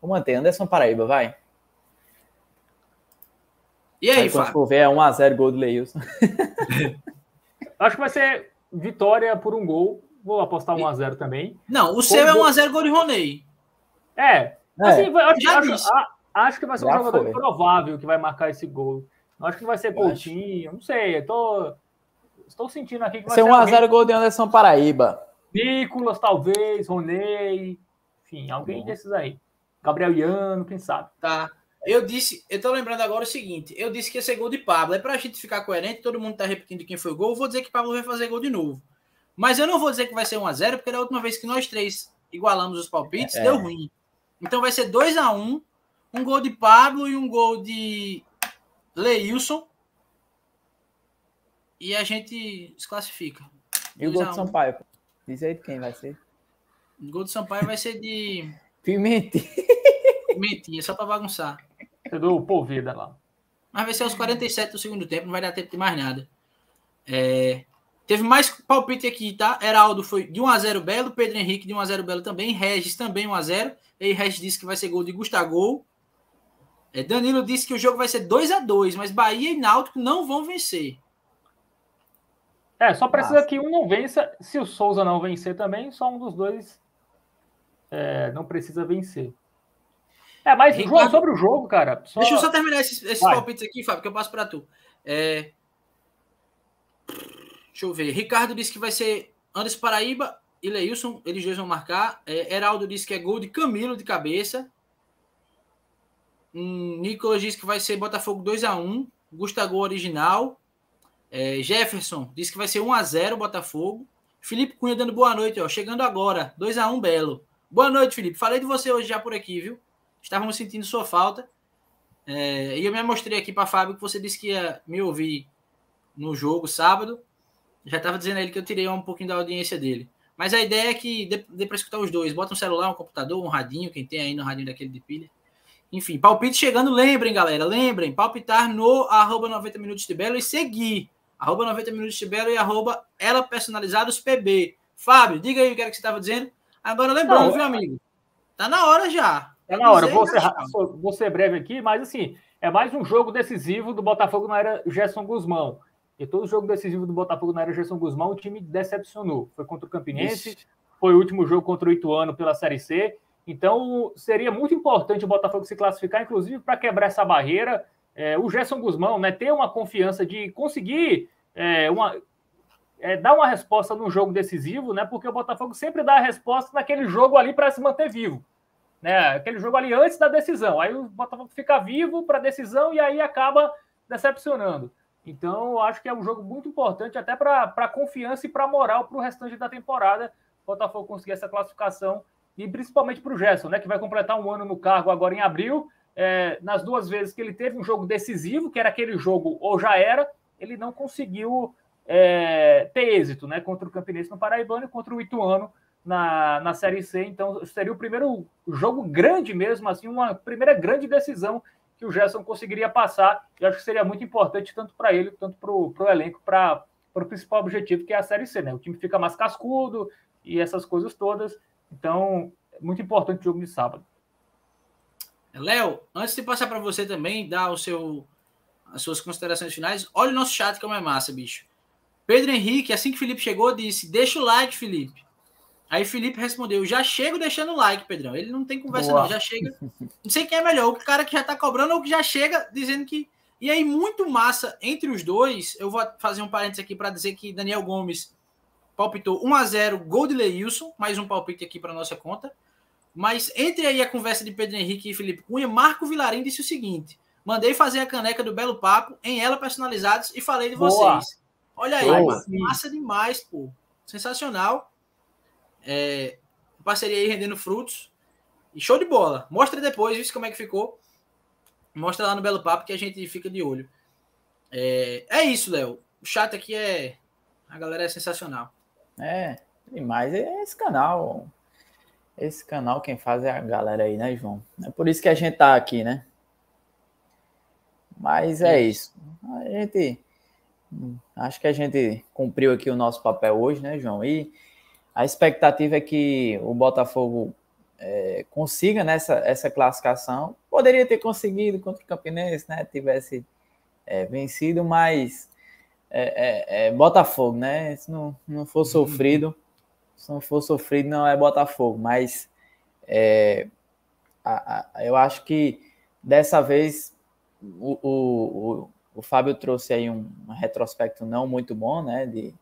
Vou manter, Anderson Paraíba, vai. E aí, aí quando for ver, é 1x0 gol do Leilson. Acho que vai ser vitória por um gol. Vou apostar 1x0 também. Não, o seu é 1x0 gol de Roney. É. é. Assim, acho, acho, acho, que vai ser um Já jogador foi. provável que vai marcar esse gol. Acho que não vai ser Coutinho, não sei. Tô, estou sentindo aqui que vai ser 1x0 alguém... gol de Anderson Paraíba. Nicolas, talvez, Roney, enfim, alguém Bom. desses aí. Gabriel Iano, quem sabe. Tá. Eu disse, eu tô lembrando agora o seguinte: eu disse que ia ser gol de Pablo. É pra gente ficar coerente, todo mundo tá repetindo quem foi o gol. Eu vou dizer que Pablo vai fazer gol de novo. Mas eu não vou dizer que vai ser 1x0, porque da última vez que nós três igualamos os palpites, é. deu ruim. Então vai ser 2 a 1 um gol de Pablo e um gol de Leilson. E a gente se classifica. E o gol de Sampaio? Diz aí de quem vai ser. O gol de Sampaio vai ser de. Pimentinha. Pimentinha, só pra bagunçar. É do Polvida lá. Mas vai ser aos 47 do segundo tempo, não vai dar tempo de mais nada. É... Teve mais palpite aqui, tá? Heraldo foi de 1x0 Belo, Pedro Henrique de 1x0 Belo também, Regis também 1x0. E Regis disse que vai ser gol de Gustavo. É, Danilo disse que o jogo vai ser 2 a 2 mas Bahia e Náutico não vão vencer. É, só precisa Nossa. que um não vença. Se o Souza não vencer também, só um dos dois é, não precisa vencer. É, mas Ricardo... João, sobre o jogo, cara. Só... Deixa eu só terminar esses, esses palpites aqui, Fábio, que eu passo para tu. É... Deixa eu ver. Ricardo disse que vai ser Anderson Paraíba e Leilson, eles dois vão marcar. É, Heraldo disse que é gol de Camilo de cabeça. Hum, Nicolas disse que vai ser Botafogo 2 a 1 Gustavo original. É, Jefferson disse que vai ser 1 a 0 Botafogo. Felipe Cunha dando boa noite, ó, chegando agora. 2 a 1 Belo. Boa noite, Felipe. Falei de você hoje já por aqui, viu? Estávamos sentindo sua falta. É, e eu me mostrei aqui para Fábio que você disse que ia me ouvir no jogo sábado. Já estava dizendo a ele que eu tirei um pouquinho da audiência dele. Mas a ideia é que dê, dê para escutar os dois. Bota um celular, um computador, um radinho, quem tem aí no radinho daquele de pilha. Enfim, palpite chegando. Lembrem, galera, lembrem, palpitar no arroba 90 minutos de Belo e seguir. Arroba 90 minutos de Belo e arroba ela personalizados PB. Fábio, diga aí o que era que você estava dizendo. Agora lembrando, Não, viu, amigo? Tá na hora já. É na hora, vou ser, vou ser breve aqui, mas assim, é mais um jogo decisivo do Botafogo na era Gerson Guzmão. E todo jogo decisivo do Botafogo na era Gerson Guzmão, o time decepcionou. Foi contra o Campinense, Ixi. foi o último jogo contra o Ituano pela Série C. Então, seria muito importante o Botafogo se classificar, inclusive para quebrar essa barreira. É, o Gerson Guzmão né, ter uma confiança de conseguir é, uma, é, dar uma resposta num jogo decisivo, né? Porque o Botafogo sempre dá a resposta naquele jogo ali para se manter vivo. Né? Aquele jogo ali antes da decisão. Aí o Botafogo fica vivo para a decisão e aí acaba decepcionando. Então, eu acho que é um jogo muito importante até para a confiança e para a moral para o restante da temporada. O Botafogo conseguir essa classificação e principalmente para o Gerson, né, que vai completar um ano no cargo agora em abril. É, nas duas vezes que ele teve um jogo decisivo, que era aquele jogo ou já era, ele não conseguiu é, ter êxito, né? Contra o Campinense no Paraibano e contra o Ituano na, na Série C. Então, seria o primeiro jogo grande mesmo, assim, uma primeira grande decisão que o Gerson conseguiria passar. E acho que seria muito importante tanto para ele, tanto para o elenco, para o principal objetivo, que é a Série C, né? O time fica mais cascudo e essas coisas todas. Então, muito importante o jogo de sábado. Léo, antes de passar para você também, dar o seu, as suas considerações finais, olha o nosso chat como é massa, bicho. Pedro Henrique, assim que Felipe chegou, disse: Deixa o like, Felipe. Aí Felipe respondeu: Já chego deixando o like, Pedrão. Ele não tem conversa, Boa. não. Já chega. Não sei quem é melhor, o cara que já tá cobrando ou que já chega dizendo que. E aí, muito massa entre os dois. Eu vou fazer um parênteses aqui para dizer que Daniel Gomes palpitou 1 a 0 gol de Leilson, mais um palpite aqui para nossa conta. Mas entre aí a conversa de Pedro Henrique e Felipe Cunha, Marco Vilarim disse o seguinte: mandei fazer a caneca do Belo Papo em ela personalizados e falei de Boa. vocês. Olha aí, Boa. massa demais, pô. Sensacional. É, parceria aí rendendo frutos. E show de bola. Mostra depois, viu como é que ficou. Mostra lá no Belo Papo que a gente fica de olho. É, é isso, Léo. O chat aqui é. A galera é sensacional. É, demais. É esse canal. Esse canal quem faz é a galera aí, né, João? É por isso que a gente tá aqui, né? Mas é isso. A gente Acho que a gente cumpriu aqui o nosso papel hoje, né, João? E a expectativa é que o Botafogo é, consiga nessa essa classificação. Poderia ter conseguido contra o Campinense, né? Tivesse é, vencido, mas é, é, é Botafogo, né? Se não, não for uhum. sofrido, se não for sofrido, não é Botafogo. Mas é, a, a, eu acho que dessa vez o, o o Fábio trouxe aí um, um retrospecto não muito bom, né? De,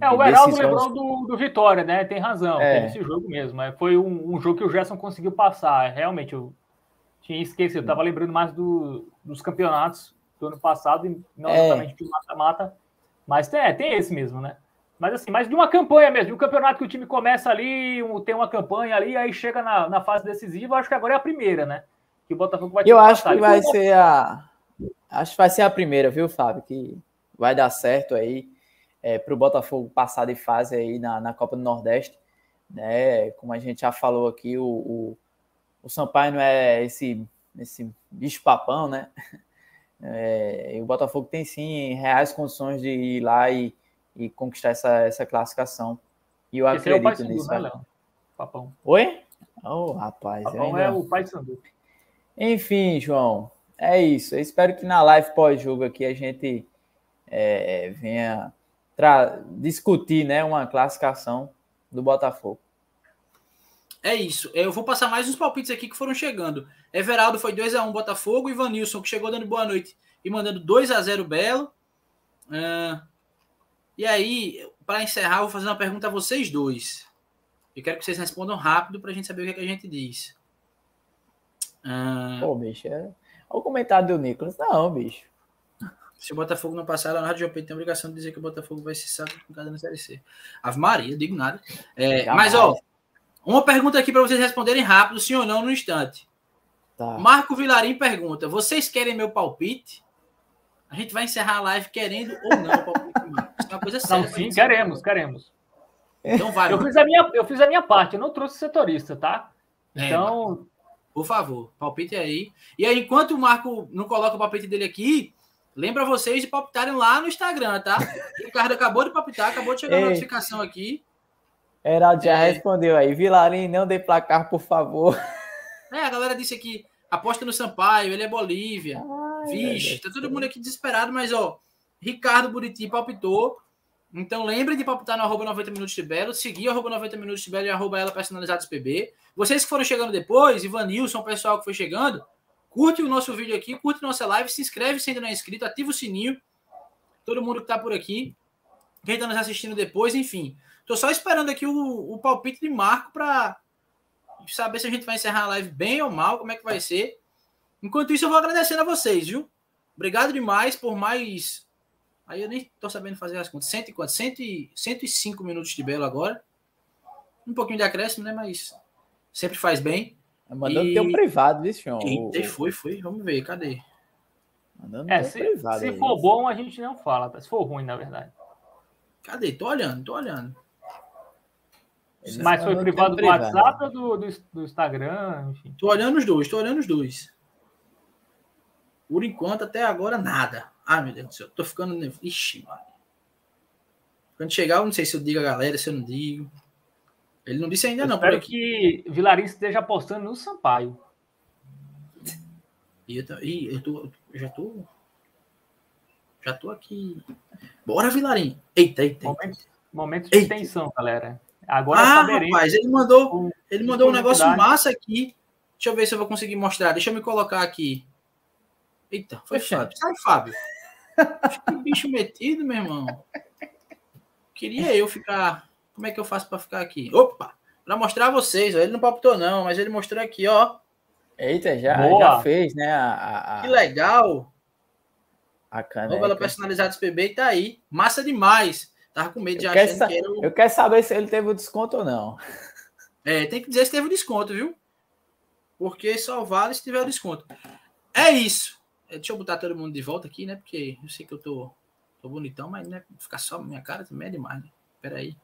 é, o Heraldo lembrou do, do Vitória, né? Tem razão, é. teve esse jogo mesmo. Foi um, um, jogo que o Gerson conseguiu passar. Realmente, eu tinha esquecido, eu tava lembrando mais do, dos campeonatos do ano passado, e não é. exatamente de mata-mata. Mas tem, é, tem esse mesmo, né? Mas assim, mais de uma campanha mesmo, de um campeonato que o time começa ali, tem uma campanha ali, aí chega na, na fase decisiva, acho que agora é a primeira, né? Que o Botafogo vai Eu acho que vai ser a, Acho que vai ser a primeira, viu, Fábio? Que vai dar certo aí é, para o Botafogo passar de fase aí na, na Copa do Nordeste. Né? Como a gente já falou aqui, o, o, o Sampaio não é esse, esse bicho papão, né? É, e o Botafogo tem sim reais condições de ir lá e, e conquistar essa, essa classificação. E eu Esse acredito é o nisso. Né, Papão. Oi? Oh, rapaz. Papão ainda... é o pai Sandu. Enfim, João é isso. Eu espero que na live pós-jogo aqui a gente é, venha discutir né, uma classificação do Botafogo. É isso. Eu vou passar mais uns palpites aqui que foram chegando. Everaldo foi 2x1 Botafogo. Ivanilson, que chegou dando boa noite e mandando 2 a 0 Belo. Uh, e aí, para encerrar, vou fazer uma pergunta a vocês dois. Eu quero que vocês respondam rápido para a gente saber o que, é que a gente diz. Uh, Pô, bicho, é... Olha o comentário do Nicolas. Não, bicho. Se o Botafogo não passar, a Rádio Jopem tem a obrigação de dizer que o Botafogo vai se cada na Série C. Ave Maria, eu digo nada. É, mas, ó, uma pergunta aqui para vocês responderem rápido, sim ou não, no instante. Tá. Marco Vilarim pergunta: vocês querem meu palpite? A gente vai encerrar a live querendo ou não o palpite, uma coisa séria. Não, sim, queremos, queremos. Então vai. Eu fiz, a minha, eu fiz a minha parte, eu não trouxe setorista, tá? É, então, por favor, palpite aí. E aí, enquanto o Marco não coloca o palpite dele aqui, lembra vocês de palpitarem lá no Instagram, tá? O Ricardo acabou de palpitar, acabou de chegar Ei. a notificação aqui. Heraldo já é. respondeu aí. Vilarim, não dê placar, por favor. É, a galera disse aqui, aposta no Sampaio, ele é Bolívia. Ai, Vixe, tá todo mundo aqui desesperado, mas ó, Ricardo Buriti palpitou. Então lembre de palpitar no arroba 90 minutos de Belo, seguir arroba 90 minutos de Belo e arroba ela personalizados PB. Vocês que foram chegando depois, Ivanilson, o pessoal que foi chegando, curte o nosso vídeo aqui, curte nossa live, se inscreve se ainda não é inscrito, ativa o sininho. Todo mundo que tá por aqui, quem está nos assistindo depois, enfim. Tô só esperando aqui o, o palpite de Marco para saber se a gente vai encerrar a live bem ou mal, como é que vai ser. Enquanto isso, eu vou agradecendo a vocês, viu? Obrigado demais por mais. Aí eu nem tô sabendo fazer as contas. 100, 100, 105 minutos de belo agora. Um pouquinho de acréscimo, né? Mas sempre faz bem. Mandando e... teu privado, viu, João? Eita, foi, foi. Vamos ver, cadê? Mandando é, se, privado. Se for bom, a gente não fala, tá? Se for ruim, na verdade. Cadê? Tô olhando, tô olhando. Mas foi privado do WhatsApp ou do, do, do, Instagram? Enfim. Tô olhando os dois, tô olhando os dois. Por enquanto, até agora, nada. Ai, meu Deus do céu, tô ficando nervoso. Ixi, mano. Quando chegar, eu não sei se eu digo a galera, se eu não digo. Ele não disse ainda, eu não. Espero que Vilarim esteja apostando no Sampaio. E eu, e eu, tô, eu já tô. Já tô aqui. Bora, Vilarim. Eita, eita. Momento, momento de eita. tensão, galera. Agora ah, rapaz, ele mandou, ele mandou um negócio massa aqui. Deixa eu ver se eu vou conseguir mostrar. Deixa eu me colocar aqui. Eita, foi Fábio. Sai, Fábio. Que bicho metido, meu irmão. Queria eu ficar. Como é que eu faço para ficar aqui? Opa! Para mostrar a vocês. Ó. Ele não palpitou, não, mas ele mostrou aqui, ó. Eita, já, já fez, né? A, a, Que legal. A caneca. Novela personalizada PB tá aí. Massa demais. Tava com medo de achar que era o... Eu quero saber se ele teve o desconto ou não. É, tem que dizer se teve o desconto, viu? Porque só vale se tiver o desconto. É isso. É, deixa eu botar todo mundo de volta aqui, né? Porque eu sei que eu tô, tô bonitão, mas né, ficar só minha cara também é demais, né? Pera aí.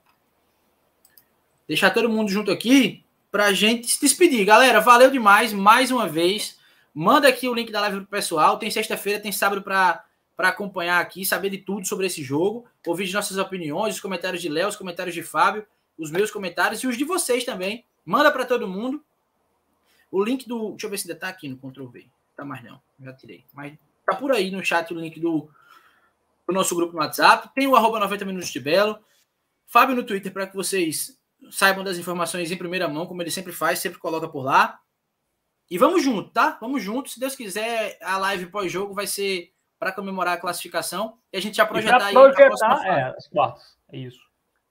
Deixar todo mundo junto aqui pra gente se despedir. Galera, valeu demais mais uma vez. Manda aqui o link da live pro pessoal. Tem sexta-feira, tem sábado para para acompanhar aqui, saber de tudo sobre esse jogo, ouvir de nossas opiniões, os comentários de Léo, os comentários de Fábio, os meus comentários e os de vocês também. Manda para todo mundo. O link do. Deixa eu ver se ainda tá aqui no Ctrl V. Tá mais não, já tirei. Mas tá por aí no chat o link do, do nosso grupo no WhatsApp. Tem o arroba 90 minutos de Belo. Fábio no Twitter para que vocês saibam das informações em primeira mão, como ele sempre faz, sempre coloca por lá. E vamos junto, tá? Vamos junto. Se Deus quiser, a live pós-jogo vai ser para comemorar a classificação e a gente já projetar aí projetar, é, as quartas. É isso.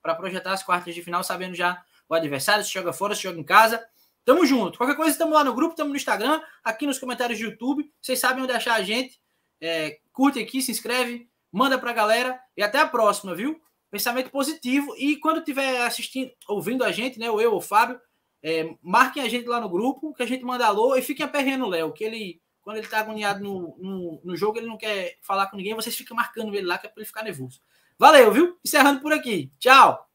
Para projetar as quartas de final, sabendo já o adversário, se joga fora, se joga em casa. Tamo junto. Qualquer coisa, estamos lá no grupo, estamos no Instagram, aqui nos comentários do YouTube. Vocês sabem onde achar a gente. É, curte aqui, se inscreve, manda pra galera e até a próxima, viu? Pensamento positivo. E quando estiver assistindo, ouvindo a gente, né? Ou eu ou o Fábio, é, marquem a gente lá no grupo, que a gente manda alô e fiquem aperreando o Léo, que ele quando ele tá agoniado no, no, no, jogo, ele não quer falar com ninguém, vocês ficam marcando ele lá, que é para ele ficar nervoso. Valeu, viu? Encerrando por aqui. Tchau!